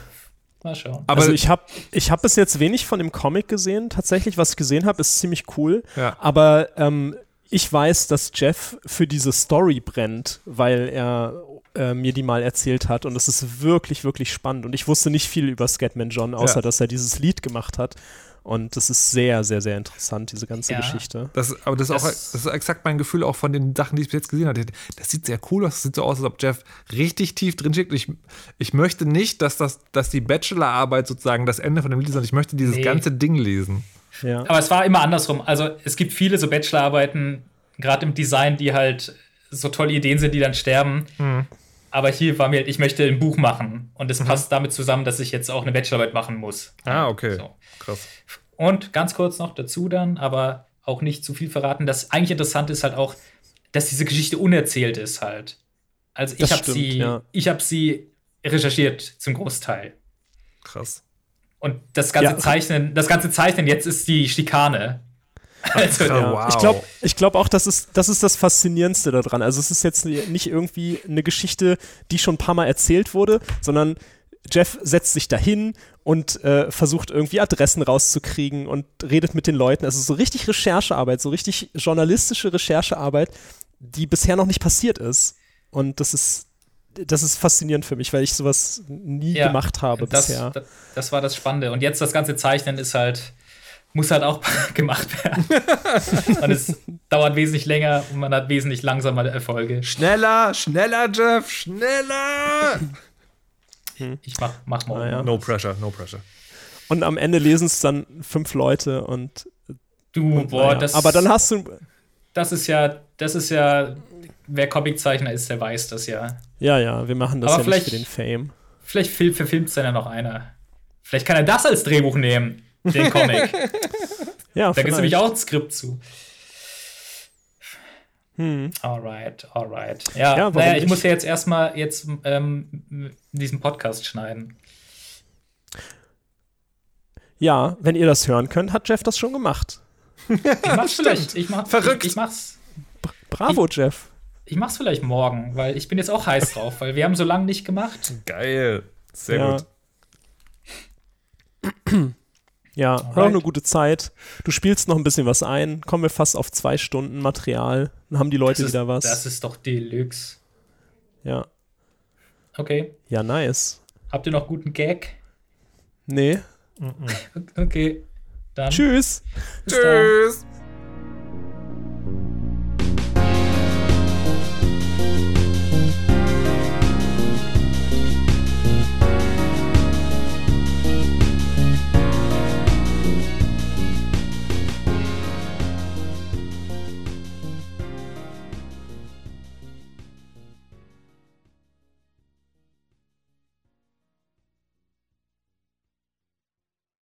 Mal schauen. Aber also ich habe ich hab bis jetzt wenig von dem Comic gesehen. Tatsächlich, was ich gesehen habe, ist ziemlich cool. Ja. Aber ähm, ich weiß, dass Jeff für diese Story brennt, weil er äh, mir die mal erzählt hat. Und es ist wirklich, wirklich spannend. Und ich wusste nicht viel über Scatman John, außer Ja. dass er dieses Lied gemacht hat. Und das ist sehr, sehr, sehr interessant, diese ganze Ja. Geschichte. Das, aber das ist, auch, Das- das ist exakt mein Gefühl auch von den Sachen, die ich bis jetzt gesehen habe. Das sieht sehr cool aus. Das sieht so aus, als ob Jeff richtig tief drin steckt. Ich, ich möchte nicht, dass, das, dass die Bachelorarbeit sozusagen das Ende von dem Lied ist, sondern ich möchte dieses Nee. ganze Ding lesen. Ja. Aber es war immer andersrum. Also es gibt viele so Bachelorarbeiten, gerade im Design, die halt so tolle Ideen sind, die dann sterben. Aber hier war mir, halt, ich möchte ein Buch machen. Und es passt damit zusammen, dass ich jetzt auch eine Bachelorarbeit machen muss. Ah, okay. So. Krass. Und ganz kurz noch dazu dann, aber auch nicht zu viel verraten. Das eigentlich interessant ist halt auch, dass diese Geschichte unerzählt ist halt. Also ich habe sie, ja. ich habe sie recherchiert zum Großteil. Krass. Und das ganze Ja. Zeichnen, das ganze Zeichnen jetzt ist die Schikane. Also, Ja. wow. Ich glaube, ich glaub auch, das ist, das ist das Faszinierendste daran. Also es ist jetzt nicht irgendwie eine Geschichte, die schon ein paar Mal erzählt wurde, sondern Jeff setzt sich dahin und äh, versucht irgendwie Adressen rauszukriegen und redet mit den Leuten. Also so richtig Recherchearbeit, so richtig journalistische Recherchearbeit, die bisher noch nicht passiert ist. Und das ist, das ist faszinierend für mich, weil ich sowas nie Ja, gemacht habe das, bisher. Das, das war das Spannende. Und jetzt das ganze Zeichnen ist halt, muss halt auch [laughs] gemacht werden. [laughs] und es dauert wesentlich länger und man hat wesentlich langsamer Erfolge. Schneller, schneller, Jeff, schneller! Ich mach, mach morgen. Ah, ja. No pressure, no pressure. Und am Ende lesen es dann fünf Leute und Du, boah, naja. das, aber dann hast du das ist ja, das ist ja, wer Comiczeichner ist, der weiß das ja. Ja, ja, wir machen das Aber ja nicht für vielleicht- den Fame. Vielleicht fil- verfilmt es dann ja noch einer. Vielleicht kann er das als Drehbuch nehmen, den Comic. Ja, Da gibt es nämlich auch ein Skript zu. Hm. Alright, alright. Ja, Ja, naja, ich nicht? muss ja jetzt erstmal jetzt ähm, diesen Podcast schneiden. Ja, wenn ihr das hören könnt, hat Jeff das schon gemacht. Ich mach's [laughs] vielleicht. Ich, mach, Verrückt. Ich, ich, mach's, Bravo, Jeff. ich mach's vielleicht morgen, weil ich bin jetzt auch heiß drauf, weil wir haben so lange nicht gemacht. Geil. Sehr Ja. gut. [clears throat] Ja, war auch Alright. eine gute Zeit. Du spielst noch ein bisschen was ein. Kommen wir fast auf zwei Stunden Material. Dann haben die Leute ist, wieder was. das ist doch Deluxe. ja. Okay. ja, nice. Habt ihr noch guten Gag? Nee. [laughs] Okay. Dann Tschüss. bis dann. Tschüss.